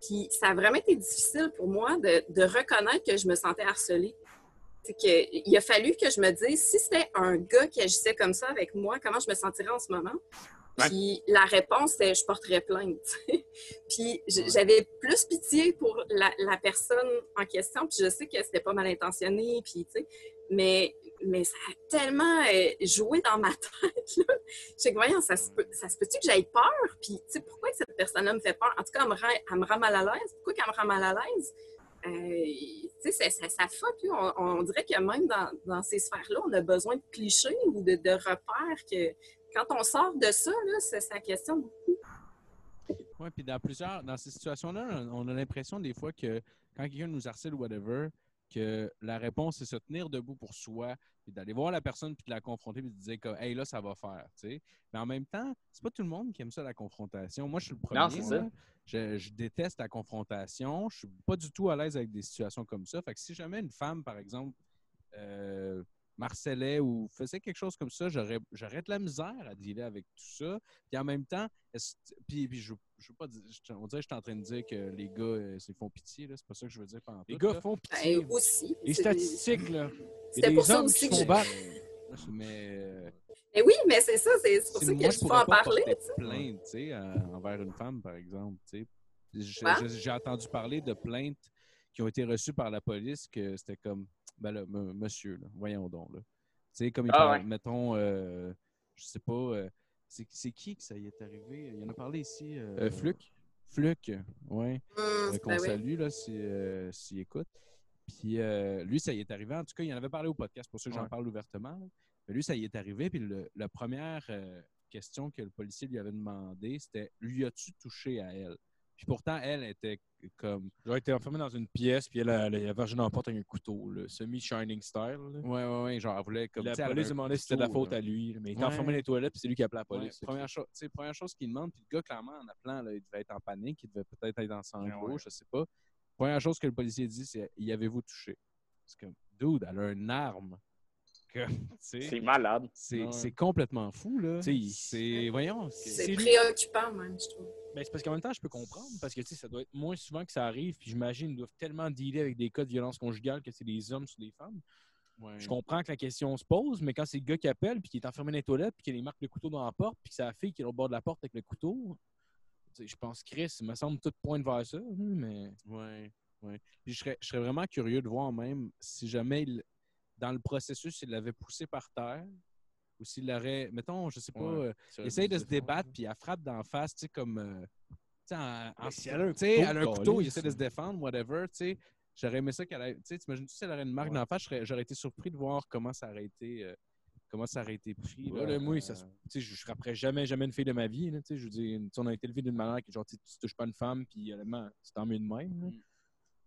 puis ça a vraiment été difficile pour moi de reconnaître que je me sentais harcelée. C'est que, il a fallu que je me dise, si c'était un gars qui agissait comme ça avec moi, comment je me sentirais en ce moment? Ouais. Puis la réponse, c'est je porterais plainte. <laughs> puis j'avais plus pitié pour la, la personne en question, puis je sais que c'était pas mal intentionné, puis tu sais, mais, mais ça a tellement euh, joué dans ma <laughs> tête. Là. Je sais que, voyons, ça se peut- ça se peut-tu que j'aille peur? Puis, tu sais, pourquoi que cette personne-là me fait peur? En tout cas, elle me rend, elle me rend mal à l'aise. Pourquoi qu'elle me rend mal à l'aise? Euh, ça, ça, ça fuck. On, on dirait que même dans, ces sphères-là, on a besoin de clichés ou de, de repères que quand on sort de ça, là, ça, ça questionne beaucoup. Oui, puis dans plusieurs, dans ces situations-là, on a l'impression des fois que quand quelqu'un nous harcèle ou whatever, que la réponse c'est se tenir debout pour soi, puis d'aller voir la personne puis de la confronter puis de dire comme hey là ça va faire. Mais en même temps, c'est pas tout le monde qui aime ça la confrontation. Moi je suis le premier. Non, c'est ça. Je, je déteste la confrontation. Je suis pas du tout à l'aise avec des situations comme ça. Fait que si jamais une femme par exemple euh, marcelait ou faisait quelque chose comme ça, j'aurais j'aurais de la misère à dealer avec tout ça. Puis en même temps, puis, puis je, je veux pas dire, on dirait que je suis en train de dire que les gars euh, se font pitié, là. C'est pas ça que je veux dire pendant Les tout, gars là. font pitié. Ben, aussi. Les statistiques, là. C'était pour ça aussi que se font je- battre. Mais euh, Mais oui, mais c'est ça, c'est c'est pour ça moi, que je je peux en pas parler. porter tu sais. plainte, tu sais, euh, envers une femme, par exemple, tu sais. Je- je- J'ai entendu parler de plaintes qui ont été reçues par la police que c'était comme, ben là, m- monsieur, là, voyons donc, là. Tu sais, comme il Ah parle, ouais. mettons, euh, je sais pas, euh, c'est qui que ça y est arrivé? Il y en a parlé ici. euh, Euh, Fluc. Fluc, oui. Hum, Euh, qu'on ben oui. salue là, si, euh, s'il écoute. Puis euh, lui, ça y est arrivé. En tout cas, il en avait parlé au podcast, pour ça que j'en Ouais. parle ouvertement. là. Mais lui, ça y est arrivé. Puis le- la première euh, question que le policier lui avait demandé, c'était lui as-tu touché à elle? Puis pourtant, elle était comme. J'aurais été enfermé dans une pièce, puis elle, elle, elle avait dans la porte avec un couteau, là, semi-Shining style. là. Ouais, ouais, ouais. Genre, elle voulait comme. la police demandait si c'était de la faute là. à lui. Mais il était Ouais. enfermé dans les toilettes, puis c'est lui qui appelait la Ouais, police. première, chose, tu sais, première chose qu'il demande, puis le gars, clairement, en appelant, là, il devait être en panique, il devait peut-être être en sanglots, Ouais, ouais. je sais pas. Première chose que le policier dit, c'est Y avez-vous touché? C'est comme, dude, elle a une arme. <laughs> C'est malade. c'est Ouais. complètement fou, là. C'est, voyons, C'est préoccupant, même, je trouve. Ben, c'est parce qu'en même temps, je peux comprendre, parce que ça doit être moins souvent que ça arrive, puis j'imagine qu'ils doivent tellement dealer avec des cas de violence conjugale que c'est des hommes sur des femmes. Ouais. Je comprends que la question se pose, mais quand c'est le gars qui appelle, puis qui est enfermé dans les toilettes, puis qu'il y a les marques de couteau dans la porte, puis que c'est la fille qui est au bord de la porte avec le couteau, je pense, Chris, il me semble tout pointe vers ça, hein, mais... Ouais, ouais. Puis je serais, je serais vraiment curieux de voir même si jamais, il- dans le processus, il l'avait poussé par terre, ou s'il l'aurait, mettons, je sais pas, Ouais. euh, essaye de se débattre, puis elle frappe d'en face, tu sais, comme. euh, tu sais, en- en- si elle a un couteau, elle a un couteau, il essaie de se défendre, whatever, tu sais. J'aurais aimé ça qu'elle ait. Tu sais, t'imagines-tu si elle aurait une marque Ouais. d'en face, j'aurais été surpris de voir comment ça aurait été, euh, comment ça aurait été pris. Là, là, moi, ça sais, je ne frapperais jamais, jamais une fille de ma vie. Là, tu sais, je veux dire, on a été élevé d'une manière que genre, tu tu touches pas une femme, puis honnêtement, c'est tant mieux de même. Mm.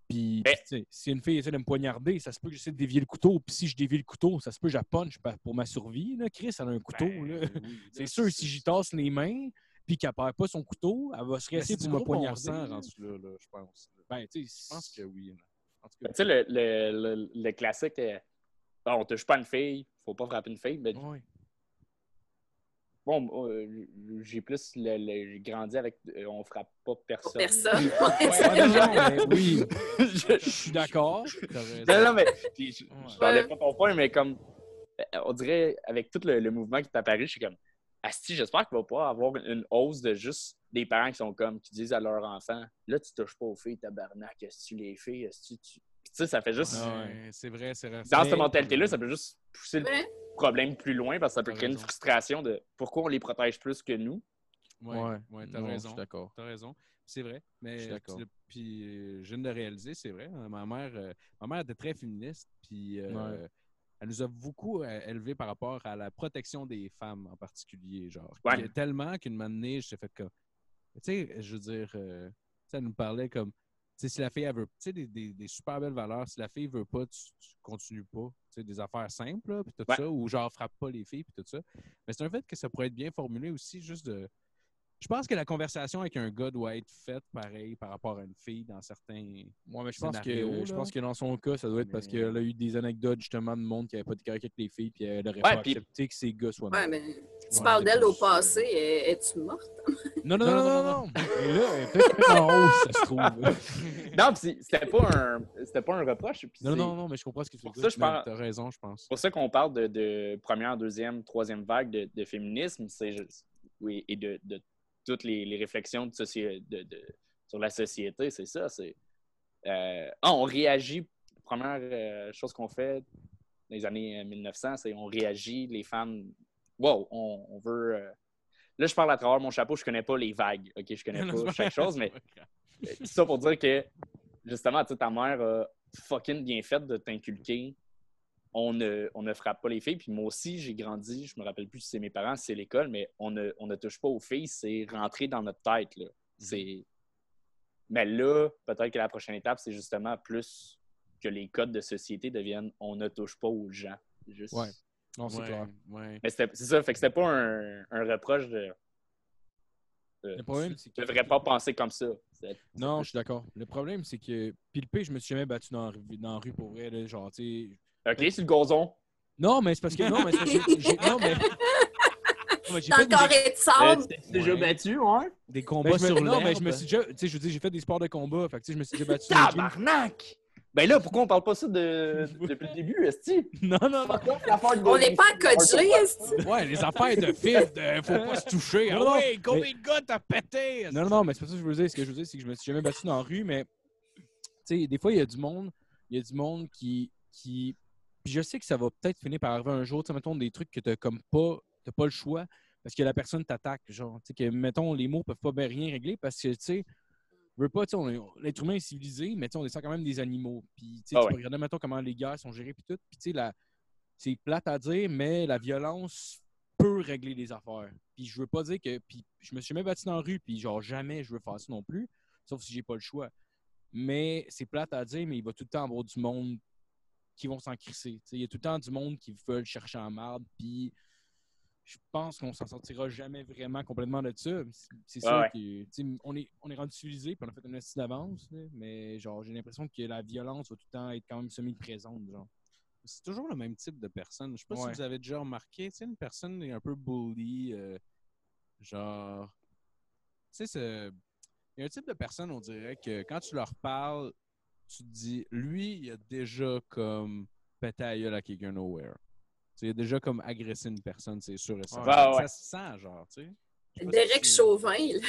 Puis, si une fille essaie de me poignarder, ça se peut que j'essaie de dévier le couteau. Puis si je dévie le couteau, ça se peut que je la punch pour ma survie. Là. Chris, elle a un couteau. Ben, là. oui, <laughs> C'est sûr, si j'y tasse les mains, puis qu'elle perd pas son couteau, elle va se Ben, rester pour me bon poignarder. sang là. rendu là, là, je pense. Ben, tu Je sais, pense que oui. là. En tout Tu sais, le, le, le, le classique, euh, bon, on touche pas une fille, faut pas frapper une fille. Mais Ouais. Bon, euh, j'ai plus le, le- j'ai grandi avec euh, on frappe pas personne. Personne. <laughs> Ouais, non, non, mais oui, <laughs> je, je suis d'accord. non, non, mais puis je, parlais pas ton point, mais comme euh, on dirait avec tout le, le mouvement qui est apparu, je suis comme Asti, j'espère qu'il va pas avoir une hausse de juste des parents qui sont comme, qui disent à leur enfant, là, tu touches pas aux filles, tabarnak, est-ce que tu les filles, est-ce que tu. Tu sais, ça fait juste. Ah ouais, c'est vrai, c'est vrai. Dans Mais- cette mentalité-là, ça peut juste pousser le problème plus loin parce que ça peut créer une frustration de pourquoi on les protège plus que nous. Ouais, ouais, t'as Je raison. suis d'accord. T'as raison. C'est vrai. Mais Je suis d'accord. tu- Puis euh, je viens de le réaliser, c'est vrai. hein, Ma mère, euh, ma mère était très féministe. Puis euh, Ouais. elle nous a beaucoup euh, élevés par rapport à la protection des femmes en particulier. Genre, Ouais. Tellement qu'une année, je t'ai fait comme. Tu sais, je veux dire, euh, elle nous parlait comme. Si la fille, elle veut. Tu sais, des, des- des super belles valeurs. Si la fille veut pas, tu, tu continues pas. Tu sais, des affaires simples, puis tout Ouais. ça. Ou genre, frappe pas les filles, puis tout ça. Mais c'est un fait que ça pourrait être bien formulé aussi, juste de. Je pense que la conversation avec un gars doit être faite pareil par rapport à une fille dans certains. Moi, mais je pense, que, je pense que dans son cas, ça doit être parce Mais- qu'elle a eu des anecdotes justement de monde qui n'avait pas de caractère avec les filles, puis elle aurait Ouais, pas puis- accepté que ses gars soient Ouais, mais tu Ouais, parles d'elle au passé. Es- Es-tu morte? Non, non, non, non, non. <laughs> Et là, elle est peut-être en haut, si ça se trouve. <laughs> Non, puis c'était pas un c'était pas un reproche. Non, non, non, mais je comprends ce que tu veux dire. ça, je Mais pense. T'as raison, je pense. C'est pour ça qu'on parle de, de première, deuxième, troisième vague de, de féminisme c'est juste- oui, et de, de toutes les, les réflexions de de- de- sur la société. C'est ça. C'est, euh, on réagit. Première euh, chose qu'on fait dans les années euh, 1900, c'est on réagit, les femmes. Wow, on, on veut. euh, Là, je parle à travers mon chapeau, je connais pas les vagues. OK, je connais <laughs> pas chaque chose, mais tout ça pour dire que, justement, ta mère a fucking bien fait de t'inculquer. On ne, on ne frappe pas les filles. Puis moi aussi, j'ai grandi, je me rappelle plus si c'est mes parents, si c'est l'école, mais on ne, on ne touche pas aux filles, c'est rentrer dans notre tête. Là. C'est... Mais là, peut-être que la prochaine étape, c'est justement plus que les codes de société deviennent on ne touche pas aux gens. Juste... Ouais. Non, c'est Ouais, clair. ouais. Mais c'était- c'est ça, fait que c'était pas un, un reproche de. Le problème, c'est tu que- devrais pas penser comme ça. Non, je suis d'accord. Le problème, c'est que. Puis le pire, je me suis jamais battu dans la rue, dans la rue pour vrai. Là, genre, tu sais. OK, sur le gazon. Non, mais c'est parce que. Non, mais c'est parce que. j'ai- Non, mais. Non, mais j'ai Dans fait le des- carré de sable. Tu t'es déjà Ouais. battu, ouais? Des Ben, combats je me- sur non, mais je me suis déjà. Tu sais, je veux dire, j'ai fait des sports de combat. Fait que, tu sais, je me suis déjà battu. dans le gym. Tabarnak! Ben là, pourquoi on parle pas ça de... depuis le début, Esti? <laughs> Non, non, non. On n'est pas à coacher, Ouais, les affaires de de faut pas se toucher. Ah Non, non, ouais, combien mais- de gars t'as pété? Non, non, non, mais c'est pas ça que je veux dire. Ce que je veux dire, c'est que je me suis jamais battu dans la rue, mais tu sais, des fois, il y a du monde, il y a du monde qui. qui... Puis je sais que ça va peut-être finir par arriver un jour, tu sais, mettons des trucs que t'as comme pas. T'as pas le choix parce que la personne t'attaque. Genre, tu sais, que mettons, les mots peuvent pas bien rien régler parce que tu sais. veux pas, tu sais, l'être humain est civilisé, mais tu sais, on descend quand même des animaux. Puis, tu sais, Ah tu ouais. peux regarder, mettons, comment les guerres sont gérées, puis tout. Puis, tu sais, la- c'est plate à dire, mais la violence peut régler les affaires. Puis, je veux pas dire que. Puis, je me suis jamais battu dans la rue, puis, genre, jamais je veux faire ça non plus, sauf si j'ai pas le choix. Mais c'est plate à dire, mais il va tout le temps avoir du monde qui vont s'en crisser. Il y a tout le temps du monde qui veulent chercher en marde, puis je pense qu'on s'en sortira jamais vraiment complètement de ça. C'est- sûr Ouais, que on est, on est rendu civilisé, puis on a fait un estime d'avance, mais genre j'ai l'impression que la violence va tout le temps être quand même semi-présente. Genre. C'est toujours le même type de personne. Je sais pas Ouais. si vous avez déjà remarqué, tu une personne est un peu bully, euh, genre, tu sais, il y a un type de personne, on dirait que quand tu leur parles, tu te dis, lui, il a déjà comme pété à la gueule à quelqu'un nowhere. Tu sais, il a déjà comme agressé une personne, c'est sûr et certain. Ouais, ouais. Ça se sent, genre, tu sais. Sais Derek si- Chauvin, <laughs> le,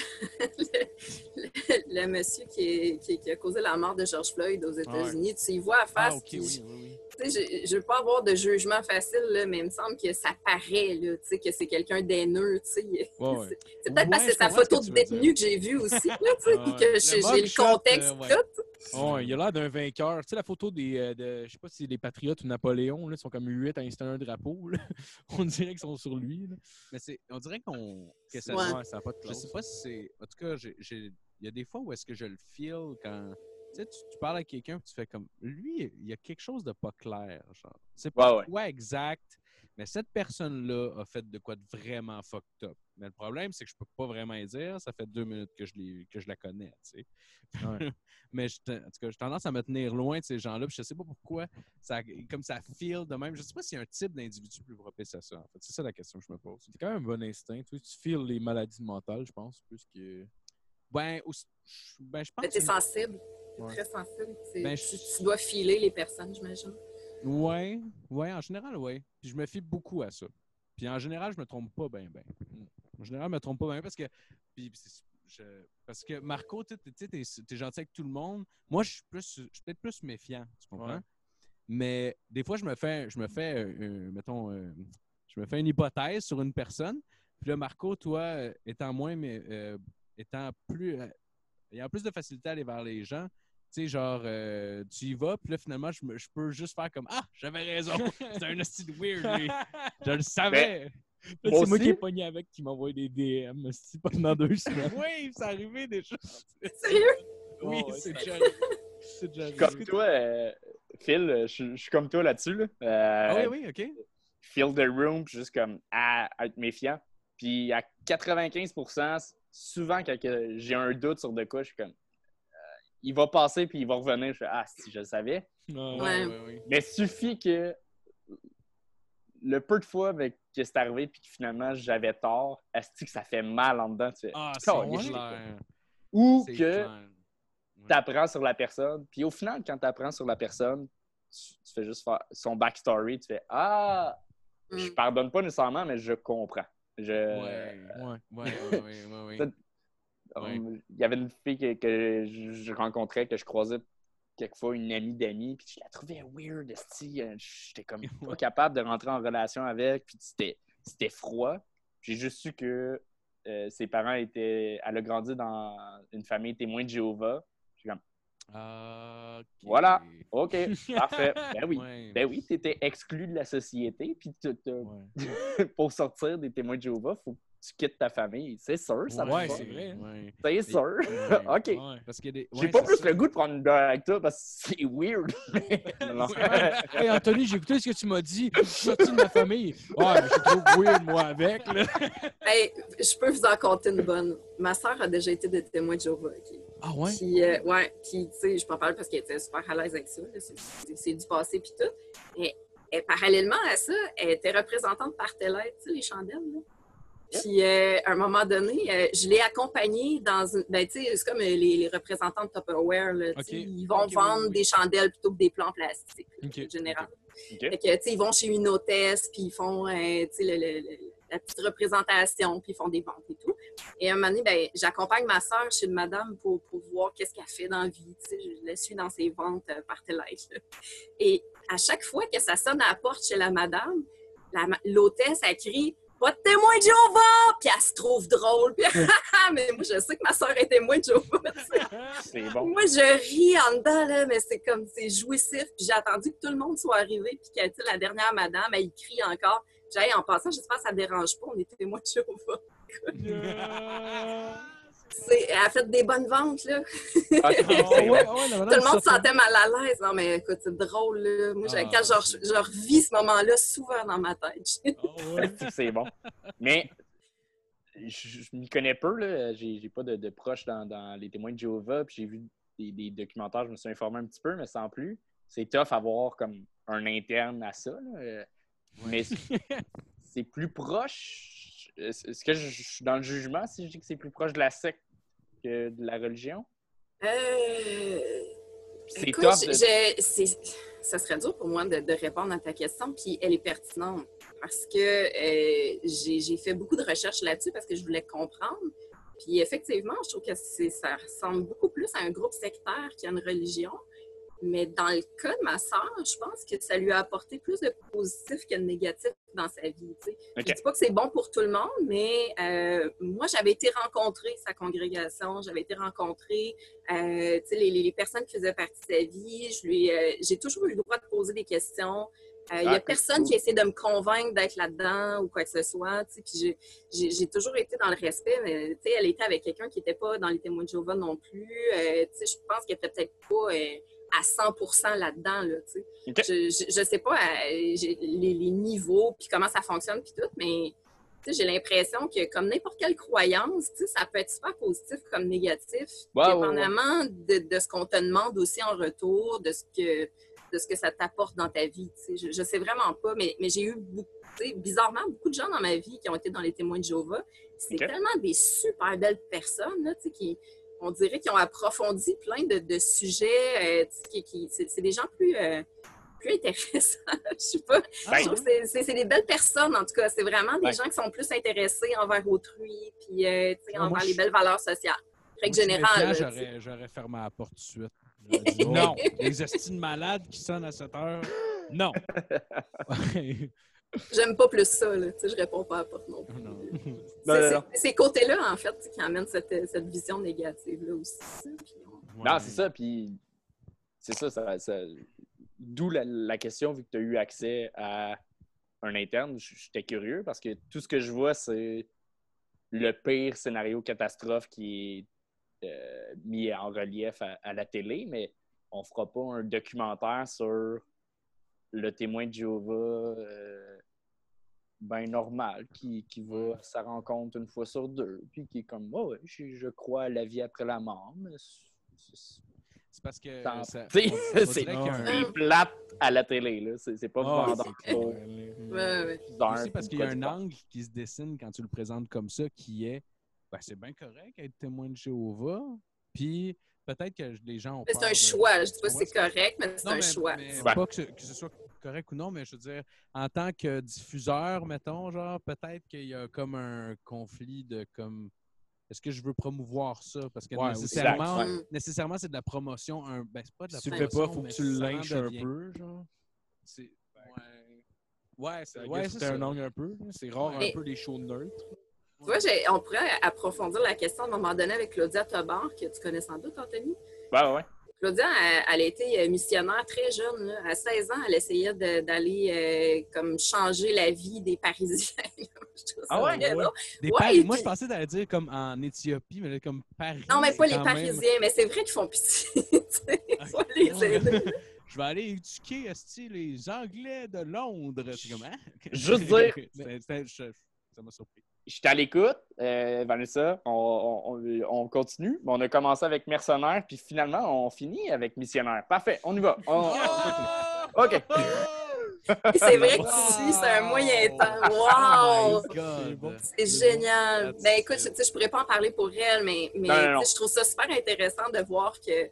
le- le monsieur qui, est- qui- qui a causé la mort de George Floyd aux États-Unis, tu y vois à face. Ah, ok, puis oui, oui, oui. Je ne veux pas avoir de jugement facile, là, mais il me semble que ça paraît là, tu sais, que c'est quelqu'un d'haineux. tu sais. Ouais, <laughs> ouais. C'est peut-être parce que c'est sa photo de détenu que j'ai vue aussi, là, <laughs> Ah que Le j'ai le contexte euh, ouais. tout. Il a l'air d'un vainqueur. Tu sais, la photo des. euh, de, je sais pas si c'est des Patriotes ou Napoléon, là, ils sont comme huit à installer un drapeau. là. <laughs> On dirait qu'ils sont sur lui. là. Mais c'est, on dirait qu'on, que ça, Ouais. ça a pas de Je sais pas si c'est. En tout cas, j'ai, j'ai- il y a des fois où est-ce que je le feel quand. Tu sais, tu, tu parles à quelqu'un et tu fais comme. Lui, il y a quelque chose de pas clair. Genre. C'est pas Ouais, ouais. quoi exact, mais cette personne-là a fait de quoi de vraiment fucked up. Mais le problème, c'est que je peux pas vraiment y dire. Ça fait deux minutes que je, l'ai- que je la connais, tu sais. Ouais. <laughs> mais je, en tout cas, j'ai tendance à me tenir loin de ces gens-là. puis Je sais pas pourquoi. Ça, comme ça feel de même. Je sais pas s'il y a un type d'individu plus propice à ça. En fait, c'est ça la question que je me pose. C'est quand même un bon instinct. Tu, sais, tu files les maladies mentales, je pense, plus que. Ben, aussi- je- ben, je pense. Mais t'es que- sensible, Ouais. très sensible. Ben, tu, je- tu dois filer les personnes, j'imagine. Ouais, ouais, en général, ouais. Puis je me fie beaucoup à ça. Puis en général, je me trompe pas bien, bien. En général, je me trompe pas bien parce que. Puis c'est- je- parce que Marco, tu sais, t'es es gentil avec tout le monde. Moi, je suis plus, je suis peut-être plus méfiant, tu comprends? Ouais. Mais des fois, je me fais, je me fais, euh, euh, mettons, euh, je me fais une hypothèse sur une personne. Puis là, Marco, toi, euh, étant moins, mais euh, étant plus, euh, ayant plus de facilité à aller vers les gens, tu sais, genre, euh, tu y vas, puis là, finalement, je, je peux juste faire comme Ah, j'avais raison. <laughs> C'est un de weird, lui. <laughs> Je le savais. Là, Moi c'est moi qui ai pogné avec qui m'a envoyé des DM pendant deux <laughs> semaines. oui, c'est arrivé des choses. Sérieux? Oui, Oh, ouais, c'est déjà. C'est déjà arrivé. Comme toi, euh, Phil, euh, je je suis comme toi là-dessus. Là. Euh, Ah oui, oui, OK. Feel the room, puis juste comme à, à être méfiant. Puis à 95 souvent quand j'ai un doute sur de quoi, je suis comme euh, il va passer puis il va revenir. Je fais Ah, si je le savais. Ouais. Ouais. Mais suffit que le peu de fois avec que c'est arrivé puis que finalement j'avais tort, est-ce que ça fait mal en dedans? Tu fais, Ah. Ou que clair. Tu apprends sur la personne. Puis au final, quand tu apprends sur la personne, tu, tu fais juste faire son backstory. Tu fais Ah, je Mm. pardonne pas nécessairement, mais je comprends. Je, <laughs> Ouais, Ouais. ouais, ouais, ouais, ouais. Um, Il y avait une fille que, que je, je rencontrais, que je croisais quelquefois, une amie d'amis, puis je la trouvais weird. Euh, J'étais comme <laughs> pas capable de rentrer en relation avec, puis c'était c'était froid. J'ai juste su que euh, ses parents étaient... Elle a grandi dans une famille témoin de Jéhovah. Voilà. OK, <laughs> parfait. Ben oui. Ouais. Ben oui, t'étais exclu de la société, puis Ouais. <laughs> pour sortir des témoins de Jéhovah, faut que tu quittes ta famille. C'est sûr, ça Ouais, va c'est pas. vrai. Ouais. C'est sûr. Ouais. <laughs> OK. Ouais. Parce qu'il y a des. J'ai ouais, pas c'est plus ça. le goût de prendre une bière avec toi parce que c'est weird. <laughs> <laughs> Hey Anthony, j'ai écouté ce que tu m'as dit. Je suis sorti de ma famille. Ouais, mais je suis trop weird, moi, avec. Là. Hey, je peux vous en compter une bonne. Ma sœur a déjà été de témoin de Jéhovah. ok? Ah ouais? Puis, euh, ouais, puis, tu sais, je peux en parler parce qu'elle était super à l'aise avec ça. C'est- C'est c'est du passé, puis tout. Mais et parallèlement à ça, elle était représentante par Télé, tu sais, les chandelles. Là. Puis, euh, à un moment donné, euh, je l'ai accompagnée dans une. Ben, tu sais, c'est comme euh, les, les représentants de Tupperware. Là, tu sais, Ok. Ils vont vendre oui, oui. des chandelles plutôt que des plans plastiques, là, Ok, en général. Ok. Fait que, tu sais, ils vont chez une hôtesse, puis ils font, euh, tu sais, le- le- le- la petite représentation, puis ils font des ventes et tout. Et à un moment donné, ben, j'accompagne ma soeur chez une madame pour, pour voir qu'est-ce qu'elle fait dans la vie. Tu sais, je la suis dans ses ventes euh, par télé. Et à chaque fois que ça sonne à la porte chez la madame, l'hôtesse, elle crie « Pas de témoin de Jéhovah! » Puis elle se trouve drôle. Puis, <laughs> mais moi, je sais que ma soeur est témoin de Jéhovah. <laughs> C'est bon. Moi, je ris en dedans, là, mais c'est comme, c'est jouissif. Puis j'ai attendu que tout le monde soit arrivé, puis que, tu sais, la dernière madame, elle crie encore. J'ai en passant, j'espère que ça ne dérange pas, on est témoins de Jéhovah. <laughs> Elle a fait des bonnes ventes, là. Ah, <laughs> ouais, ouais, la Tout le monde se sentait mal à l'aise. Non, mais écoute, c'est drôle, là. Moi, Ah, quand je, revis ce moment-là souvent dans ma tête. Ah <laughs> ouais. <laughs> C'est bon. Mais je, je m'y connais peu. là. J'ai pas de, de proches dans, dans les témoins de Jéhovah. Puis j'ai vu des, des documentaires, je me suis informé un petit peu, mais sans plus. C'est tough avoir comme un interne à ça. là. Euh, Mais c'est plus proche. Est-ce que je, suis dans le jugement si je dis que c'est plus proche de la secte que de la religion? Euh... C'est tough. de- je- ça serait dur pour moi de, de répondre à ta question, puis elle est pertinente parce que euh, j'ai fait beaucoup de recherches là-dessus parce que je voulais comprendre. Puis effectivement, je trouve que ça ressemble beaucoup plus à un groupe sectaire qu'à une religion. Mais dans le cas de ma sœur, je pense que ça lui a apporté plus de positif que de négatif dans sa vie. Je dis pas que c'est bon pour tout le monde, mais euh, moi, j'avais été rencontrer sa congrégation, j'avais été rencontrer euh, les, personnes qui faisaient partie de sa vie. Je lui, euh, j'ai toujours eu le droit de poser des questions. Euh, Il n'y Ah, a personne cool. qui essaie de me convaitre d'être là-dedans ou quoi que ce soit. Puis j'ai- toujours été dans le respect, mais elle était avec quelqu'un qui n'était pas dans les témoins de Jéhovah non plus. Euh, je pense qu'elle était peut-être pas euh, à 100% là-dedans. Là, tu sais. Ok. Je, je, je sais pas euh, les, les niveaux, puis comment ça fonctionne, puis tout, mais j'ai l'impression que comme n'importe quelle croyance, ça peut être super positif comme négatif, ouais. dépendamment de, de ce qu'on te demande aussi en retour, de ce que de ce que ça t'apporte dans ta vie. Je, je sais vraiment pas, mais, mais j'ai eu beaucoup, bizarrement beaucoup de gens dans ma vie qui ont été dans les témoins de Jéhovah. C'est Ok. tellement des super belles personnes, là, qui, on dirait qu'ils ont approfondi plein de, de sujets. euh, qui, qui- c'est des gens plus, euh, plus intéressant. <laughs> Je sais pas. Ben, je trouve que c'est- des belles personnes, en tout cas. C'est vraiment des gens qui sont plus intéressés envers autrui, puis euh, tu sais, Moi, envers je- les belles valeurs sociales. Règle générale. J'aurais, j'aurais fermé la porte tout de suite. <laughs> Dit, non, les estimes malades qui sonnent à cette heure, non. <laughs> J'aime pas plus ça, là. Tu sais, je réponds pas à la porte non plus. Non. C'est Non, non, ces côtés-là, en fait, qui amènent cette, cette vision négative-là aussi. Puis on- Non, c'est ça, puis c'est ça, ça, ça- d'où la, la question, vu que tu as eu accès à un interne, j'étais curieux parce que tout ce que je vois, c'est le pire scénario catastrophe qui est euh, mis en relief à, à la télé, mais on fera pas un documentaire sur le témoin de Jéhovah euh, ben normal, qui, qui va à sa rencontre une fois sur deux, puis qui est comme, oh, ouais, je, je crois à la vie après la mort, mais c'est- parce que. <laughs> C'est- dirait qu'il y a un- c'est <laughs> plate à la télé, là. C'est c'est pas Ah, vendeur c'est pour. Ouais, ouais. parce qu'il y a un angle qui se dessine quand tu le présentes comme ça, qui est ben, c'est bien correct être témoin de Jéhovah. Puis peut-être que les gens ont Mais c'est un de- choix. Je dis pas vois, c'est correct, mais c'est un mais- choix. mais Ouais. Pas que ce, que ce soit correct ou non, mais je veux dire, en tant que diffuseur, mettons, genre, peut-être qu'il y a comme un conflit de comme. Est-ce que je veux promouvoir ça? Parce que Ouais, nécessairement, ouais. nécessairement, c'est de la promotion. Un, ben, c'est pas de la Si tu le fais promotion. pas, faut que tu le lynches un peu, genre? C'est- Ouais, ouais c'est un angle un peu. C'est rare un peu les shows neutres. Tu vois, on pourrait approfondir la question à un moment donné avec Claudia Tobar, que tu connais sans doute, Anthony. Ouais, ouais. Claudia, elle, elle a été euh, missionnaire très jeune. là. À 16 ans, elle essayait d'aller euh, comme changer la vie des Parisiens. <laughs> Ah ouais? Des Ouais, Paris- et Moi, puis- je pensais d'aller dire comme en Éthiopie, mais là, comme Paris. Non, mais pas les même- Parisiens, mais c'est vrai qu'ils font pitié. <laughs> les aider. <laughs> Je vais aller éduquer les Anglais de Londres. C'est comme, hein? Juste dire- Ça m'a surpris. J'étais à l'écoute, euh, Vanessa. On, on- on continue. On a commencé avec Mercenaire, puis finalement, on finit avec Missionnaire. Parfait, on y va. On- on <laughs> continue. OK. C'est vrai que tu suis, c'est un moyen temps. Wow! Oh. C'est génial. Ben écoute, je, tu sais, je pourrais pas en parler pour elle, mais, mais Non, non, non. tu sais, je trouve ça super intéressant de voir que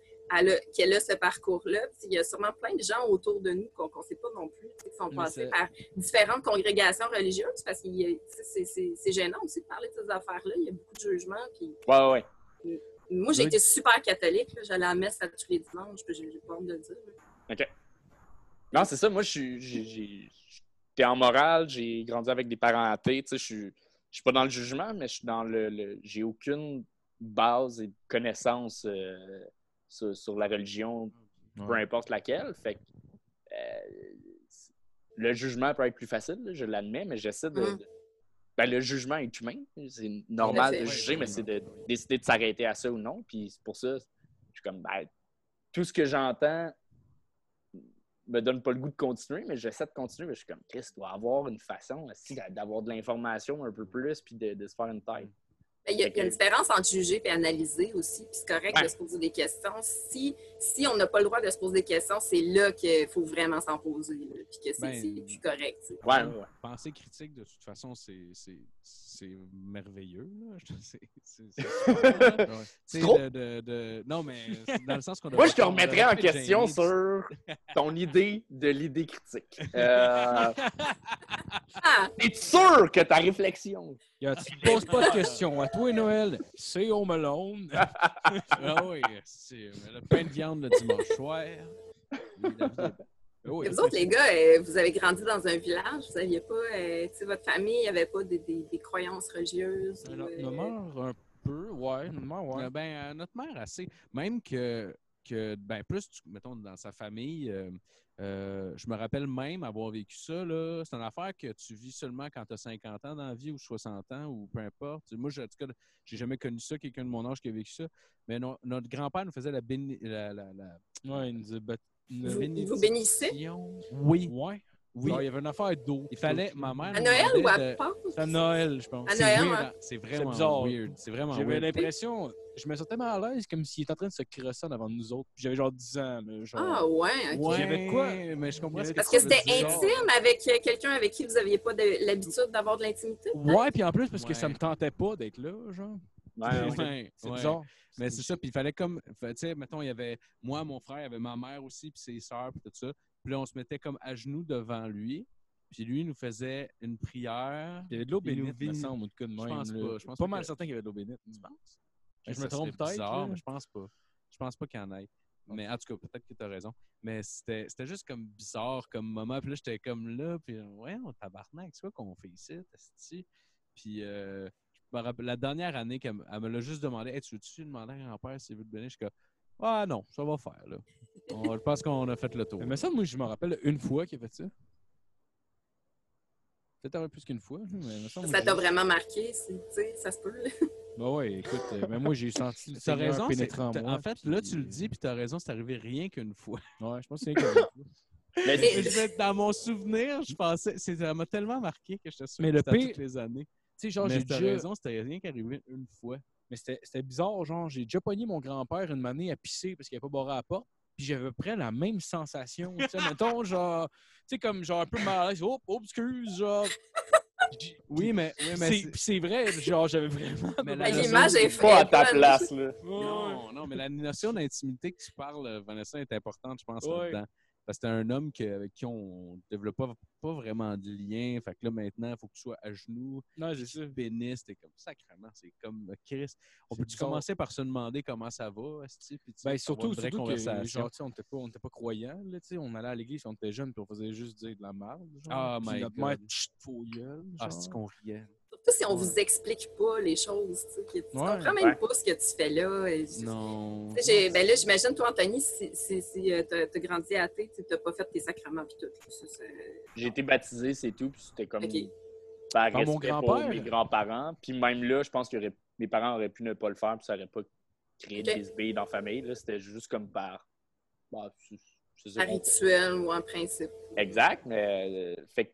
qu'elle a ce parcours-là. Puis Il y a sûrement plein de gens autour de nous qu'on ne sait pas non plus, qui sont passés par différentes congrégations religieuses parce que c'est gênant aussi de parler de ces affaires-là. Il y a beaucoup de jugements. Puis Ouais, ouais, ouais. moi, j'ai Oui. été super catholique. J'allais à la messe à tous les dimanches. puis J'ai pas honte de le dire. là. Non, c'est ça. Moi, J'étais en morale, j'ai grandi avec des parents athées. Je suis, je suis pas dans le jugement, mais je suis dans le. le- j'ai aucune base et connaissance euh, sur, sur la religion, peu importe laquelle. Fait que, euh, le jugement peut être plus facile, je l'admets, mais j'essaie de. De- ben, le jugement est humain. C'est normal de juger, mais c'est de décider de s'arrêter à ça ou non. Puis c'est pour ça, je suis comme, ben, tout ce que j'entends me donne pas le goût de continuer, mais j'essaie de continuer. Mais je suis comme, Chris, doit avoir une façon aussi, d'avoir de l'information un peu plus, puis de, de se faire une tête? Ben, Il y, a, Fait il y a une différence entre juger et analyser aussi. Puis c'est correct Ouais. de se poser des questions. Si, si on n'a pas le droit de se poser des questions, c'est là qu'il faut vraiment s'en poser. là, puis que c'est Ben, c'est plus correct. tu sais. Ouais, ouais, ouais. Pensée critique, de toute façon, c'est c'est- c'est merveilleux. C'est- Trop. de, de- de- Non, mais c'est dans le sens qu'on Moi, je te remettrais en question sur ton idée de l'idée critique. Euh, <laughs> <laughs> Es-tu sûr que ta réflexion? Tu te poses pas de questions. À toi, Noël, c'est Home Alone. <laughs> Ah oui, c'est le pain de viande le dimanche soir. Oui, vous autres, les gars, euh, vous avez grandi dans un village. Vous n'aviez pas, euh, tu sais, votre famille n'avait pas des, des- des croyances religieuses. Notre euh, notre mère, un peu, ouais. Notre mère, ouais. Ben, euh, notre mère, assez. Même que, que ben, plus, tu- mettons, dans sa famille, euh, euh, je me rappelle même avoir vécu ça. là. C'est une affaire que tu vis seulement quand tu as 50 ans dans la vie ou 60 ans ou peu importe. Moi, je- en tout cas, j'ai jamais connu ça, quelqu'un de mon âge qui a vécu ça. Mais no- notre grand-père nous faisait la, béni- la, la, la- Ouais, il nous a bat- une Vous, bénédiction. vous bénissez? Oui, Ouais. Oui. Il y avait une affaire d'eau. Il fallait, ma mère. à Noël ou à demandait de- Pâques? C'est à Noël, je pense. À C'est Noël, hein. C'est vraiment bizarre. weird. C'est vraiment J'avais weird. l'impression, je me sentais mal à l'aise comme s'il était en train de se crosser en avant de nous autres. J'avais genre 10 ans. là, genre... Ah ouais, ok. Ouais, J'avais de quoi? Mais je comprends Parce que c'était intime avec euh, quelqu'un avec qui vous n'aviez pas de- l'habitude d'avoir de l'intimité? Ouais, puis en plus, parce que ça me tentait pas d'être là, genre. Ouais, ouais. Ouais, C'est ouais. bizarre. Mais c'est ça, puis il fallait comme, tu sais, mettons, il y avait moi, mon frère, il y avait ma mère aussi, puis ses sœurs, puis tout ça. Puis là, on se mettait comme à genoux devant lui. Puis lui, il nous faisait une prière. Il y avait de l'eau Il bénite, me semble, de quoi de Je pense pas, je pense pas pas mal que- certain qu'il y avait de l'eau bénite. Tu penses? Je me trompe peut-être, mais je pense pas. Je pense pas qu'il y en ait. Mais en tout cas, peut-être que tu as raison. Mais c'était juste comme bizarre comme moment. Puis là, j'étais comme là. Puis ouais, on tabarnak, c'est quoi qu'on fait ici? esti? Puis euh, je me rappelle- la dernière année, me- elle me l'a juste demandé Hey, tu veux-tu demander à grand-père s'il veut te donner? Je suis comme Ah non, ça va faire. là. On- je pense qu'on a fait le tour. Mais ça, moi, je me rappelle une fois qu'il a fait ça. Peut-être un peu plus qu'une fois. Mais Ça t'a vraiment marqué, tu sais, ça se peut. là. <laughs> Bah ouais, écoute, euh, mais moi, j'ai senti le raison. en moi. En fait, puis- là, tu le dis, puis t'as raison, c'est arrivé rien qu'une fois. <laughs> Ouais, je pense que c'est rien qu'une fois. <laughs> Mais Je dans mon souvenir, je pensais, c'est- ça m'a tellement marqué que je te Mais souviens le c'était à pire- toutes les années. Tu sais, genre, mais j'ai t'as déjà... raison, c'était rien qu'arrivé une fois. Mais c'était c'était bizarre, genre, j'ai déjà pogné mon grand-père une année à pisser parce qu'il n'avait pas barré à la porte. Puis j'avais près la même sensation. Tu sais, mettons, genre, tu sais, comme genre un peu mal à l'aise. Oh, oh, excuse, genre. Oui, mais, oui, mais C'est c'est- puis c'est vrai, genre, j'avais vraiment. L'image est pas à ta place, là. non, non, mais la notion d'intimité que tu parles, euh, Vanessa, est importante, je pense, là-dedans. Parce que c'était un homme que- avec qui on ne développe pas, pas vraiment de lien. Fait que là, maintenant, il faut que tu sois à genoux, Non, c'est ça. te bénisses. T'es comme sacrément, c'est comme euh, Chris. On peut-tu commencer par se demander comment ça va, sais, Ben, surtout, surtout que, genre, on n'était pas, on était pas croyants, là. On allait à l'église, on était jeunes, puis on faisait juste dire de la merde. genre. Ah, my notre God. mère, gueule. Ah, c'est qu'on riait. Surtout si on Ouais. vous explique pas les choses, tu sais, que tu Ouais. comprends même Ouais. pas ce que tu fais là. et je- Non. Tu Ben là, j'imagine, toi, Anthony, si, si, si euh, t'as t'as grandi athée, tu n'as pas fait tes sacrements puis tout. J'ai été baptisé, c'est tout. Puis c'était comme Ok. par mon respect pour grand-père? mes grands-parents. Puis même là, je pense que mes parents auraient pu ne pas le faire, puis ça n'aurait pas créé de Ok. bisbille dans la famille. Là, c'était juste comme par. bah, Un rituel ou un principe. Exact, mais euh, fait que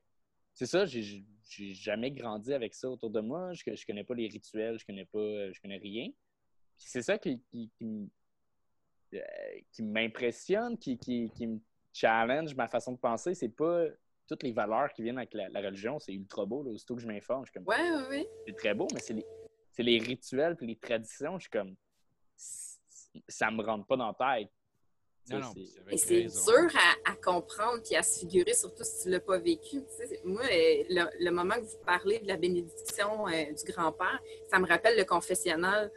c'est ça, j'ai j'ai jamais grandi avec ça autour de moi. Je, je connais pas les rituels, je connais pas, euh, je connais rien. C'est ça qui, qui, qui m- euh, qui m'impressionne, qui, qui, qui me challenge ma façon de penser. C'est pas toutes les valeurs qui viennent avec la, la religion, c'est ultra beau. Là. Aussitôt que je m'informe, je suis comme Ouais, ouais, ouais. c'est très beau, mais c'est les, c'est les rituels puis les traditions, je suis comme ça me rentre pas dans la tête. Non, non, Et c'est dur à, à comprendre puis à se figurer, surtout si tu l'as pas vécu. Moi, euh, le, le moment que vous parlez de la bénédiction euh, du grand-père, ça me rappelle le confessionnal.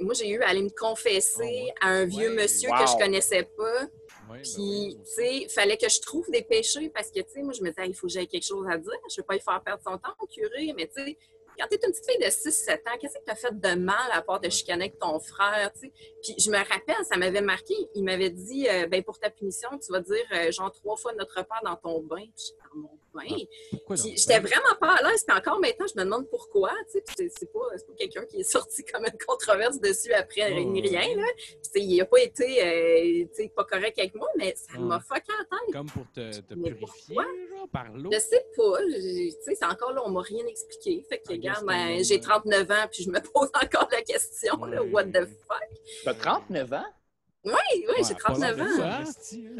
Moi, j'ai eu à aller me confesser Oh, ouais? à un vieux Ouais. monsieur Wow. que je connaissais pas. Ouais, ben Puis, oui, tu sais, il fallait que je trouve des péchés parce que, tu sais, moi, je me disais, il faut que j'aie quelque chose à dire. Je ne veux pas lui faire perdre son temps au curé, mais tu sais, quand tu es une petite fille de 6-7 ans, qu'est-ce que tu as fait de mal à part de chicaner avec ton frère? Puis, je me rappelle, ça m'avait marqué. Il m'avait dit, euh, ben pour ta punition, tu vas dire, euh, genre, trois fois notre Père dans ton bain. Puis, dans mon Puis donc? j'étais vraiment pas à l'aise. Puis encore maintenant, je me demande pourquoi. Tu c'est pas, c'est pas quelqu'un qui est sorti <laughs> comme une controverse dessus après ni rien. Là. Puis, tu sais, il n'a pas été euh, tu sais, pas correct avec moi, mais ça m'a fucké la tête. Comme pour te, purifier, genre, par l'eau? Je sais pas. Tu c'est encore là, on m'a rien expliqué. Fait que, regarde, un ben, j'ai euh, 39 ans, puis je me pose <laughs> encore la question, là, what the fuck? T'as 39 ans? Oui, oui, Ouais, j'ai pas l'air 39 de ans. ça. Hein.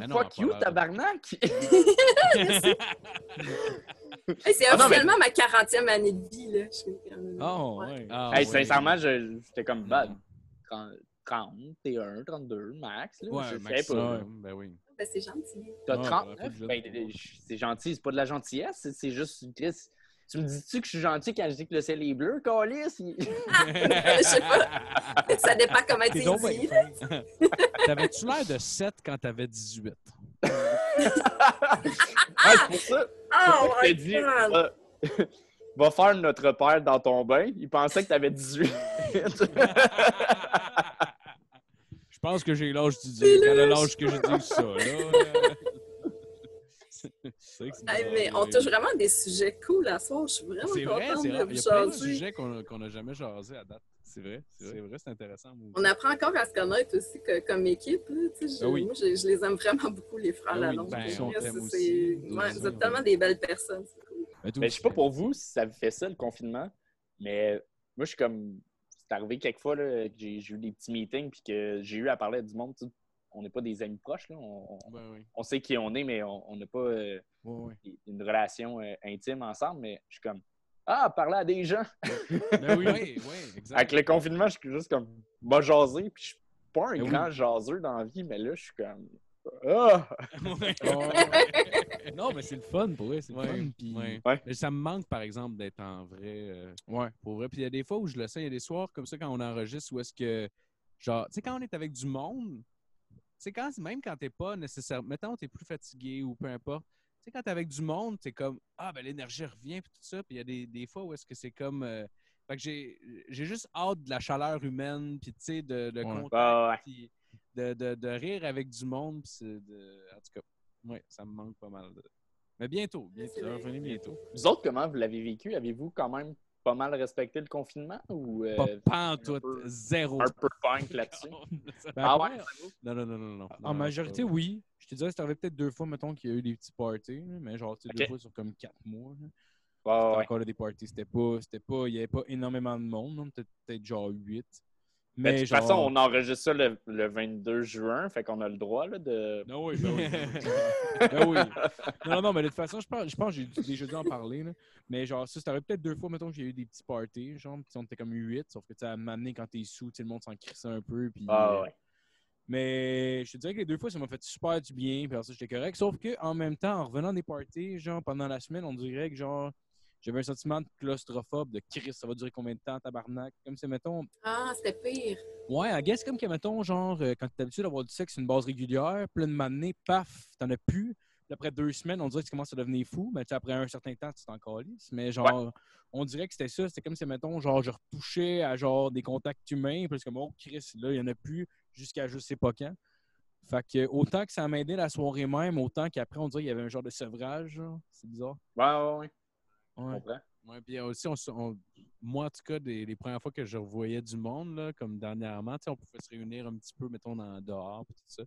Ah non, Fuck you, tabarnak! <laughs> <laughs> Hey, c'est Ah non, mais- officiellement ma 40e année de vie. Là. Je Ah, Ouais. ouais. Ah, hey, ouais. sincèrement, je- j'étais comme bad. Mm. 30, 31, 32, max. Là, Ouais, je sais pas. ouais. Ben oui. Ben, c'est gentil. T'as Ouais, 39? ouais, faut que Ben, c'est gentil, c'est pas de la gentillesse, c'est- juste. Tu me dis-tu que je suis gentil quand je dis que le ciel est bleu, Calis? <laughs> <laughs> Je sais pas. Ça dépend comment tu dis. <laughs> T'avais-tu l'air de 7 quand t'avais 18? Ah, c'est pour ça. Oh t'ai my dit, God! va, va faire notre père dans ton bain. Il pensait que t'avais 18. Je pense que j'ai l'âge du dire. Quel est l'âge que je dis ça, là? Hey, bizarre, mais on touche vraiment des sujets cool à soir. Je suis vraiment C'est vrai, contente c'est de vrai. vous Il y a plein de jaser. sujets qu'on n'a jamais jasé à date. C'est vrai, c'est vrai, c'est intéressant. On apprend encore à se connaître aussi que- comme équipe. Là, je, Ah oui. Moi, je, je les aime vraiment beaucoup, les frères Ah oui, Lalonde. ben, ouais, vous êtes tellement des belles personnes. cool. Mais Mais je sais pas pour vous si ça vous fait ça, le confinement, mais moi, je suis comme. C'est arrivé quelques fois là, que j'ai j'ai eu des petits meetings puis que j'ai eu à parler à du monde. On n'est pas des amis proches, là. On, on- Ben oui. on sait qui on est, mais on on n'a pas euh, une relation euh, intime ensemble. Mais je suis comme. Ah, parler à des gens! <laughs> Ben oui, oui, oui, exact. Avec le confinement, je suis juste comme. M'a jasé, puis je suis pas un Ben oui. grand jaseur dans la vie, mais là, je suis comme. Ah! <laughs> <laughs> non, mais c'est le fun pour vrai. C'est Ouais, fun. Puis... ouais. Ouais. Mais ça me manque, par exemple, d'être en vrai. euh, Ouais. pour vrai. Puis il y a des fois où je le sens, il y a des soirs comme ça quand on enregistre où est-ce que, genre, tu sais, quand on est avec du monde, c'est quand même quand t'es pas nécessairement, mettons, t'es plus fatigué ou peu importe. Tu sais, quand t'es avec du monde, t'es comme, ah, ben l'énergie revient, puis tout ça. Puis il y a des, des fois où est-ce que c'est comme. euh, fait que j'ai j'ai juste hâte de la chaleur humaine, puis tu sais, de, de Ouais. contact, ouais. puis de, de, de rire avec du monde. Puis c'est de... En tout cas, ouais, ça me manque pas mal. de- Mais bientôt, bientôt, revenir bientôt. Vous autres, comment vous l'avez vécu? Avez-vous quand même pas mal respecté le confinement ou euh, Pas un peu- zéro. un peu punk là-dessus? <laughs> Ben, Ah ouais? Non, non, non, non, non. En Non, majorité, oui. Je te dirais, c'est arrivé peut-être deux fois, mettons, qu'il y a eu des petits parties, mais genre, tu sais, deux fois sur comme quatre mois. Ouais, encore là, des parties. C'était pas, c'était pas, il y avait pas énormément de monde, peut-être genre huit. Mais de toute genre... façon, on enregistre ça le, le 22 juin, fait qu'on a le droit là, de. Ah oui, ben oui. ben oui. <laughs> Non, non, non, mais de toute façon, je pense, je pense que j'ai déjà dû en parler. Là. Mais genre, ça, c'est arrivé peut-être deux fois, mettons, que j'ai eu des petits parties. Genre, puis on était comme huit, sauf que tu sais, à m'amener quand t'es sous, le monde s'en crissait un peu. Puis, Ah ouais. Mais je te dirais que les deux fois, ça m'a fait super du bien. Puis ça, j'étais correct. Sauf que en même temps, en revenant des parties, genre pendant la semaine, on dirait que genre j'avais un sentiment de claustrophobe, de Chris, ça va durer combien de temps, tabarnak? Comme c'est, mettons, Ah, c'était pire. ouais, I guess comme que, mettons, genre, euh, quand t'es habitué d'avoir du sexe une base régulière, plein de m'amener, paf, t'en as plus. Puis après deux semaines, on dirait que tu commences à devenir fou. Mais après un certain temps, tu t'en calisses. Mais genre, on dirait que c'était ça. C'était comme si, mettons, genre, je retouchais à genre des contacts humains. Puis c'est comme, oh, Chris, là, il y en a plus jusqu'à je sais pas quand. Fait que autant que ça m'a aidé la soirée même, autant qu'après, on dirait qu'il y avait un genre de sevrage. C'est bizarre. Ouais, ouais, ouais. Ouais. comprends? Ouais, puis aussi, on, moi, en tout cas, des, les premières fois que je revoyais du monde, là, comme dernièrement, tu sais, on pouvait se réunir un petit peu, mettons, dans, dehors, puis tout ça.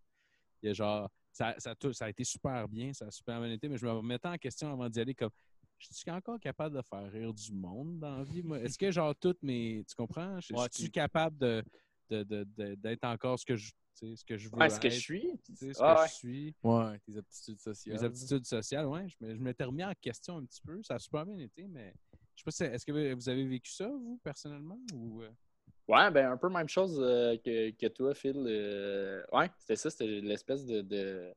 Il y a genre, ça, ça, ça a été super bien, ça a super bien été, mais je me remettais en question avant d'y aller, comme, je suis encore capable de faire rire du monde dans la vie, moi? Est-ce que, genre, toutes mes. Tu comprends? Je Ouais, suis tu- capable de, de- de- de- d'être encore ce que je, tu ce que je veux Ouais, ce que je suis? tu sais, ce Ah que ouais. je suis. Ouais, tes aptitudes sociales. Mes aptitudes sociales, oui. Je, me- je m'étais remis en question un petit peu. Ça a super bien été, mais je sais pas si est-ce que vous avez vécu ça, vous, personnellement? Ou... euh? Ouais, ben un peu même chose euh, que, que toi, Phil. Euh, ouais, c'était ça, c'était l'espèce de. de-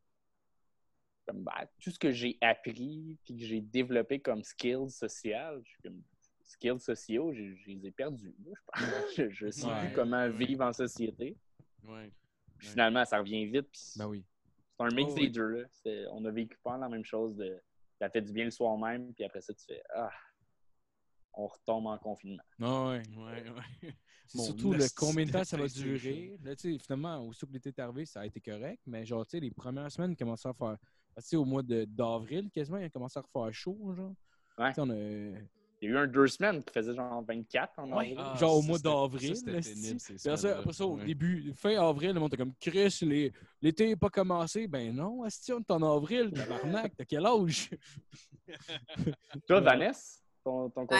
comme, ben, tout ce que j'ai appris puis que j'ai développé comme skills sociales, je suis comme skills sociaux, je, je les ai perdus. je pense. <laughs> je, je sais Ouais, plus comment ouais. vivre en société. Ouais. Puis Ouais. finalement, ça revient vite. Puis Ben oui. c'est un mix Oh, des oui. deux. là. On a vécu pas la même chose. De, ça fait du bien le soir même, puis après ça, tu fais Ah, on retombe en confinement. Non, ouais. Ouais, ouais. C'est Mon surtout le combien de temps ça va durer. Là, tu sais, finalement, aussitôt que l'été est arrivé, ça a été correct. Mais genre, tu sais, les premières semaines, il commençait à faire. Tu sais, au mois de- d'avril, quasiment, il a commencé à refaire chaud, genre. Ouais. Tu sais, on a- Il y a eu un deux semaines qui faisait genre 24 en Ouais. avril. Ah, Genre au mois d'avril, c'était après ça, semaines-là. après ça, au Ouais. début, fin avril, le monde était comme Chris, les- l'été n'est pas commencé. Ben non, Asti, on est en avril, tabarnak, t'as quel âge? <laughs> Toi, Vanessa, ton, ton Ben,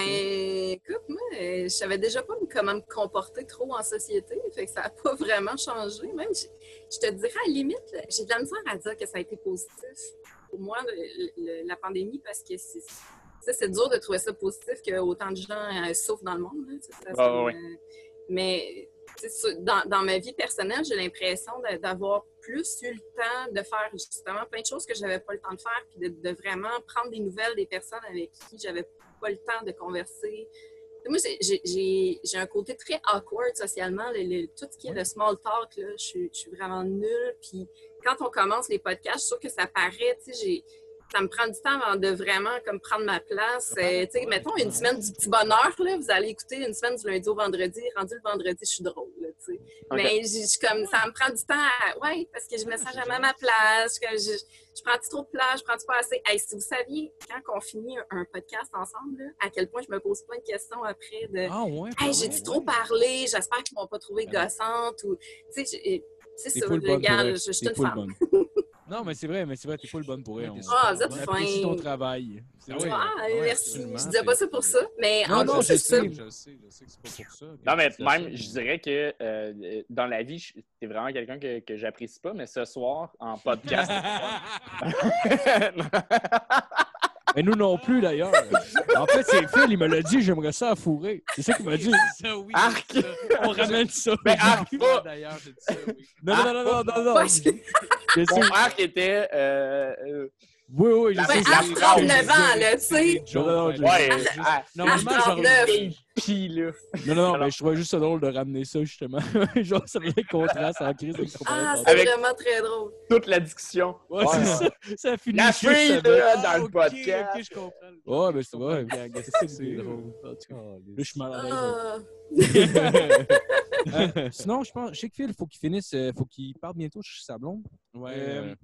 écoute, moi, euh, je savais déjà pas comment me comporter trop en société, fait que ça n'a pas vraiment changé. Même, je, je te dirais, à la limite, j'ai de la misère à dire que ça a été positif pour moi, le- le- la pandémie, parce que c'est c'est dur de trouver ça positif que autant de gens euh, souffrent dans le monde. là, ça, mais dans, dans ma vie personnelle, j'ai l'impression d'avoir plus eu le temps de faire justement plein de choses que j'avais pas le temps de faire, puis de, de vraiment prendre des nouvelles des personnes avec qui j'avais pas le temps de converser. Moi, j'ai- un côté très awkward socialement. le- le- tout ce qui est le small talk, là, je, suis- je suis vraiment nulle. Puis quand on commence les podcasts, je suis sûre que ça paraît. tu sais, Ça me prend du temps avant de vraiment comme prendre ma place. Euh, tu sais, mettons une semaine du petit bonheur, là, vous allez écouter une semaine du lundi au vendredi. Rendu le vendredi, je suis drôle. là, tu sais. Mais j'ai- je suis comme, ça me prend du temps à. Ouais, parce que je me sens jamais à ma place. que je, je prends trop de place, je prends pas assez? Hey, si vous saviez, quand on finit un, podcast ensemble, là, à quel point je me pose plein de questions après de. Ah ouais? Hey, j'ai-tu trop parlé? J'espère qu'ils m'ont pas trouvé Ben gossante. Ou, tu sais, j'ai- c'est ça, le gars, je, suis une femme. <laughs> Non, mais c'est vrai, mais c'est vrai, t'es full bonne pour elle. Ouais, t'es On, Ah, vous êtes fin. apprécie ton travail. C'est Ah vrai. oui. Ah, Ouais, merci. Je disais pas ça pour ça, mais Non, en non, gros, je c'est ça. sais. Je sais, je sais que c'est pas pour ça. Non, mais même, ça, je dirais que euh, dans la vie, t'es vraiment quelqu'un que, que j'apprécie pas, mais ce soir, en podcast. <laughs> <laughs> Mais nous non plus, d'ailleurs. En fait, c'est Phil, il me l'a dit, j'aimerais ça à fourrer. C'est ça qu'il m'a dit. <laughs> Ça, oui. Arc! ça. On ramène ça. Mais arc! D'ailleurs, j'ai dit ça, oui. Non, non, non, non, non, non. <laughs> Mon arc était. euh, euh, Oui, oui, je sais. Ben, à la 39 ans, là, tu sais. Non, non, non, je- ouais, Juste- ah, Normalement, À genre, 39. pis là. Non, non, non, mais je trouvais juste ça drôle de ramener ça, justement. <laughs> Genre, ça faisait contraste en crise Ah, c'est vraiment très drôle. Toute la discussion. Ouais, c'est ça. Ça finit La juste fille, là, Ah, dans le ok, podcast. ok, je comprends. Ouais, ben c'est vrai. C'est drôle. drôle. En tout cas, Là, je suis mal à l'aise. Ah. <laughs> Euh, sinon, je pense, je sais que Phil, faut qu'il finisse, euh, faut qu'il parte bientôt chez sa blonde. Ouais.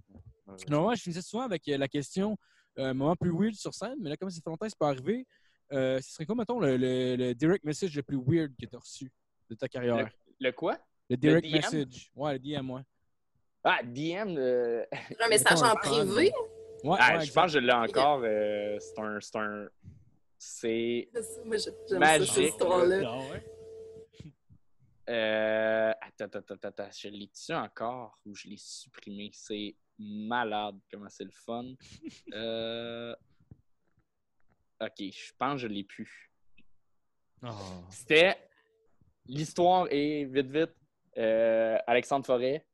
Euh, Non, moi, je finissais souvent avec euh, la question euh, moment plus weird sur scène, mais là, comme ça fait longtemps que c'est pas arrivé, euh, ce serait quoi, mettons, le, le- le direct message le plus weird que tu as reçu de ta carrière? Le quoi? Le, direct DM? message. Ouais, le DM, ouais. Ah, DM. euh, Un message en privé. Ouais, ah, ouais, je pense que je l'ai encore. euh, c'est un. C'est un. C'est. Ça, Magique, cette histoire-là. Ah ouais? Euh, attends, attends, attends, attends. Je l'ai dessus encore ou je l'ai supprimé? C'est malade comment c'est le fun. <laughs> Euh, Ok, je pense que je l'ai plus. Ah. C'était. L'histoire est vite, vite. euh, Alexandre Forêt,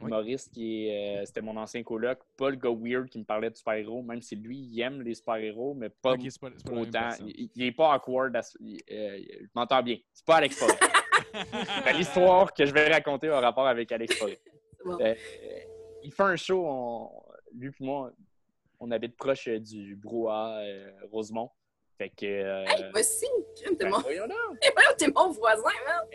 Oui. humoriste, qui est, euh, c'était mon ancien coloc, pas le gars weird qui me parlait de super-héros, même si lui, il aime les super-héros, mais pas autant. Il, il est pas awkward. à il- euh, je m'entends bien. C'est pas Alex Forêt. <laughs> Ben, L'histoire que je vais raconter a rapport avec Alex Forêt. C'est bon. Il fait un show, on- lui et moi, on habite proche euh, du brouhaha euh, Rosemont. Fait que. euh, Hey, moi aussi, crime, t'es ben, mon... Hey, mon voisin, man.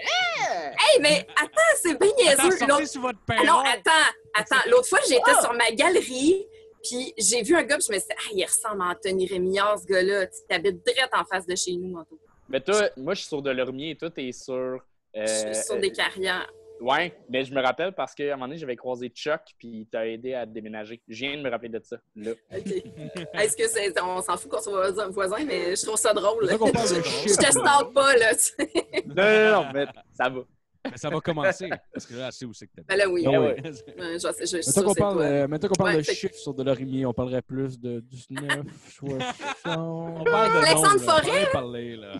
Hey, mais attends, c'est bien niaiseux. sur votre Ah non, attends, attends. L'autre fois, j'étais Ah! sur ma galerie, puis j'ai vu un gars, puis je me suis dit, ah, il ressemble à Anthony Rémillard, ce gars-là. Tu t'habites direct en face de chez nous, Anto. Mais toi, moi, je suis sur Delormier et toi, t'es sur. euh, Je suis sur des carrières. Ouais, mais je me rappelle parce qu'à un moment donné, j'avais croisé Chuck puis il t'a aidé à déménager. Je viens de me rappeler de ça. Là. <laughs> OK. Est-ce que c'est. On s'en fout qu'on soit voisin, voisin, mais je trouve ça drôle. C'est ça qu'on parle de je te stalk pas, là, tu sais. Non, non, non, mais ça va. Mais ça va commencer. Parce que là, sait où c'est que t'es. Ben là, oui. Je, je, je suis Mettons sûre qu'on c'est parle, toi. euh, qu'on parle Ouais, de chiffres sur de l'orimier, on parlerait plus de 19, 60. <laughs> On parle de Alexandre. Forêt? Parlez, parlez, là.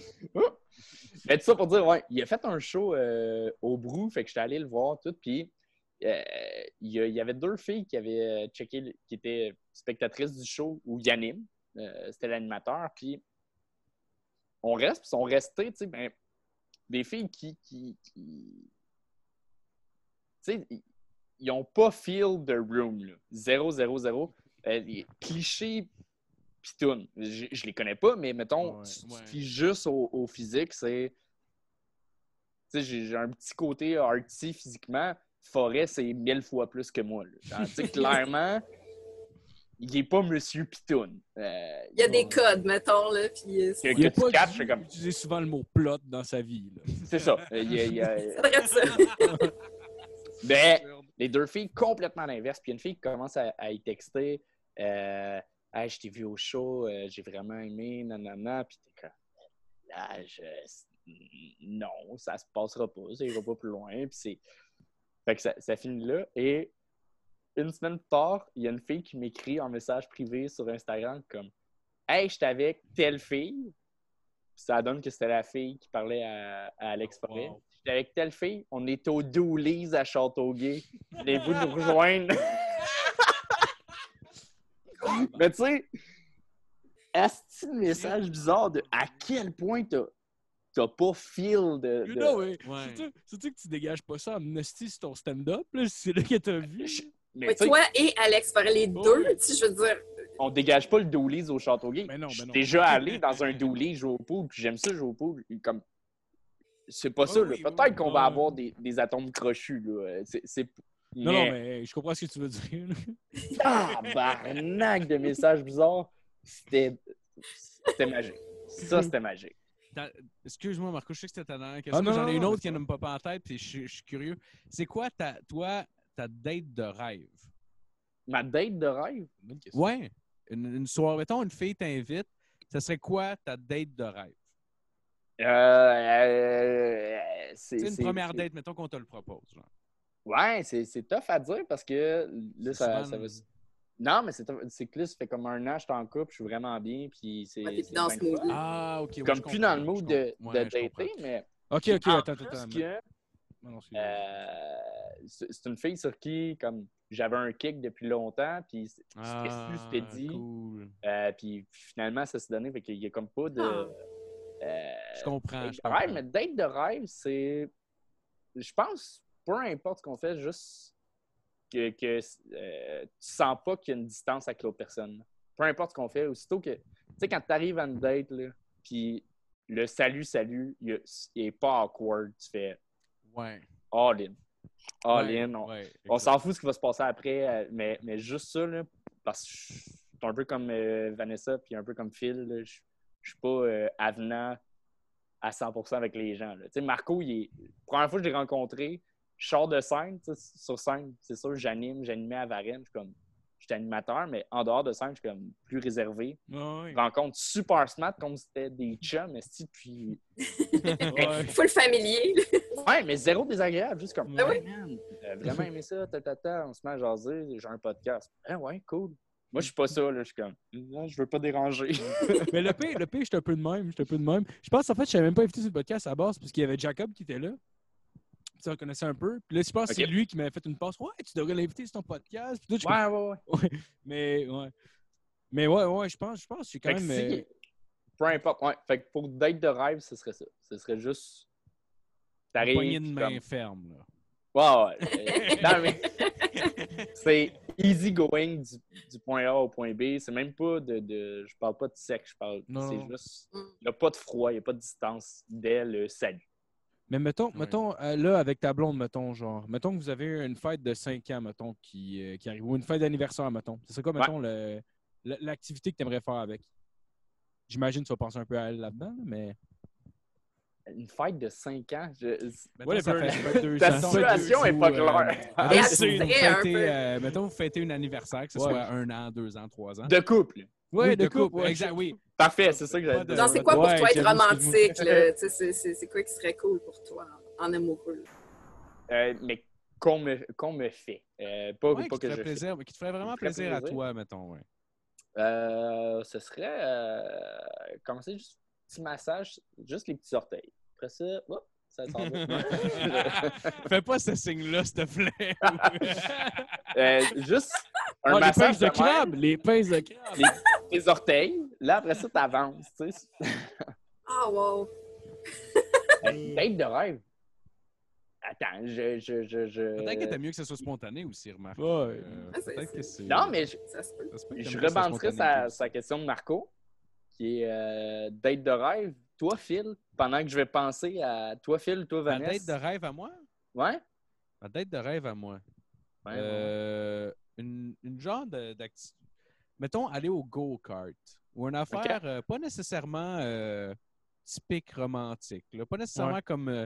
Mais tout ça pour dire, ouais, il a fait un show euh, au Brou, fait que j'étais allé le voir tout, puis euh, il y, avait deux filles qui avaient euh, checké, qui étaient spectatrices du show où il C'était l'animateur, puis on reste, puis sont restés, tu sais, ben, des filles qui. qui, qui- tu sais, ils- n'ont pas feel the room, là. Zéro, zéro, zéro. Euh, pitoun. Je, je les connais pas, mais mettons, Ouais, tu, tu ouais. juste au, au physique, c'est. Tu sais, j'ai un petit côté arty physiquement. Forêt, c'est mille fois plus que moi. Genre, Tu sais, <laughs> clairement, il est pas Monsieur Pitoun. Euh, Il y a des codes, mettons, là, puis... euh, que Il tu pas catches, dû c'est comme- utiliser souvent le mot plot dans sa vie. <laughs> C'est ça. Euh, il a- il y a- <laughs> c'est vrai ça. Mais les deux filles complètement à l'inverse. Puis il y a une fille qui commence à, à y texter euh, Hey, je t'ai vu au show, euh, j'ai vraiment aimé, nanana. Puis t'es comme Là, je- non, ça se passera pas, ça ira pas plus loin. Puis c'est. Fait que ça, ça finit là. Et une semaine plus tard, il y a une fille qui m'écrit en message privé sur Instagram comme Hey, j'étais avec telle fille. Puis ça donne que c'était la fille qui parlait à, à Alex Forêt. Wow. J'étais avec telle fille, on est au Doolies à Châteauguay. Voulez-vous nous rejoindre? <laughs> <laughs> Mais tu sais, est-ce un message bizarre de à quel point t'as t'as pas feel de. You de- know, ouais. Ouais. Que tu dégages pas ça en hostie sur ton stand-up? là? C'est là que t'as vu. Mais Mais toi et Alex Forêt, les Oh, deux, oui. tu sais, je veux dire, on dégage pas le Doolies au Châteauguay. Mais non, Je mais suis non. déjà allé dans un Doolies jouer au pool, puis j'aime ça jouer au pool. Comme... C'est pas ça, Oh, là. oui, Peut-être oui, qu'on oui. va avoir des, des atomes crochus, là. C'est. Non, non, mais je comprends ce que tu veux dire. là. <laughs> Tabarnak de messages bizarres. C'était. C'était magique. Ça, c'était magique. Excuse-moi, Marco, je sais que c'était ta dernière question. Ah, non, mais J'en ai une autre qui ne me pas en tête, puis je, je suis curieux. C'est quoi, ta, toi, ta date de rêve? Ma date de rêve? Bonne question. Ouais. Une, une soirée, mettons, une fille t'invite, ça serait quoi ta date de rêve? Euh, euh, c'est une première date, mettons qu'on te le propose. genre. Ouais, c'est c'est tough à dire parce que là, ça, va. Non, mais c'est c'est que là, ça fait comme un an, je suis en couple, je suis vraiment bien, puis c'est. Ouais. Ah, ok. ouais, Comme plus dans le comprends, mood de, comprends. de Ouais, comprends. dater, mais. Ok, ok, en attends, attends. que, euh, c'est une fille sur qui, comme, j'avais un kick depuis longtemps, puis c'était Ah, su, c'était dit. cool. Euh, puis finalement, ça s'est donné, fait qu'il y a comme pas de. Ah. euh, Je comprends. je de rêve, comprends. mais date de rêve, c'est. Je pense, peu importe ce qu'on fait, juste que, que euh, tu sens pas qu'il y a une distance avec l'autre personne. Peu importe ce qu'on fait, aussitôt que. Tu sais, quand tu arrives à une date, là, puis le salut, salut, il, y a- il est pas awkward, tu fais Ouais. all in. All Ouais, in. On, ouais, s'en fout ce qui va se passer après, euh, mais, mais juste ça, là, parce que je suis un peu comme euh, Vanessa, puis un peu comme Phil, là, je je suis pas euh, avenant à 100% avec les gens. là. Tu sais, Marco, il est... première fois que je l'ai rencontré, je sors de scène, sur scène, c'est sûr, j'anime, j'animais à Varennes, je suis comme, je suis animateur, mais en dehors de scène, je suis comme plus réservé. Ouais, Rencontre super smart, comme si c'était des chums, esti, <laughs> puis... ouais. Full familier. Ouais, mais zéro désagréable, juste comme, Ah oui? Man, vraiment aimé ça, ta, ta, ta, on se met à jaser, j'ai un podcast. Ah ouais, cool. Moi, je suis pas ça, là, je suis comme, non, je veux pas déranger. <laughs> Mais le pire, le pire, j'étais un peu de même. J'étais un peu de même. Je pense, en fait, je savais même pas invité sur le podcast à la base parce qu'il y avait Jacob qui était là. Tu le connaissais un peu. Puis là, je pense que c'est lui qui m'avait fait une passe. Ouais, tu devrais l'inviter sur ton podcast. Puis là, je suis ouais, ouais, <laughs> ouais. Mais, ouais. Mais ouais, ouais, je pense, je pense, que c'est quand Fait que même. si- euh, peu importe, ouais. Fait que pour date de rêve, ce serait ça. Ce serait juste. Une T'arrives. poignée de main comme- ferme. Là. Ouais, ouais. Non, mais c'est easy going du, du point A au point B. C'est même pas de, de. Je parle pas de sexe, je parle. Non, C'est juste. Il n'y a pas de froid, il n'y a pas de distance dès le salut. Mais mettons, Ouais. mettons euh, là, avec ta blonde, mettons, genre, mettons que vous avez une fête de 5 ans, mettons, qui, euh, qui arrive, ou une fête d'anniversaire, mettons. Ce serait quoi, mettons, l'activité que tu aimerais faire avec? J'imagine que tu vas penser un peu à elle là-dedans, mais. Une fête de 5 ans, je... Mettons, Ouais, ça ça fait- fait deux Ta ans. situation est Ou, pas euh, claire. <laughs> mettons, Et c'est une abstrait un fêter, peu. euh, mettons, vous fêtez un anniversaire, que ce Ouais. soit un an, deux ans, trois ans. De couple. Ouais, Oui, de couple. Exact, oui. Parfait, c'est ça que j'avais. Genre, c'est quoi pour Ouais, toi être romantique? là? Tu sais, C'est c'est- c'est quoi qui serait cool pour toi en, amoureux? Euh, mais qu'on me, qu'on me fait. Euh, pas, Ouais, pas qui, que te je ferait plaisir, qui te ferait vraiment plaisir, à toi, mettons. Ouais. Euh, ce serait euh, commencer juste un petit massage, juste les petits orteils. Après ça, hop, ça s'en. <laughs> Fais pas ce signe-là, s'il te plaît. <laughs> Euh, juste un Ah, les massage pinces de crabe! Les pinces de crabe! les, les orteils. Là, après ça, t'avances. tu sais. Ah, wow! <laughs> Date de rêve. Attends, je. je, je, je... Peut-être que t'as mieux que ce soit spontané aussi, remarque. Ouais. Euh, Ah, Peut-être que c'est. Non, mais je, Ça se peut. ça se peut que je sa, question de Marco, qui est euh, date de rêve. Toi, Phil, pendant que je vais penser à toi, Phil, toi, Ma Vanessa. date de rêve à moi? Ouais? Ma date de rêve à moi. Ouais, Euh, une, une genre de- d'activité. Mettons, aller au go-kart. Ou une affaire euh, pas nécessairement euh, typique romantique. là. Pas nécessairement comme. euh,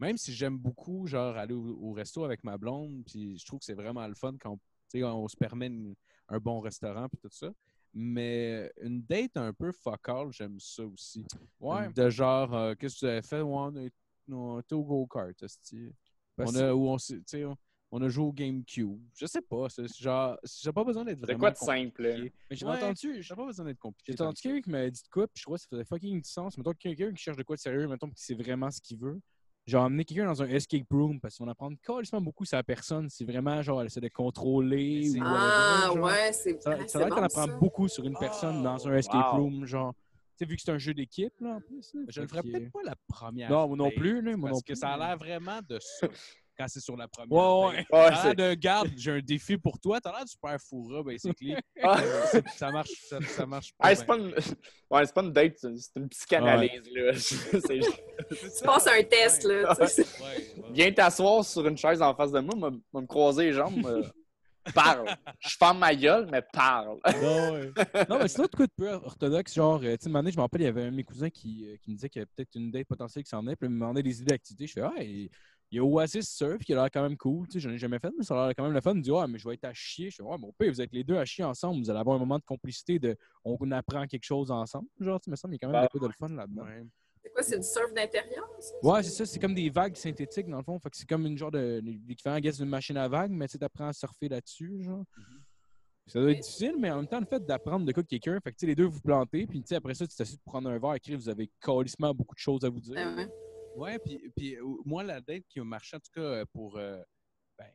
même si j'aime beaucoup, genre, aller au, au resto avec ma blonde, puis je trouve que c'est vraiment le fun quand sais, on se permet une- un bon restaurant, puis tout ça. Mais une date un peu fuck all, j'aime ça aussi. Ouais. De genre, qu'est-ce que tu avais fait? Ouais, on, est- on était au go-kart, On a, où on, on, a joué au GameCube. Je sais pas. c'est genre, j'ai pas besoin d'être C'est vraiment. quoi de simple? là? compliqué. Mais j'ai Ouais, entendu, J'ai pas besoin d'être compliqué. J'ai entendu que quelqu'un qui m'avait dit de quoi, puis je trouvais que ça faisait fucking du sens. Mettons quelqu'un qui cherche de quoi de sérieux, mettons qui sait vraiment ce qu'il veut. Genre, emmener quelqu'un dans un escape room parce qu'on apprend carrément beaucoup sur la personne. C'est vraiment genre, elle essaie de contrôler. C'est- ou Ah, genre. ouais, c'est Ça, ah, ça c'est a l'air bon, qu'on apprend ça. beaucoup sur une personne dans un escape wow. room, genre. Tu sais, vu que c'est un jeu d'équipe, là, en plus. là, Je le fait ferais que- peut-être pas la première. Non, moi non plus, là, moi parce non que plus, ça a l'air vraiment de ça. <laughs> Quand c'est sur la première. Ouais, ouais. Ouais, l'air de garde, j'ai un défi pour toi. T'as l'air du super fourra, basically. Ah. <laughs> C'est- ça marche, ça, ça marche pas. Hey, c'est pas, une... ouais, c'est pas une date, c'est une psychanalyse. Là. <laughs> C'est- Tu passes un test, là. Viens t'asseoir sur une chaise en face de moi, me, me croiser les jambes, me- parle. Je ferme ma gueule, mais parle. Non, ouais. non, mais c'est un autre coup de peu orthodoxe. Genre, euh, tu sais, un moment donné, je me rappelle, il y avait un de mes cousins qui, euh, qui me disait qu'il y avait peut-être une date potentielle qui s'en venait. Puis il me demandait des idées d'activités. Je fais, ah, il y a Oasis Surf qui a l'air quand même cool. Tu sais, j'en ai jamais fait, mais ça a l'air quand même le fun. Il me dit, ouais, mais je vais être à chier. Je fais, ouais, mon père, vous êtes les deux à chier ensemble. Vous allez avoir un moment de complicité de on apprend quelque chose ensemble. Genre, tu me semble, il y a quand même Bah, un peu de le fun là-dedans. Ouais. C'est quoi, c'est du surf d'intérieur? Ouais, c'est ça. C'est comme des vagues synthétiques, dans le fond. Fait que c'est comme une genre de. L'équivalent, guess, d'une machine à vagues, mais tu sais, t'apprends à surfer là-dessus, genre. Ça doit être difficile, mais en même temps, le fait d'apprendre de quoi que quelqu'un, fait que tu sais, les deux vous plantez, puis après ça, tu t'assieds de prendre un verre, écrire, vous avez calissement beaucoup de choses à vous dire. Ah ouais. Ouais, puis, puis moi, la date qui a marché, en tout cas, euh, pour, euh, ben,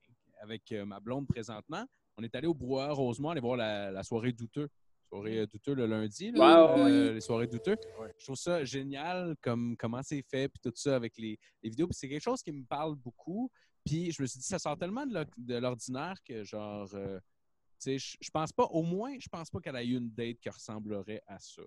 avec euh, ma blonde présentement, on est allé au Brouhaha Rosemont aller voir la, la soirée douteux. Soirée douteux le lundi, là, Wow. euh, les soirées douteux. Ouais. Je trouve ça génial, comme comment c'est fait, puis tout ça avec les, les vidéos. Puis c'est quelque chose qui me parle beaucoup. Puis je me suis dit, ça sort tellement de l'o- de l'ordinaire que, genre, euh, tu sais, je je pense pas, au moins, je pense pas qu'elle a eu une date qui ressemblerait à ça.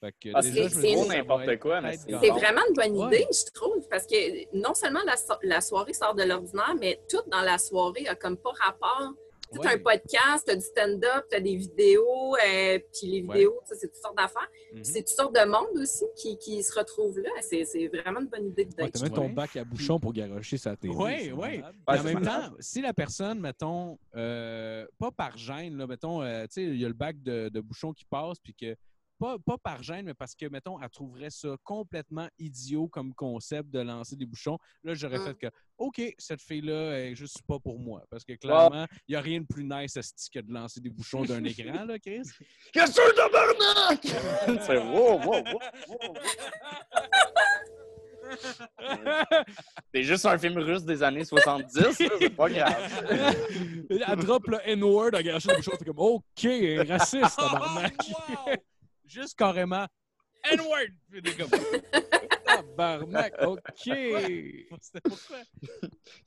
Fait que Ah, déjà, c'est- c'est n'importe quoi, mais vraiment une bonne Ouais. idée, je trouve, parce que non seulement la, so- la soirée sort de l'ordinaire, mais tout dans la soirée a comme pas rapport. Tu as Ouais. un podcast, tu as du stand-up, tu as des vidéos, euh, puis les vidéos, tu c'est toutes sortes d'affaires. Puis C'est toutes sortes de monde aussi qui, qui se retrouvent là. C'est c'est vraiment une bonne idée de t'as même ton Ouais. bac à bouchon pour garocher sa télé. Malade. Ouais, en même temps, si la personne, mettons, euh, pas par gêne, là, mettons, euh, tu sais, il y a le bac de, de bouchon qui passe, puis que, pas, pas par gêne, mais parce que, mettons, elle trouverait ça complètement idiot comme concept de lancer des bouchons, là, j'aurais Mm. fait que, OK, cette fille-là est juste pas pour moi. Parce que, clairement, il n'y a rien de plus nice à que de lancer des bouchons d'un <laughs> écran, là, Chris? Qu'est-ce que tabarnak? <laughs> C'est wow, wow, wow, wow. <laughs> C'est juste un film russe des années 70, là, c'est pas grave. Elle drop le N-word à garocher le bouchon, t'es comme, OK, raciste, tabarnak. Wow! Juste carrément, N-word! Puis t'es comme, Tabarnak, <laughs> OK. C'était pourquoi?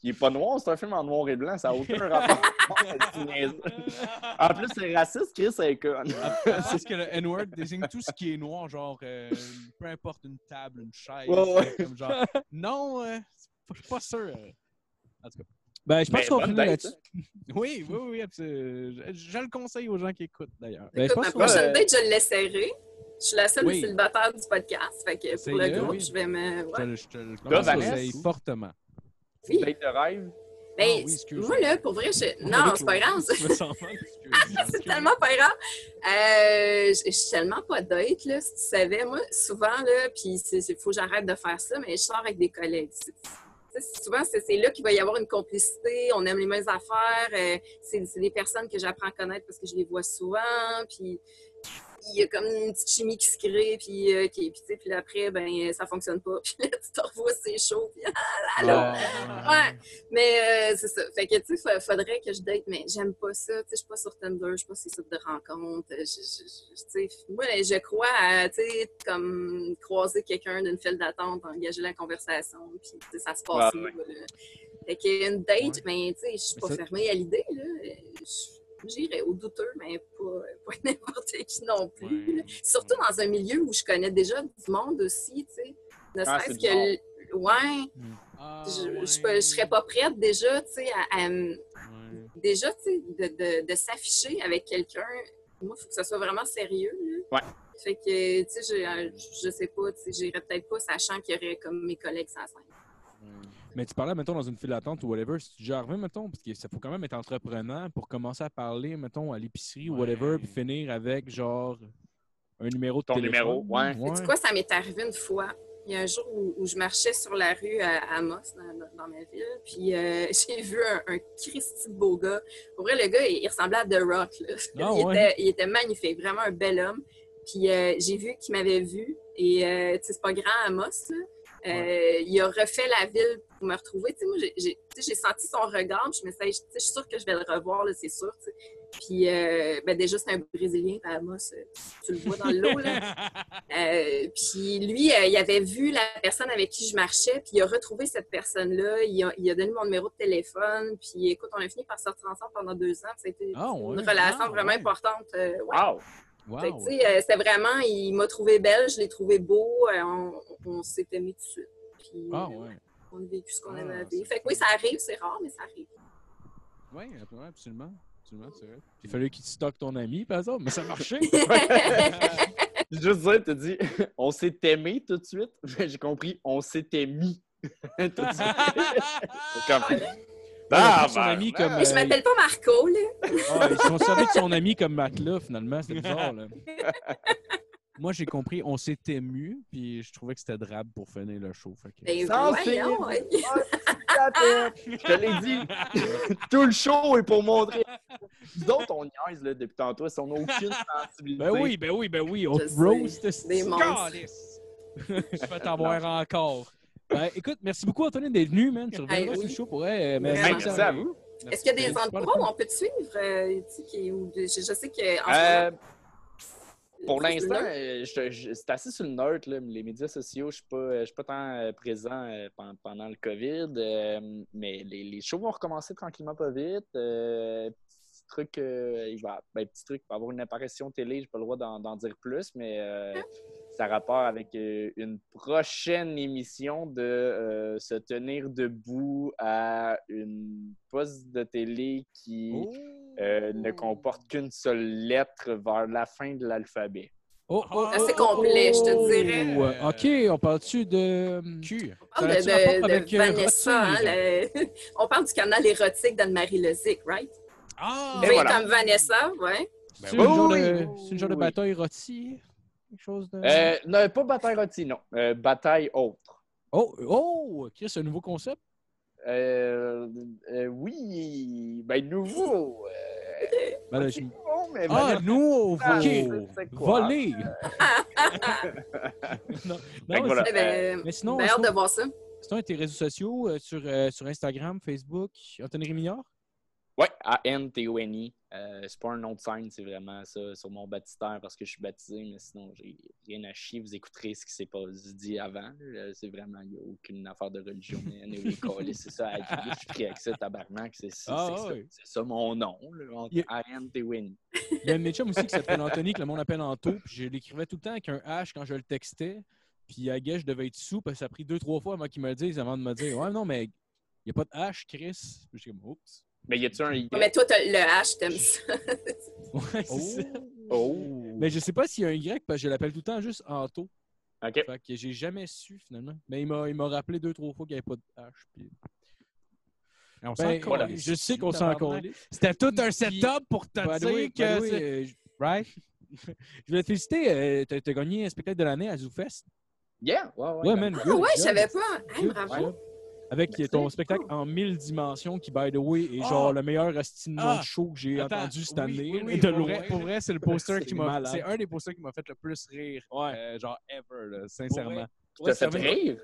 Il est pas noir, c'est un film en noir et blanc, ça n'a aucun rapport. C'est en plus, c'est raciste, Chris, c'est con. Parce que le N-word désigne tout ce qui est noir, genre euh, peu importe une table, une chaise. Ouais, ouais. Comme genre, non, euh, je suis pas sûr. euh. En tout cas, Ben, je pense Ben, qu'on finit là-dessus. oui, oui, oui, absolument. Je, je le conseille aux gens qui écoutent d'ailleurs. Ben, je Écoute, ma pense qu'on- prochaine euh, date, je l'essaierai. Je suis la seule Oui. célibataire du podcast. Fait que pour le groupe, oui. je vais me. Je te Ouais. le- je te le Toi, Vanessa? conseille fortement. Oui. Date de rêve? Ben, Ah oui, moi, là, pour vrai, je... non, c'est pas grave. <laughs> <laughs> C'est tellement pas grave. Euh, je je suis tellement pas date, là, si tu savais. Moi, souvent, là, puis il faut que j'arrête de faire ça, mais je sors avec des collègues. Souvent, c'est là qu'il va y avoir une complicité, on aime les mêmes affaires, euh, c'est des personnes que j'apprends à connaître parce que je les vois souvent, puis il y a comme une petite chimie qui se crée, puis, euh, qui- puis, tu sais, puis après, ben, ça fonctionne pas, <laughs> puis là, tu te revois, c'est chaud, puis <laughs> Ah, Ouais, mais euh, c'est ça. Fait que, tu sais, fa- faudrait que je date, mais j'aime pas ça. Tu sais, je suis pas sur Tinder, je suis pas sur sites de rencontres. Je, je- je- tu sais, moi, je crois à, tu sais, comme croiser quelqu'un d'une file d'attente, engager la conversation, puis tu sais, ça se passe Ouais, là, là. Fait qu'une date, Ouais. mais tu sais, je suis pas fermée à l'idée, là. J'irais au douteux, mais pas, pas <laughs> n'importe qui non plus. Ouais, Surtout dans un milieu où je connais déjà du monde aussi, tu sais. Ne Ah, serait-ce que... l- Ouais, Ah, je, ouais. je, serais- pas prête déjà, tu sais, à, à me- Ouais. déjà, tu sais, de, de, de s'afficher avec quelqu'un. Moi, il faut que ça soit vraiment sérieux, là. Ouais. Fait que, tu sais, je, je sais pas, tu sais, j'irais peut-être pas sachant qu'il y aurait comme mes collègues sans scène. Mais tu parlais, mettons, dans une file d'attente ou whatever, si tu arrivé, mettons, parce que ça faut quand même être entreprenant pour commencer à parler, mettons, à l'épicerie ou whatever, Ouais. puis finir avec, genre, un numéro de Ton téléphone. numéro, ouais. Mais Tu sais quoi, ça m'est arrivé une fois. Il y a un jour où, où je marchais sur la rue à, Amos, dans, ma ville, puis euh, <laughs> j'ai vu un, un Christy de beau gars. Pour vrai, le gars, il, il ressemblait à The Rock. là. Ah il, ouais? était, il était magnifique, vraiment un bel homme. Puis euh, j'ai vu qu'il m'avait vu, et euh, tu sais, c'est pas grand à Amos, là. Euh, Il a refait la ville pour me retrouver. Tu sais, moi, j'ai- senti son regard, puis je me suis dit, tu sais, je suis sûre que je vais le revoir, là, c'est sûr. tu sais. Puis euh, ben, déjà, c'est un Brésilien, tu le vois dans l'eau, là. <laughs> Euh, puis lui, euh, il avait vu la personne avec qui je marchais, puis il a retrouvé cette personne-là. Il a, il a donné mon numéro de téléphone. Puis écoute, on a fini par sortir ensemble pendant deux ans. Ça a été Ah, une relation Ah, vraiment importante. euh, ouais. Wow! Wow. Fait que, tu sais, c'était vraiment, il m'a trouvé belle, je l'ai trouvé beau. on on s'est aimés tout de suite. Puis ouais. On a vécu ce qu'on Ah, avait à vivre. Fait que oui, ça arrive, c'est rare, mais ça arrive. Oui, absolument. Absolument, c'est vrai. Il fallait qu'il te stocke ton ami, par exemple, mais ça marchait. <laughs> <laughs> Juste dire, t'as dit, on s'est aimé tout de suite? Mais <laughs> J'ai compris, on s'était mis tout de suite. Comme... Ah, Ah, son ami ben, comme. Mais je euh, m'appelle pas Marco, là. ah, ils sont servis de son ami comme matelas, finalement. C'est bizarre, là. Moi, j'ai compris, on s'est ému, puis je trouvais que c'était drabe pour finir le show. Fait que... Ben, Sans voyons, film. ouais. <laughs> Je te l'ai dit, <laughs> tout le show est pour montrer. nous autres, on niaise là, depuis tantôt, si on n'a aucune sensibilité. Ben oui, ben oui, ben oui, on Je te sais. roast. Des. <laughs> Je vais t'avoir encore. Ben, écoute, merci beaucoup, Anthony, d'être venu, man. Tu reviendras Hey, sur le oui. show pour elle. Vraiment. Hey, merci à vous. Est-ce qu'il y a des endroits où on peut te suivre? euh, qui- où- je, je sais que en Euh, Pour l'instant, euh, c'est assez sur le nerd. Là. Les médias sociaux, je ne suis, pas- je suis pas tant euh, présent euh, pen- pendant le COVID. euh, mais les, les shows vont recommencer tranquillement pas vite. Euh, petit truc, euh, il va, ben, petit truc, il va avoir une apparition télé, je n'ai pas le droit d'en, dire plus, mais euh, ça a rapport avec euh, une prochaine émission de euh, se tenir debout à une poste de télé qui euh, ne comporte qu'une seule lettre vers la fin de l'alphabet. Oh, oh, Assez oh, complet, je te oh, dirais. euh, OK, on parle-tu de... Q. on parle Ça de, avec, de euh, Vanessa, hein, le- <laughs> on parle du canal érotique d'Anne-Marie Lezic, right? Ah! Oui, voilà. comme Vanessa, ouais. C'est Ben une, genre oui, de- oui, c'est une genre de oui. bataille rôti? Quelque chose de... Euh, non, pas bataille rôtie, non. Euh, bataille autre. Oh, oh, OK, c'est un nouveau concept? Euh, euh, oui, ben nouveau. euh, Ben je- nouveau, mais Ah, nouveau! Volé! <laughs> non, non, voilà. Eh ben, mais sinon, ben, hâte sinon, de voir ça. sinon, tes réseaux sociaux, euh, sur, euh, sur Instagram, Facebook, Anthony Rémillard? Ouais, A-N-T-O-N-I. Euh, c'est pas un nom de scène, c'est vraiment ça sur mon baptistère parce que je suis baptisé, mais sinon, j'ai rien à chier. Vous écouterez ce qui s'est pas dit avant. là. C'est vraiment, il n'y a aucune affaire de religion. c'est ça. Je suis pris avec ça, tabarnak. C'est c'est- Ah, c'est ça, ouais. c'est ça mon nom. là, Il-. Il y a un chums aussi qui s'appelle Anthony, que le monde appelle Anto, puis je l'écrivais tout le temps avec un H quand je le textais. Puis à je devais être sous, parce que ça a pris deux, trois fois avant qu'il me le dise, avant de me dire Ouais, non, mais il n'y a pas de H, Chris. Puis je suis comme Oups. Mais y a-tu un Y? Ouais, Mais toi, t'as le H, t'aimes ça. <laughs> Ouais, c'est ça. Oh! Mais je sais pas s'il y a un Y, parce que je l'appelle tout le temps juste Anto. OK. Fait que j'ai jamais su finalement. Mais il m'a, il m'a rappelé deux, trois fois qu'il n'y avait pas de H. Puis... On Ben, s'en voilà. je sais qu'on s'en calisse. C'était tout un setup pour te the dire the que. euh, je- Right? <laughs> je voulais te féliciter. euh, t'as, t'as gagné un spectacle de l'année à ZooFest. Yeah! Ouais, ouais. Ouais, man. Ah ouais, je savais pas. Hey, bravo. job. Avec Merci. ton spectacle en mille dimensions qui, by the way, est Ah! genre le meilleur estinement Ah! de show que j'ai entendu cette oui, année. oui, là, oui, de pour, loin. vrai, pour vrai, c'est le poster qui m'a. C'est un des posters qui m'a fait le plus rire. Ouais. euh, genre ever, là, sincèrement. Tu t'as fait rire?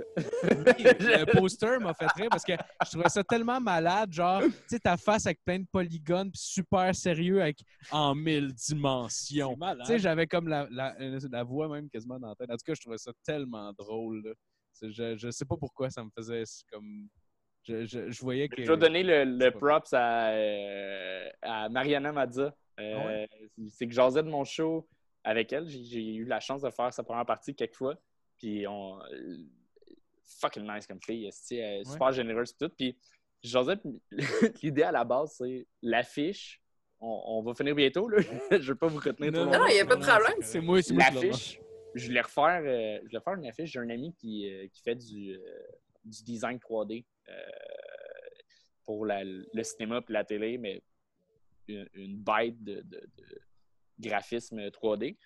le poster m'a fait rire parce que je trouvais ça tellement malade, genre, tu sais, ta face avec plein de polygones, puis super sérieux avec en mille dimensions. Tu sais, j'avais comme la, la, la voix même quasiment dans la tête. En tout cas, je trouvais ça tellement drôle. là. Je, je sais pas pourquoi ça me faisait comme. Je, je, je voyais que. Je vais donner le, le props à, euh, à Mariana Mazza. Euh, Ah ouais? C'est que j'osais de mon show avec elle. J'ai eu la chance de faire sa première partie quelques fois. Puis on. Fucking nice comme fille. esti, elle est super généreuse et tout. Puis j'osais. <laughs> L'idée à la base, c'est l'affiche. On, on va finir bientôt. Là. <laughs> je veux pas vous retenir trop Non, Non, longtemps. il n'y a pas de non, problème. c'est moi, c'est moi L'affiche, je voulais refaire, euh, je voulais faire une affiche. J'ai un ami qui, euh, qui fait du, euh, design 3D euh, pour le cinéma et la télé, mais une, bête de, graphisme 3D.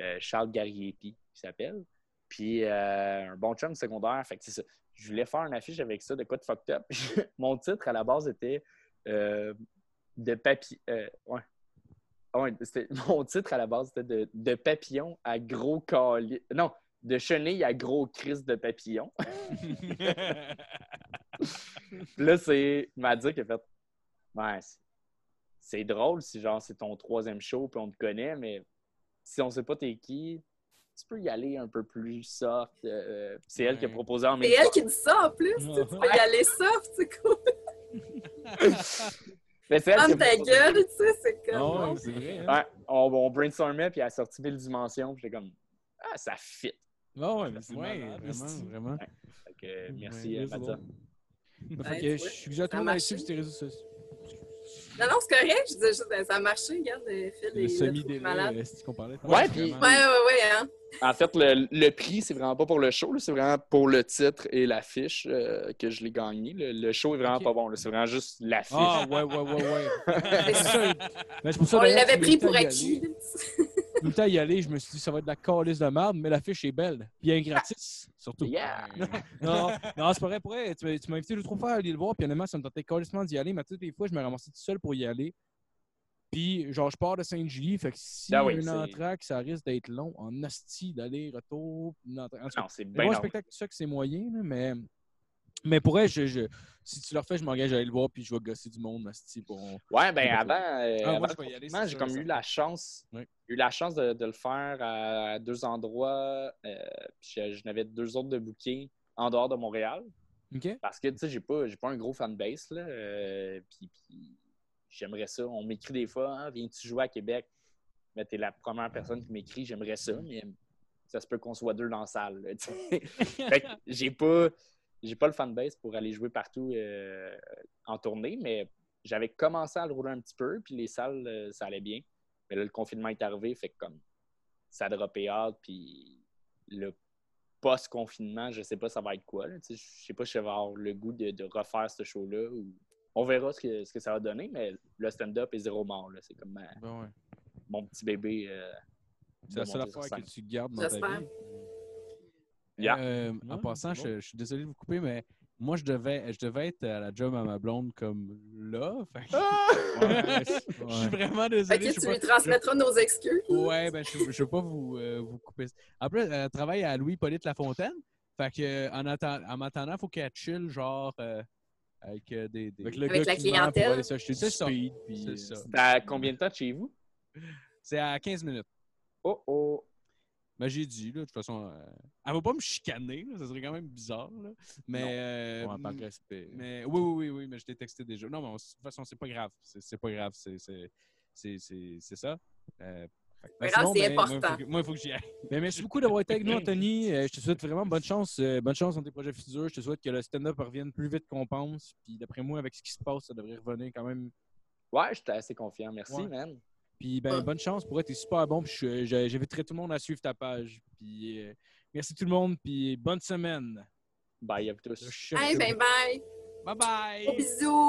euh, Charles Gariepi, qui s'appelle. Puis un bon chum secondaire. Fait ça. Je voulais faire une affiche avec ça, de quoi de fucked up. <laughs> Mon titre à la base était de papier. ouais. Ah ouais, <laughs> mon titre à la base c'était de, de papillon à gros cali... Non, de chenille à gros crise de papillon. Puis <laughs> là, c'est Maddy qui a fait Ouais, c'est- drôle si genre c'est ton troisième show puis on te connaît, mais si on sait pas t'es qui, tu peux y aller un peu plus soft. euh, c'est elle qui a proposé en même C'est elle qui dit ça en plus. tu sais, Tu peux y aller soft, c'est cool. <laughs> C'est Ferme ta gueule, tu sais, c'est comme. Ouais, bon. c'est vrai. hein. Ouais, on, on brainstormait puis elle a sorti mille dimensions. Puis j'étais comme Ah, ça fit. Ah ouais, mais c'est Ouais, malade, vraiment, vraiment. Fait que, euh, merci, euh, c'est. Fait que je monde a d'aller suivre marché. tes réseaux sociaux. Non, non, c'est correct. Je disais juste, ben, ça a marché. Regarde, euh, Phil, Le semi-délai, qu'on parlait. Ouais, puis- Ouais, ouais, ouais, hein. En fait, le, le prix, c'est vraiment pas pour le show, c'est vraiment pour le titre et l'affiche euh, que je l'ai gagné. Le, le show est vraiment pas bon, c'est vraiment juste l'affiche. Ah, ouais, ouais, ouais, ouais. <laughs> c'est ça. Mais c'est pour ça, On d'ailleurs, l'avait que pris pour acquis. Tout le temps y aller, je me suis dit, ça va être de la calice de merde, mais l'affiche est belle. Bien gratis, surtout. Yeah! <laughs> Non, non c'est pas vrai. Pour vrai, tu, m'as- invité deux trois fois à aller le voir, puis honnêtement, ça me tentait calissement d'y aller, mais toutes les fois, je me ramassais tout seul pour y aller. Puis, genre, je pars de Saint-Julie, fait que si Ah oui, un c'est- entraque, ça risque d'être long en hostie d'aller, retour. une entraque. En tout cas, Non, c'est bien bon long. spectacle, c'est ça que c'est moyen, mais. Mais pour elle, je, je- si tu le refais, je m'engage à aller le voir, puis je vais gosser du monde, hostie, pour. Ouais, ben avant, euh, Ah, avant j'ai comme eu la chance, eu la chance de, de le faire à deux endroits. euh, puis je, je n'avais deux autres de bouquets en dehors de Montréal. Parce que, tu sais, j'ai pas, j'ai pas un gros fanbase, là. euh, puis, puis j'aimerais ça. On m'écrit des fois, Ah, viens-tu jouer à Québec? Mais t'es la première personne qui m'écrit, j'aimerais ça, mais ça se peut qu'on soit deux dans la salle, <laughs> j'ai pas, j'ai pas le fanbase pour aller jouer partout euh, en tournée, mais j'avais commencé à le rouler un petit peu, puis les salles, euh, ça allait bien. Mais là, le confinement est arrivé, fait que comme ça a droppé hard, puis le post-confinement, je sais pas ça va être quoi. Je sais pas si je vais avoir le goût de, de refaire ce show-là. Ou... On verra ce que, ce que ça va donner, mais le stand-up est zéro mort. C'est comme ma- Ben ouais. mon petit bébé. euh, C'est la seule affaire que tu gardes dans ta J'espère. vie. Yeah. Euh, en passant, je, je suis désolé de vous couper, mais moi, je devais, je devais être à la job à ma blonde comme là. fait que- <laughs> Ouais, je suis vraiment désolé. que je tu suis lui pas- transmettras nos excuses. Ouais, ben, je ne veux pas vous, euh, vous couper. Après, elle travaille à Louis-Polyte Lafontaine. Fait que, euh, en, atten- en m'attendant, il faut qu'elle chill, genre, euh, avec euh, des. des- Avec le Avec la clientèle. pour aller s'acheter du C'est ça. C'est ça. C'est à combien de temps de chez vous? C'est à 15 minutes. Oh oh! Ben, j'ai dit, là, de toute façon, euh, elle va pas me chicaner, là, ça serait quand même bizarre, là. Mais, Non. euh, par respect. mais oui, oui, oui, oui, mais je t'ai texté déjà. Non, mais on- de toute façon, c'est pas grave. C'est pas grave, c'est c'est- c'est- c'est- c'est ça. Euh, ben, c'est ben, important. Moi, il faut que j'y aille. <laughs> Ben, merci beaucoup d'avoir été avec nous, Anthony. Euh, je te souhaite vraiment bonne chance. euh, bonne chance dans tes projets futurs. Je te souhaite que le stand-up revienne plus vite qu'on pense. Puis d'après moi, avec ce qui se passe, ça devrait revenir quand même. Ouais, j'étais assez confiant. Merci, Ouais. man. Puis ben, Ouais. bonne chance pour être t'es super bon. Puis j'inviterai tout le monde à suivre ta page. Puis euh, merci tout le monde. Puis bonne semaine. Bye à vous tous. Hey, ben bye. Bye bye! Bisous.